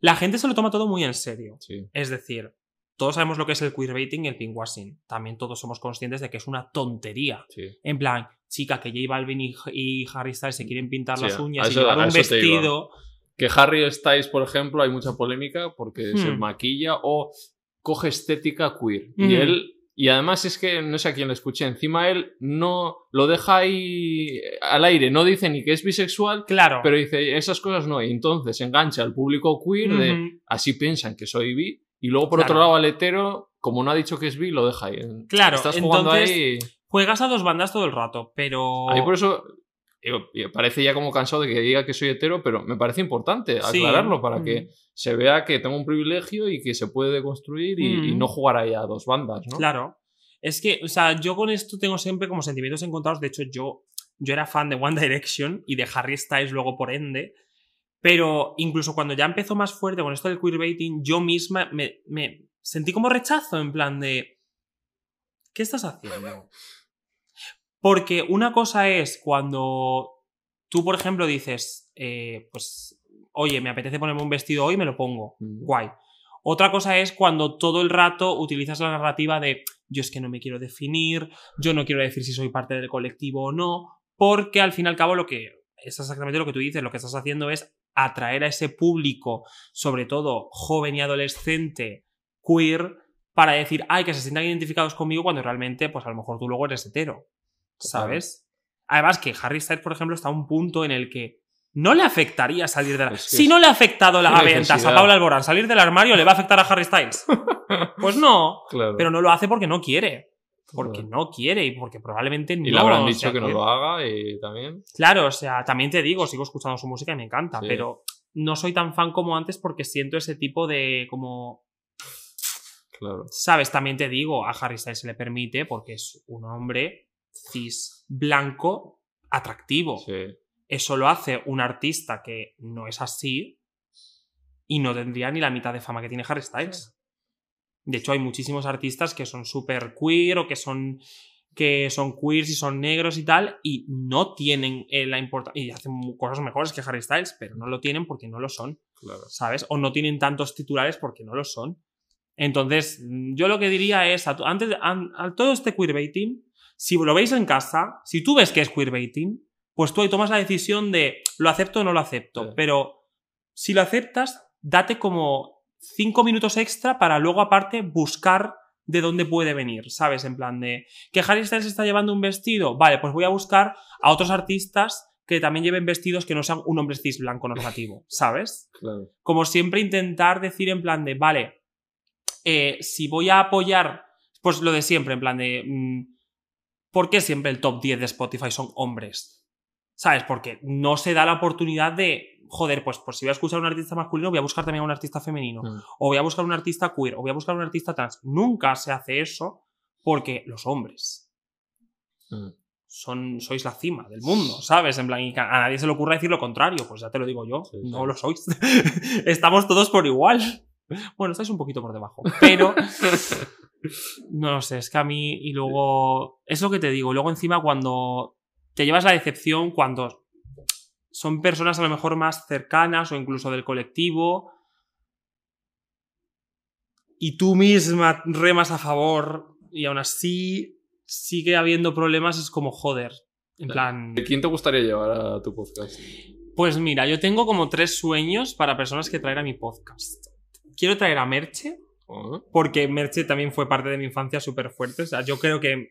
la gente se lo toma todo muy en serio. Sí. Es decir, todos sabemos lo que es el queerbaiting y el pinkwashing. También todos somos conscientes de que es una tontería. sí. En plan, chica, que J Balvin y, y Harry Styles se quieren pintar Sí, las uñas y eso- llevar a un vestido. Que Harry Styles, por ejemplo, hay mucha polémica porque se Hmm. maquilla o coge estética queer. Hmm. Y él. Y además es que no sé a quién le escuché. Encima él no lo deja ahí al aire. No dice ni que es bisexual, Claro. pero dice esas cosas no. Y entonces engancha al público queer de así piensan que soy bi. Y luego, por Claro. otro lado, al hetero, como no ha dicho que es bi, lo deja ahí. Claro, Estás jugando entonces- ahí. Juegas a dos bandas todo el rato, pero. A mí por eso parece ya como cansado de que diga que soy hetero, pero me parece importante Sí. aclararlo para que Mm. se vea que tengo un privilegio y que se puede deconstruir y, Mm. y no jugar ahí a dos bandas, ¿no? Claro. Es que, o sea, yo con esto tengo siempre como sentimientos encontrados. De hecho, yo, yo era fan de One Direction y de Harry Styles luego por ende. Pero incluso cuando ya empezó más fuerte con esto del queerbaiting, yo misma me, me sentí como rechazo en plan de... ¿Qué estás haciendo? Porque una cosa es cuando tú, por ejemplo, dices, eh, pues, oye, me apetece ponerme un vestido hoy, me lo pongo. Mm. Guay. Otra cosa es cuando todo el rato utilizas la narrativa de yo es que no me quiero definir, yo no quiero decir si soy parte del colectivo o no, porque al fin y al cabo lo que es exactamente lo que tú dices, lo que estás haciendo es atraer a ese público, sobre todo joven y adolescente, queer, para decir, ay, que se sientan identificados conmigo cuando realmente, pues a lo mejor tú luego eres hetero. ¿Sabes? Además que Harry Styles, por ejemplo, está a un punto en el que no le afectaría salir de la... Es que si no le ha afectado la ventas a. Paula Alborán salir del armario, ¿le va a afectar a Harry Styles? Pues no. Claro. Pero no lo hace porque no quiere. Porque Claro. no quiere y porque probablemente no. Y le habrán o dicho sea, que no lo haga y también. Claro, o sea, también te digo, sigo escuchando su música y me encanta, Sí. pero no soy tan fan como antes porque siento ese tipo de como Claro. ¿Sabes? También te digo, a Harry Styles se le permite porque es un hombre cis blanco atractivo. Sí. Eso lo hace un artista que no es así y no tendría ni la mitad de fama que tiene Harry Styles. De hecho, hay muchísimos artistas que son súper queer o que son que son queers y son negros y tal, y no tienen eh, la importancia. Y hacen cosas mejores que Harry Styles, pero no lo tienen porque no lo son. Claro. ¿sabes? O no tienen tantos titulares porque no lo son. Entonces, yo lo que diría es, a, antes de, a, a todo este queerbaiting, si lo veis en casa, si tú ves que es queerbaiting, pues tú ahí tomas la decisión de lo acepto o no lo acepto. Sí. Pero si lo aceptas, date como cinco minutos extra para luego aparte buscar de dónde puede venir, ¿sabes? En plan de que Harry Styles está llevando un vestido, vale, pues voy a buscar a otros artistas que también lleven vestidos que no sean un hombre cis blanco normativo, ¿sabes? Claro. como siempre intentar decir en plan de, vale, eh, si voy a apoyar, pues lo de siempre, en plan de, mm, ¿por qué siempre el top 10 de Spotify son hombres? ¿Sabes? Porque no se da la oportunidad de, joder, pues, pues si voy a escuchar a un artista masculino, voy a buscar también a un artista femenino, Mm. o voy a buscar a un artista queer, o voy a buscar a un artista trans. Nunca se hace eso porque los hombres Mm. son, sois la cima del mundo, ¿sabes? En plan, y a nadie se le ocurra decir lo contrario, pues ya te lo digo yo, Sí, no sí. lo sois. Estamos todos por igual. Bueno, estáis un poquito por debajo, pero no lo sé, es que a mí y luego es lo que te digo, luego encima cuando te llevas la decepción cuando son personas a lo mejor más cercanas o incluso del colectivo y tú misma remas a favor y aún así sigue habiendo problemas, es como joder. En plan, ¿Quién te gustaría llevar a tu podcast? pues mira, yo tengo como tres sueños para personas que traer a mi podcast. Quiero traer a Merche, porque Merche también fue parte de mi infancia súper fuerte. O sea, yo creo que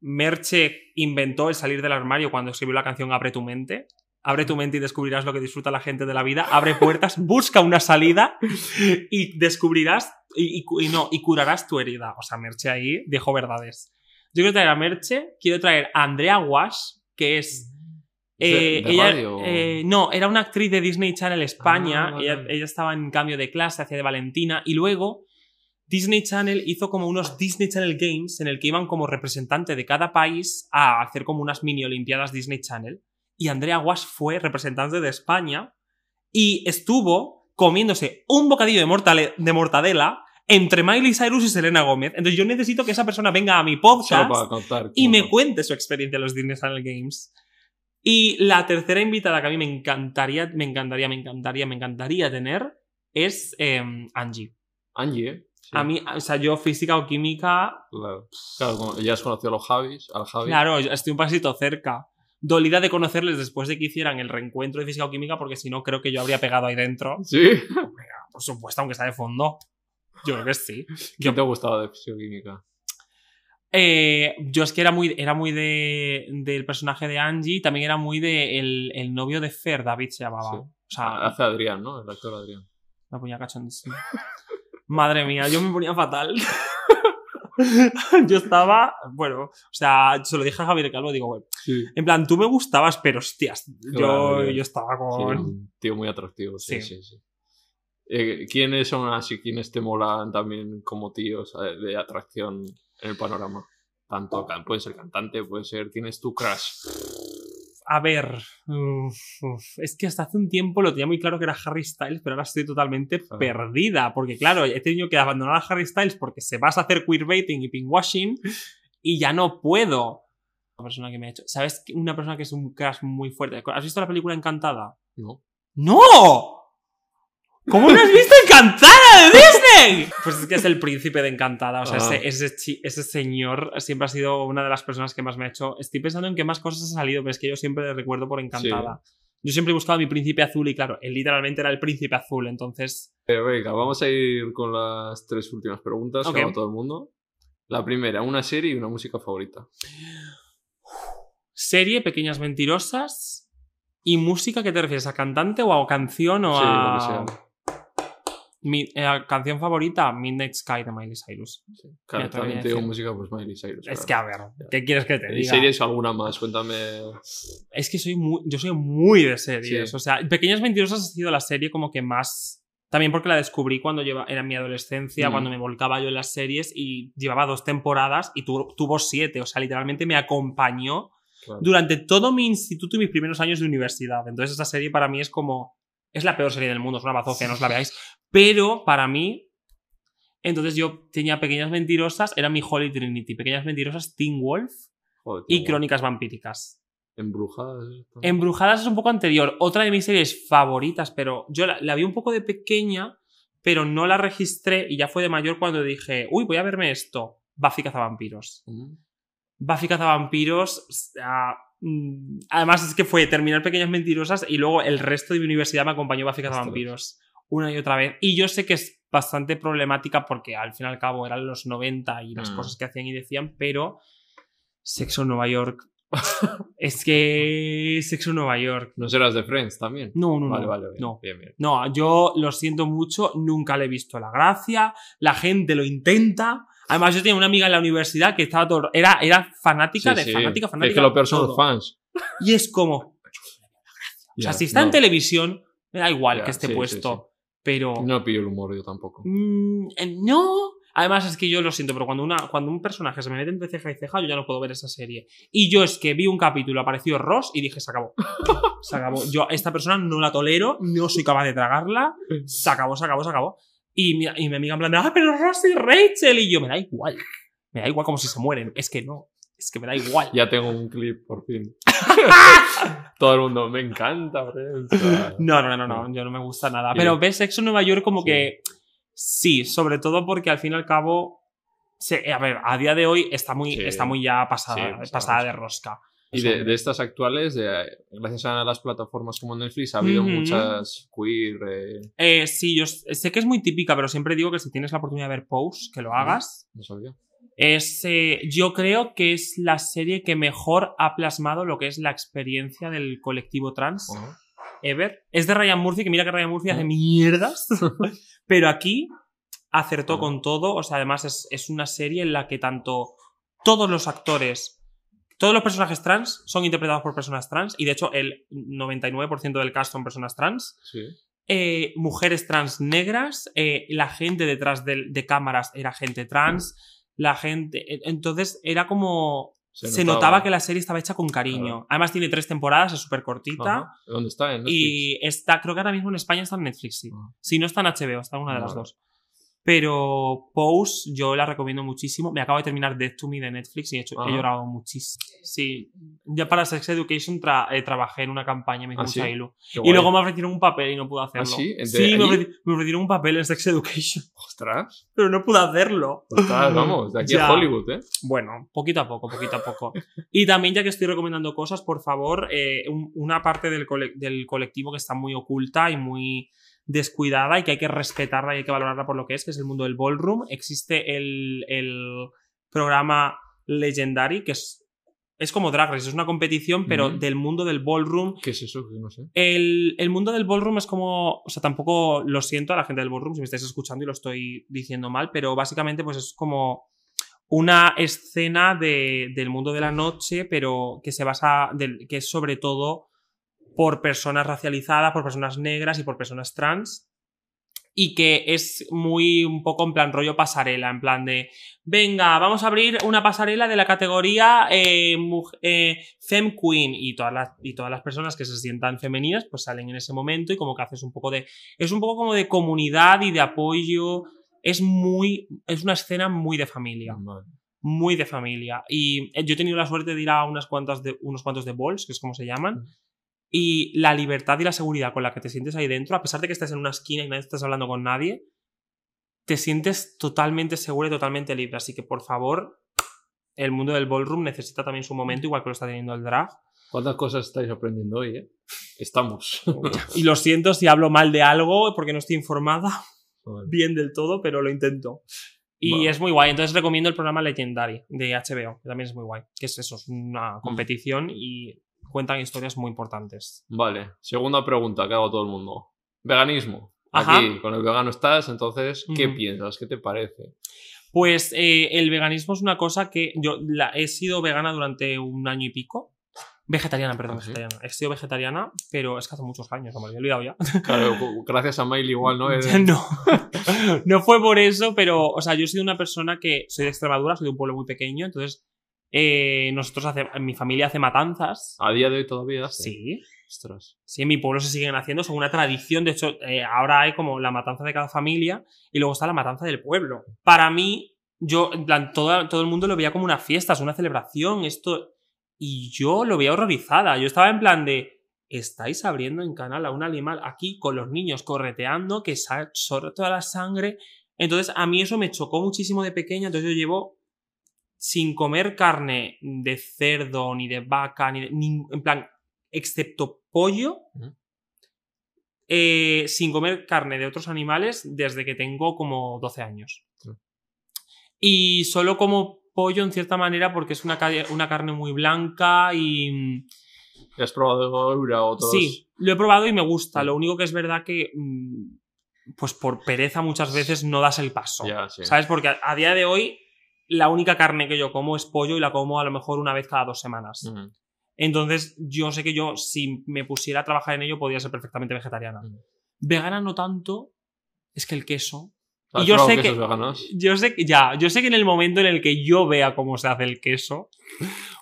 Merche inventó el salir del armario cuando escribió la canción Abre tu mente. Abre tu mente y descubrirás lo que disfruta la gente de la vida. Abre puertas, busca una salida y descubrirás y, y cu- y no, y curarás tu herida. O sea, Merche ahí dijo verdades. Yo quiero traer a Merche, quiero traer a Andrea Wash, que es ¿De- eh, ella, eh, no, era una actriz de Disney Channel España. Ah, vale, ella, ella estaba en cambio de clase, hacía de Valentina. Y luego Disney Channel hizo como unos Disney Channel Games en el que iban como representante de cada país a hacer como unas mini Olimpiadas Disney Channel. Y Andrea Wash fue representante de España y estuvo comiéndose un bocadillo de, mortale- de mortadela entre Miley Cyrus y Selena Gómez. Entonces yo necesito que esa persona venga a mi podcast Solo para contar. y me cuente su experiencia en los Disney Channel Games. Y la tercera invitada que a mí me encantaría, me encantaría, me encantaría, me encantaría tener es eh, Angie. Angie, ¿eh? A mí, o sea, yo física o química, Claro. Claro, ya has conocido a los Javis, al Javi. claro, yo estoy un pasito cerca. Dolida de conocerles después de que hicieran el reencuentro de física o química, porque si no, creo que yo habría pegado ahí dentro. Sí. Por supuesto, aunque está de fondo. Yo creo que sí. ¿Quién te gustaba de fisioquímica? Eh, yo es que era muy, era muy de, del personaje de Angie, también era muy de el, el novio de Fer, David se llamaba. Sí. O sea, Hace Adrián, ¿no? El actor Adrián. me ponía cachondísimo. Madre mía, yo me ponía fatal. yo estaba, bueno, o sea, se lo dije a Javier Calvo, digo, bueno, Sí. en plan, tú me gustabas, pero hostias, yo, Claro, yo estaba con... un tío muy atractivo, sí, Sí. sí, sí. Eh, ¿Quiénes son así? ¿Quiénes te molan también como tíos eh, de atracción en el panorama? Tanto, can- puede ser cantante, puede ser. ¿Quién es tu crush? A ver, uf, uf, es que hasta hace un tiempo lo tenía muy claro que era Harry Styles, pero ahora estoy totalmente Ah. perdida, porque claro, he tenido que abandonar a Harry Styles porque se vas a hacer queerbaiting y pinkwashing y ya no puedo. Una persona que me ha hecho, ¿sabes? Una persona que es un crush muy fuerte. ¿Has visto la película Encantada? No. ¡No! ¿Cómo no has visto Encantada de Disney? Pues es que es el príncipe de Encantada. O sea, Ah. ese, ese, ese señor siempre ha sido una de las personas que más me ha hecho. Estoy pensando en qué más cosas ha salido, pero es que yo siempre le recuerdo por Encantada. Yo siempre he buscado mi príncipe azul y claro, él literalmente era el príncipe azul, entonces... Pero venga, vamos a ir con las tres últimas preguntas Ok. que hago todo el mundo. La primera, una serie y una música favorita. Serie, Pequeñas Mentirosas. ¿Y música qué te refieres? ¿A cantante o a canción o Sí, a...? lo que sea. Mi eh, canción favorita, Midnight Sky de Miley Cyrus. Claro, voy a también te digo decir. música, pues Miley Cyrus. Es claro. que, a ver, ¿qué quieres que te ¿Y diga? series o alguna más? Cuéntame. Es que soy muy, yo soy muy de series. Sí. O sea, Pequeñas Mentirosas ha sido la serie como que más. También porque la descubrí cuando lleva, era mi adolescencia, Mm. cuando me volcaba yo en las series y llevaba dos temporadas y tu- tuvo siete. O sea, literalmente me acompañó Claro. durante todo mi instituto y mis primeros años de universidad. Entonces, esta serie para mí es como. Es la peor serie del mundo, es una bazofia, no os la veáis. Pero para mí. Entonces yo tenía Pequeñas Mentirosas, era mi Holy Trinity. Pequeñas Mentirosas, Teen Wolf Joder, y guay. Crónicas Vampíricas. Embrujadas. Embrujadas es un poco anterior. Otra de mis series favoritas, pero yo la, la vi un poco de pequeña, pero no la registré y ya fue de mayor cuando dije, uy, voy a verme esto. Buffy Cazavampiros. Mm. Buffy Cazavampiros. o sea, mm, además es que fue terminar Pequeñas Mentirosas y luego el resto de mi universidad me acompañó Buffy Cazavampiros. Una y otra vez. Y yo sé que es bastante problemática porque al fin y al cabo eran los 90 y las Mm. cosas que hacían y decían, pero Sexo en Nueva York. es que Sexo en Nueva York. ¿No serás de Friends también? No, no, vale, no. vale. Bien, no. bien, bien. No, yo lo siento mucho, nunca le he visto la gracia, la gente lo intenta. Además, yo tenía una amiga en la universidad que estaba todo. Era, era fanática Sí, de sí. fanática, Es fanática. que lo peor son los fans. Y es como. O sea, si está no. en televisión, me da igual Ya, que esté sí, puesto. Pero. No pillo el humor yo tampoco. Mm, eh, no. Además, es que yo lo siento, pero cuando, una, cuando un personaje se me mete entre ceja y ceja, yo ya no puedo ver esa serie. Y yo es que vi un capítulo, apareció Ross y dije, se acabó. Se acabó. Yo a esta persona no la tolero, no soy capaz de tragarla. Se acabó, se acabó, se acabó. Y mi, y mi amiga en plan de, ah, pero Ross y Rachel. Y yo, me da igual. Me da igual como si se mueren. Es que no. Es que me da igual. Ya tengo un clip, por fin. Todo el mundo, me encanta Friends. Ah, No, no, no, no, yo no me gusta nada. Pero ves Sexo en Nueva York como Sí. que sí, sobre todo porque al fin y al cabo, se- a ver, a día de hoy está muy, Sí. está muy ya Sí, pasada, pasada pasada de rosca. Y de, de estas actuales, gracias a las plataformas como Netflix, ha habido muchas queer. eh, Eh, sí, yo sé que es muy típica, pero siempre digo que si tienes la oportunidad de ver Pose, que lo hagas. no sabía. Es, eh, yo creo que es la serie que mejor ha plasmado lo que es la experiencia del colectivo trans. Ever. Es de Ryan Murphy, que mira que Ryan Murphy hace mierdas. pero aquí acertó con todo. O sea, además es, es una serie en la que tanto todos los actores, todos los personajes trans son interpretados por personas trans. Y de hecho, el 99% del cast son personas trans. Sí. Eh, mujeres trans negras. eh, la gente detrás de, de cámaras era gente trans. La gente. eh, Entonces era como. Se, notaba. que la serie estaba hecha con cariño. Claro. Además, tiene tres temporadas, es súper cortita. Ajá. ¿Dónde está? En Netflix. Y está, creo que ahora mismo en España está en Netflix, sí. Ah. Si no está en HBO, está en una de las dos. Pero Pose yo la recomiendo muchísimo. Me acabo de terminar Death to Me de Netflix y he, hecho, he llorado muchísimo. Sí. Ya para Sex Education tra- eh, trabajé en una campaña, me hizo ¿Ah, sí? Y luego me ofrecieron un papel y no pude hacerlo. ¿Ah, sí? ¿De Sí, me, allí? ofreci- me ofrecieron un papel en Sex Education. Ostras. Pero no pude hacerlo. Ostras, vamos, de aquí Ya. a Hollywood, ¿eh? Bueno, poquito a poco, poquito a poco. Y también, ya que estoy recomendando cosas, por favor, eh, un- una parte del, cole- del colectivo que está muy oculta y muy descuidada y que hay que respetarla y hay que valorarla por lo que es, que es el mundo del ballroom. Existe el, el programa Legendary, que es, es como Drag Race, es una competición, pero del mundo del ballroom. ¿Qué es eso? No sé. El, el mundo del ballroom es como. O sea, tampoco lo siento a la gente del ballroom si me estáis escuchando y lo estoy diciendo mal, pero básicamente, pues es como una escena de- del mundo de la noche, pero que se basa. del- que es sobre todo por personas racializadas, por personas negras y por personas trans. Y que es muy un poco en plan rollo pasarela, en plan de. Venga, vamos a abrir una pasarela de la categoría eh, eh, Fem Queen. Y todas, las, y todas las personas que se sientan femeninas, pues salen en ese momento y como que haces un poco de. Es un poco como de comunidad y de apoyo. Es muy. Es una escena muy de familia. Vale. Muy de familia. Y eh, yo he tenido la suerte de ir a unas cuantas de, unos cuantos de balls, que es como se llaman. Y la libertad y la seguridad con la que te sientes ahí dentro, a pesar de que estés en una esquina y nadie estás hablando con nadie, te sientes totalmente seguro y totalmente libre. Así que, por favor, el mundo del ballroom necesita también su momento, igual que lo está teniendo el drag. ¿Cuántas cosas estáis aprendiendo hoy, eh? Estamos. Y lo siento si hablo mal de algo porque no estoy informada Vale. bien del todo, pero lo intento. Y es muy guay. Entonces recomiendo el programa Legendary de HBO, que también es muy guay. Que es eso, es una competición y cuentan historias muy importantes. Vale, segunda pregunta que hago a todo el mundo. Veganismo. Ajá. Aquí, con el vegano estás, entonces, ¿qué piensas? ¿Qué te parece? Pues eh, el veganismo es una cosa que yo la, he sido vegana durante un año y pico. Vegetariana, perdón, ¿Ah, sí? vegetariana. He sido vegetariana, pero es que hace muchos años, no me había olvidado ya. Claro, gracias a Mail igual, ¿no? No, no fue por eso, pero, o sea, yo soy una persona que soy de Extremadura, soy de un pueblo muy pequeño, entonces eh, nosotros hace, mi familia hace matanzas. A día de hoy todavía hace. Sí, Ostras. sí, en mi pueblo se siguen haciendo, son una tradición. De hecho, eh, ahora hay como la matanza de cada familia y luego está la matanza del pueblo. Para mí, yo, en plan, todo, todo el mundo lo veía como una fiesta, es una celebración, esto. Y yo lo veía horrorizada. Yo estaba en plan de. Estáis abriendo en canal a un animal aquí con los niños correteando que sorre toda la sangre. Entonces, a mí eso me chocó muchísimo de pequeña. Entonces, yo llevo sin comer carne de cerdo, ni de vaca, ni de. en plan, excepto pollo, eh, sin comer carne de otros animales desde que tengo como 12 años. Y solo como pollo en cierta manera porque es una, ca- una carne muy blanca y... ¿Y ¿Has probado Eura o otros? Sí, lo he probado y me gusta. Lo único que es verdad que... mm, Pues por pereza muchas veces no das el paso. Sí. ¿Sabes? Porque a, a día de hoy la única carne que yo como es pollo y la como a lo mejor una vez cada dos semanas. Entonces, yo sé que yo, si me pusiera a trabajar en ello, podría ser perfectamente vegetariana. Vegana no tanto, es que el queso. ¿Has Y yo sé que. Yo sé que. Ya, yo sé que en el momento en el que yo vea cómo se hace el queso,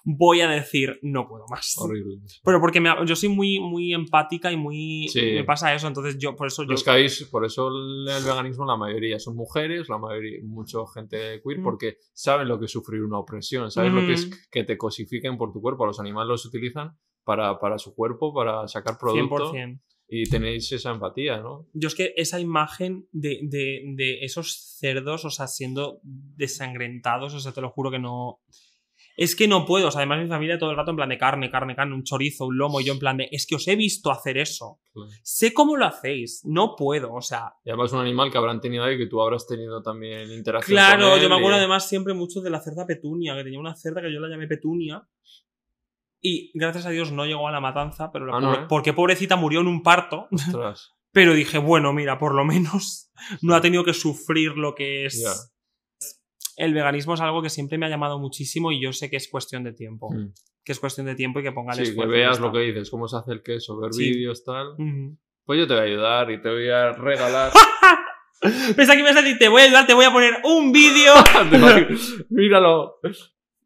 voy a decir, no puedo más. Horrible. Pero porque me- yo soy muy, muy empática y muy. Sí. Me pasa eso, entonces yo, por eso yo. Los que habéis, por eso el el veganismo, la mayoría son mujeres, la mayoría, mucha gente queer, Mm. porque saben lo que es sufrir una opresión, saben lo que es Mm. que te cosifiquen por tu cuerpo. Los animales los utilizan para, para su cuerpo, para sacar producto 100%. Y tenéis esa empatía, ¿no? Yo es que esa imagen de, de, de esos cerdos, o sea, siendo desangrentados, o sea, te lo juro que no. Es que no puedo, o sea, además mi familia todo el rato en plan de carne, carne, carne, un chorizo, un lomo, y yo en plan de, es que os he visto hacer eso. Sé cómo lo hacéis, no puedo, o sea. Y además un animal que habrán tenido ahí, que tú habrás tenido también interacción Claro, con él yo me acuerdo y- además siempre mucho de la cerda petunia, que tenía una cerda que yo la llamé petunia. Y gracias a Dios no llegó a la matanza, pero la Ah, no, pobre- ¿eh? porque pobrecita murió en un parto. Ostras. Pero dije, bueno, mira, por lo menos no ha tenido que sufrir lo que es. Ya. El veganismo es algo que siempre me ha llamado muchísimo y yo sé que es cuestión de tiempo. Mm. Que es cuestión de tiempo y que ponga el Sí, que esfuerzo y veas lo que dices, cómo se hace el queso, ver Sí. vídeos, tal. Pues yo te voy a ayudar y te voy a regalar. Pensaba que me ibas a decir, te voy a ayudar, te voy a poner un vídeo. Míralo.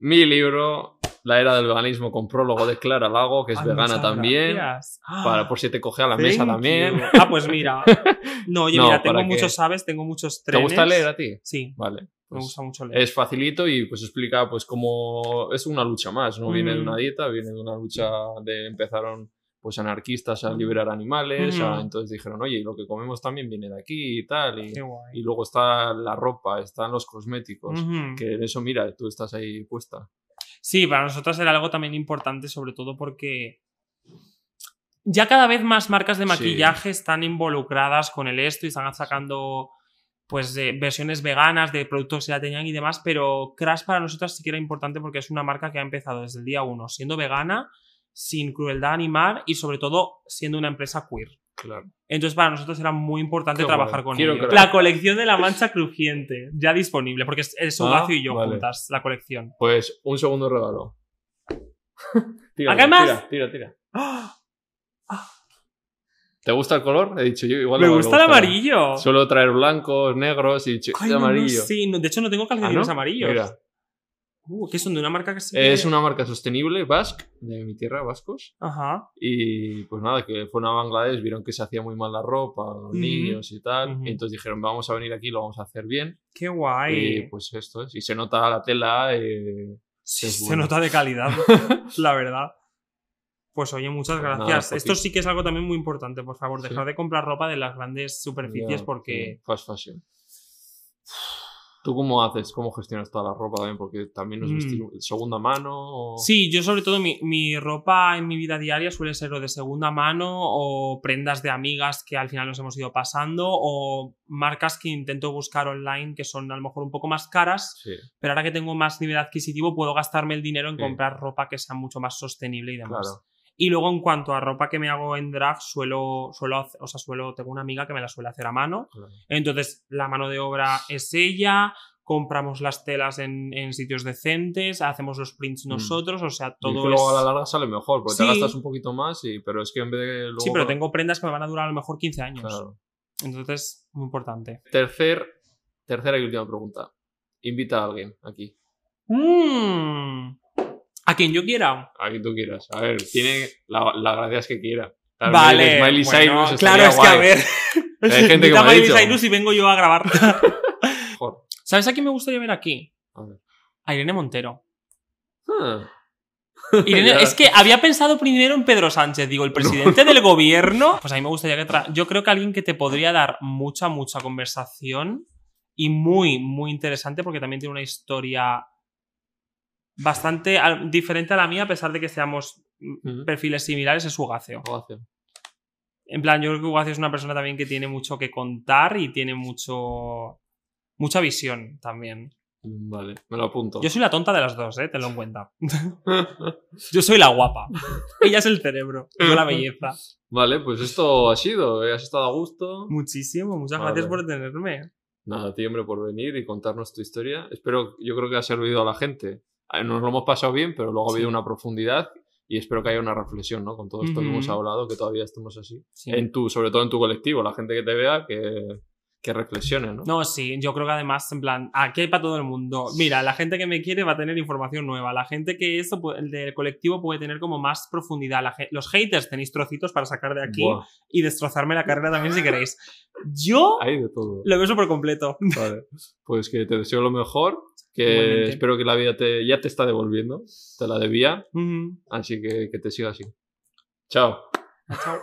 Mi libro, La era del veganismo con prólogo de Clara Lago, que es Ay, vegana también. gracias. Para, por si te coge a la Thank mesa también. you. Ah, pues mira. No, oye, No, mira, tengo que- muchos, ¿sabes? Tengo muchos ¿Te trenes. gusta leer a ti? Sí, Vale. me pues gusta mucho leer. es facilito y pues explica pues cómo es una lucha más, no viene de Mm. una dieta, viene de una lucha de empezaron pues anarquistas a liberar animales, a- Mm. entonces dijeron, oye, y lo que comemos también viene de aquí y tal, y, Qué guay. y luego está la ropa, están los cosméticos, que en eso mira, tú estás ahí puesta. Sí, para nosotros era algo también importante, sobre todo porque ya cada vez más marcas de Sí. maquillaje están involucradas con el esto y están sacando pues de versiones veganas de productos que ya tenían y demás, pero Crash para nosotros sí que era importante porque es una marca que ha empezado desde el día uno siendo vegana, sin crueldad animal y sobre todo siendo una empresa queer. Claro. Entonces para nosotros era muy importante Qué trabajar con ellos. creer. La colección de la mancha crujiente, ya disponible, porque es, es Ah, y yo vale. juntas, la colección. Pues un segundo regalo. tira, ¿Acá hay más? Tira, tira, tira. ¡Ah! ¿Te gusta el color? He dicho yo igual. Me no gusta el amarillo. Suelo traer blancos, negros y Ay, de no, no, amarillo. sí, de hecho no tengo Ah, calcetines amarillos. Mira, Uh, ¿Qué son de una marca que sí que- es una marca sostenible, Basque, de mi tierra, vascos. Ajá. Y pues nada, que fueron a Bangladesh, vieron que se hacía muy mal la ropa, los Ujú. niños y tal. Ujú. Y entonces dijeron, vamos a venir aquí, lo vamos a hacer bien. Qué guay. Y pues esto es. Y se nota la tela. eh, Sí, se bueno. nota de calidad, la verdad. Pues oye, muchas Pues nada, gracias. poquito. Esto sí que es algo también muy importante, por favor. Sí. Dejar de comprar ropa de las grandes superficies ya, porque sí, Fast fashion. ¿Tú cómo haces? ¿Cómo gestionas toda la ropa también? Porque también nos Mm. vestimos segunda mano. o- Sí, yo sobre todo mi, mi ropa en mi vida diaria suele ser o de segunda mano o prendas de amigas que al final nos hemos ido pasando o marcas que intento buscar online que son a lo mejor un poco más caras, Sí, pero ahora que tengo más nivel adquisitivo puedo gastarme el dinero en Sí. comprar ropa que sea mucho más sostenible y demás. claro. Y luego en cuanto a ropa que me hago en drag, suelo, suelo, o sea, suelo, tengo una amiga que me la suele hacer a mano. Entonces, la mano de obra es ella, compramos las telas en, en sitios decentes, hacemos los prints Mm. nosotros, o sea, Y todo que luego a la larga sale mejor, porque te Sí. gastas un poquito más, y, pero es que en vez de. Luego, Sí, pero tengo prendas que me van a durar a lo mejor 15 años. Claro. Entonces, muy importante. Tercer, tercera y última pregunta. Invita a alguien aquí. Mm. A quien yo quiera. A quien tú quieras. A ver, tiene. La, la gracia es que quiera. Tal Vale. Miley bueno, Cyrus claro, es que a ver. Hay gente que me ha Miley. Cyrus y vengo yo a grabar. Mejor. ¿Sabes a quién me gustaría ver aquí? A ver. A Irene Montero. Ah. Irene, es que había pensado primero en Pedro Sánchez, digo, el presidente del gobierno. Pues a mí me gustaría que. tra- Yo creo que alguien que te podría dar mucha, mucha conversación y muy, muy interesante porque también tiene una historia bastante diferente a la mía, a pesar de que seamos mm, perfiles similares, es Ugacio. Gracias. En plan, yo creo que Ugacio es una persona también que tiene mucho que contar y tiene mucho. mucha visión también. Vale, me lo apunto. Yo soy la tonta de las dos, eh, tenlo en cuenta. Yo soy la guapa. Ella es el cerebro. Yo la belleza. vale, pues esto ha sido. ¿eh? Has estado a gusto. Muchísimo. Muchas Vale. gracias por tenerme. Nada, a ti, hombre, por venir y contarnos tu historia. Espero, yo creo que ha servido a la gente. Eh, Nos lo hemos pasado bien, pero luego ha habido Sí. una profundidad y espero que haya una reflexión, ¿no? Con todo esto que Ujú. hemos hablado, que todavía estemos así. Sí. En tu, sobre todo en tu colectivo, la gente que te vea, que, que reflexione, ¿no? No, sí, yo creo que además, en plan, aquí hay para todo el mundo. Mira, la gente que me quiere va a tener información nueva. La gente que eso, pues, el del colectivo puede tener como más profundidad. La los haters tenéis trocitos para sacar de aquí Buah, y destrozarme la carrera también si queréis. Yo hay de todo. lo veo súper completo. Vale. Pues que te deseo lo mejor, que Igualmente. espero que la vida te, ya te está devolviendo, te la debía, Ujú. así que que te siga así. Chao. Chao.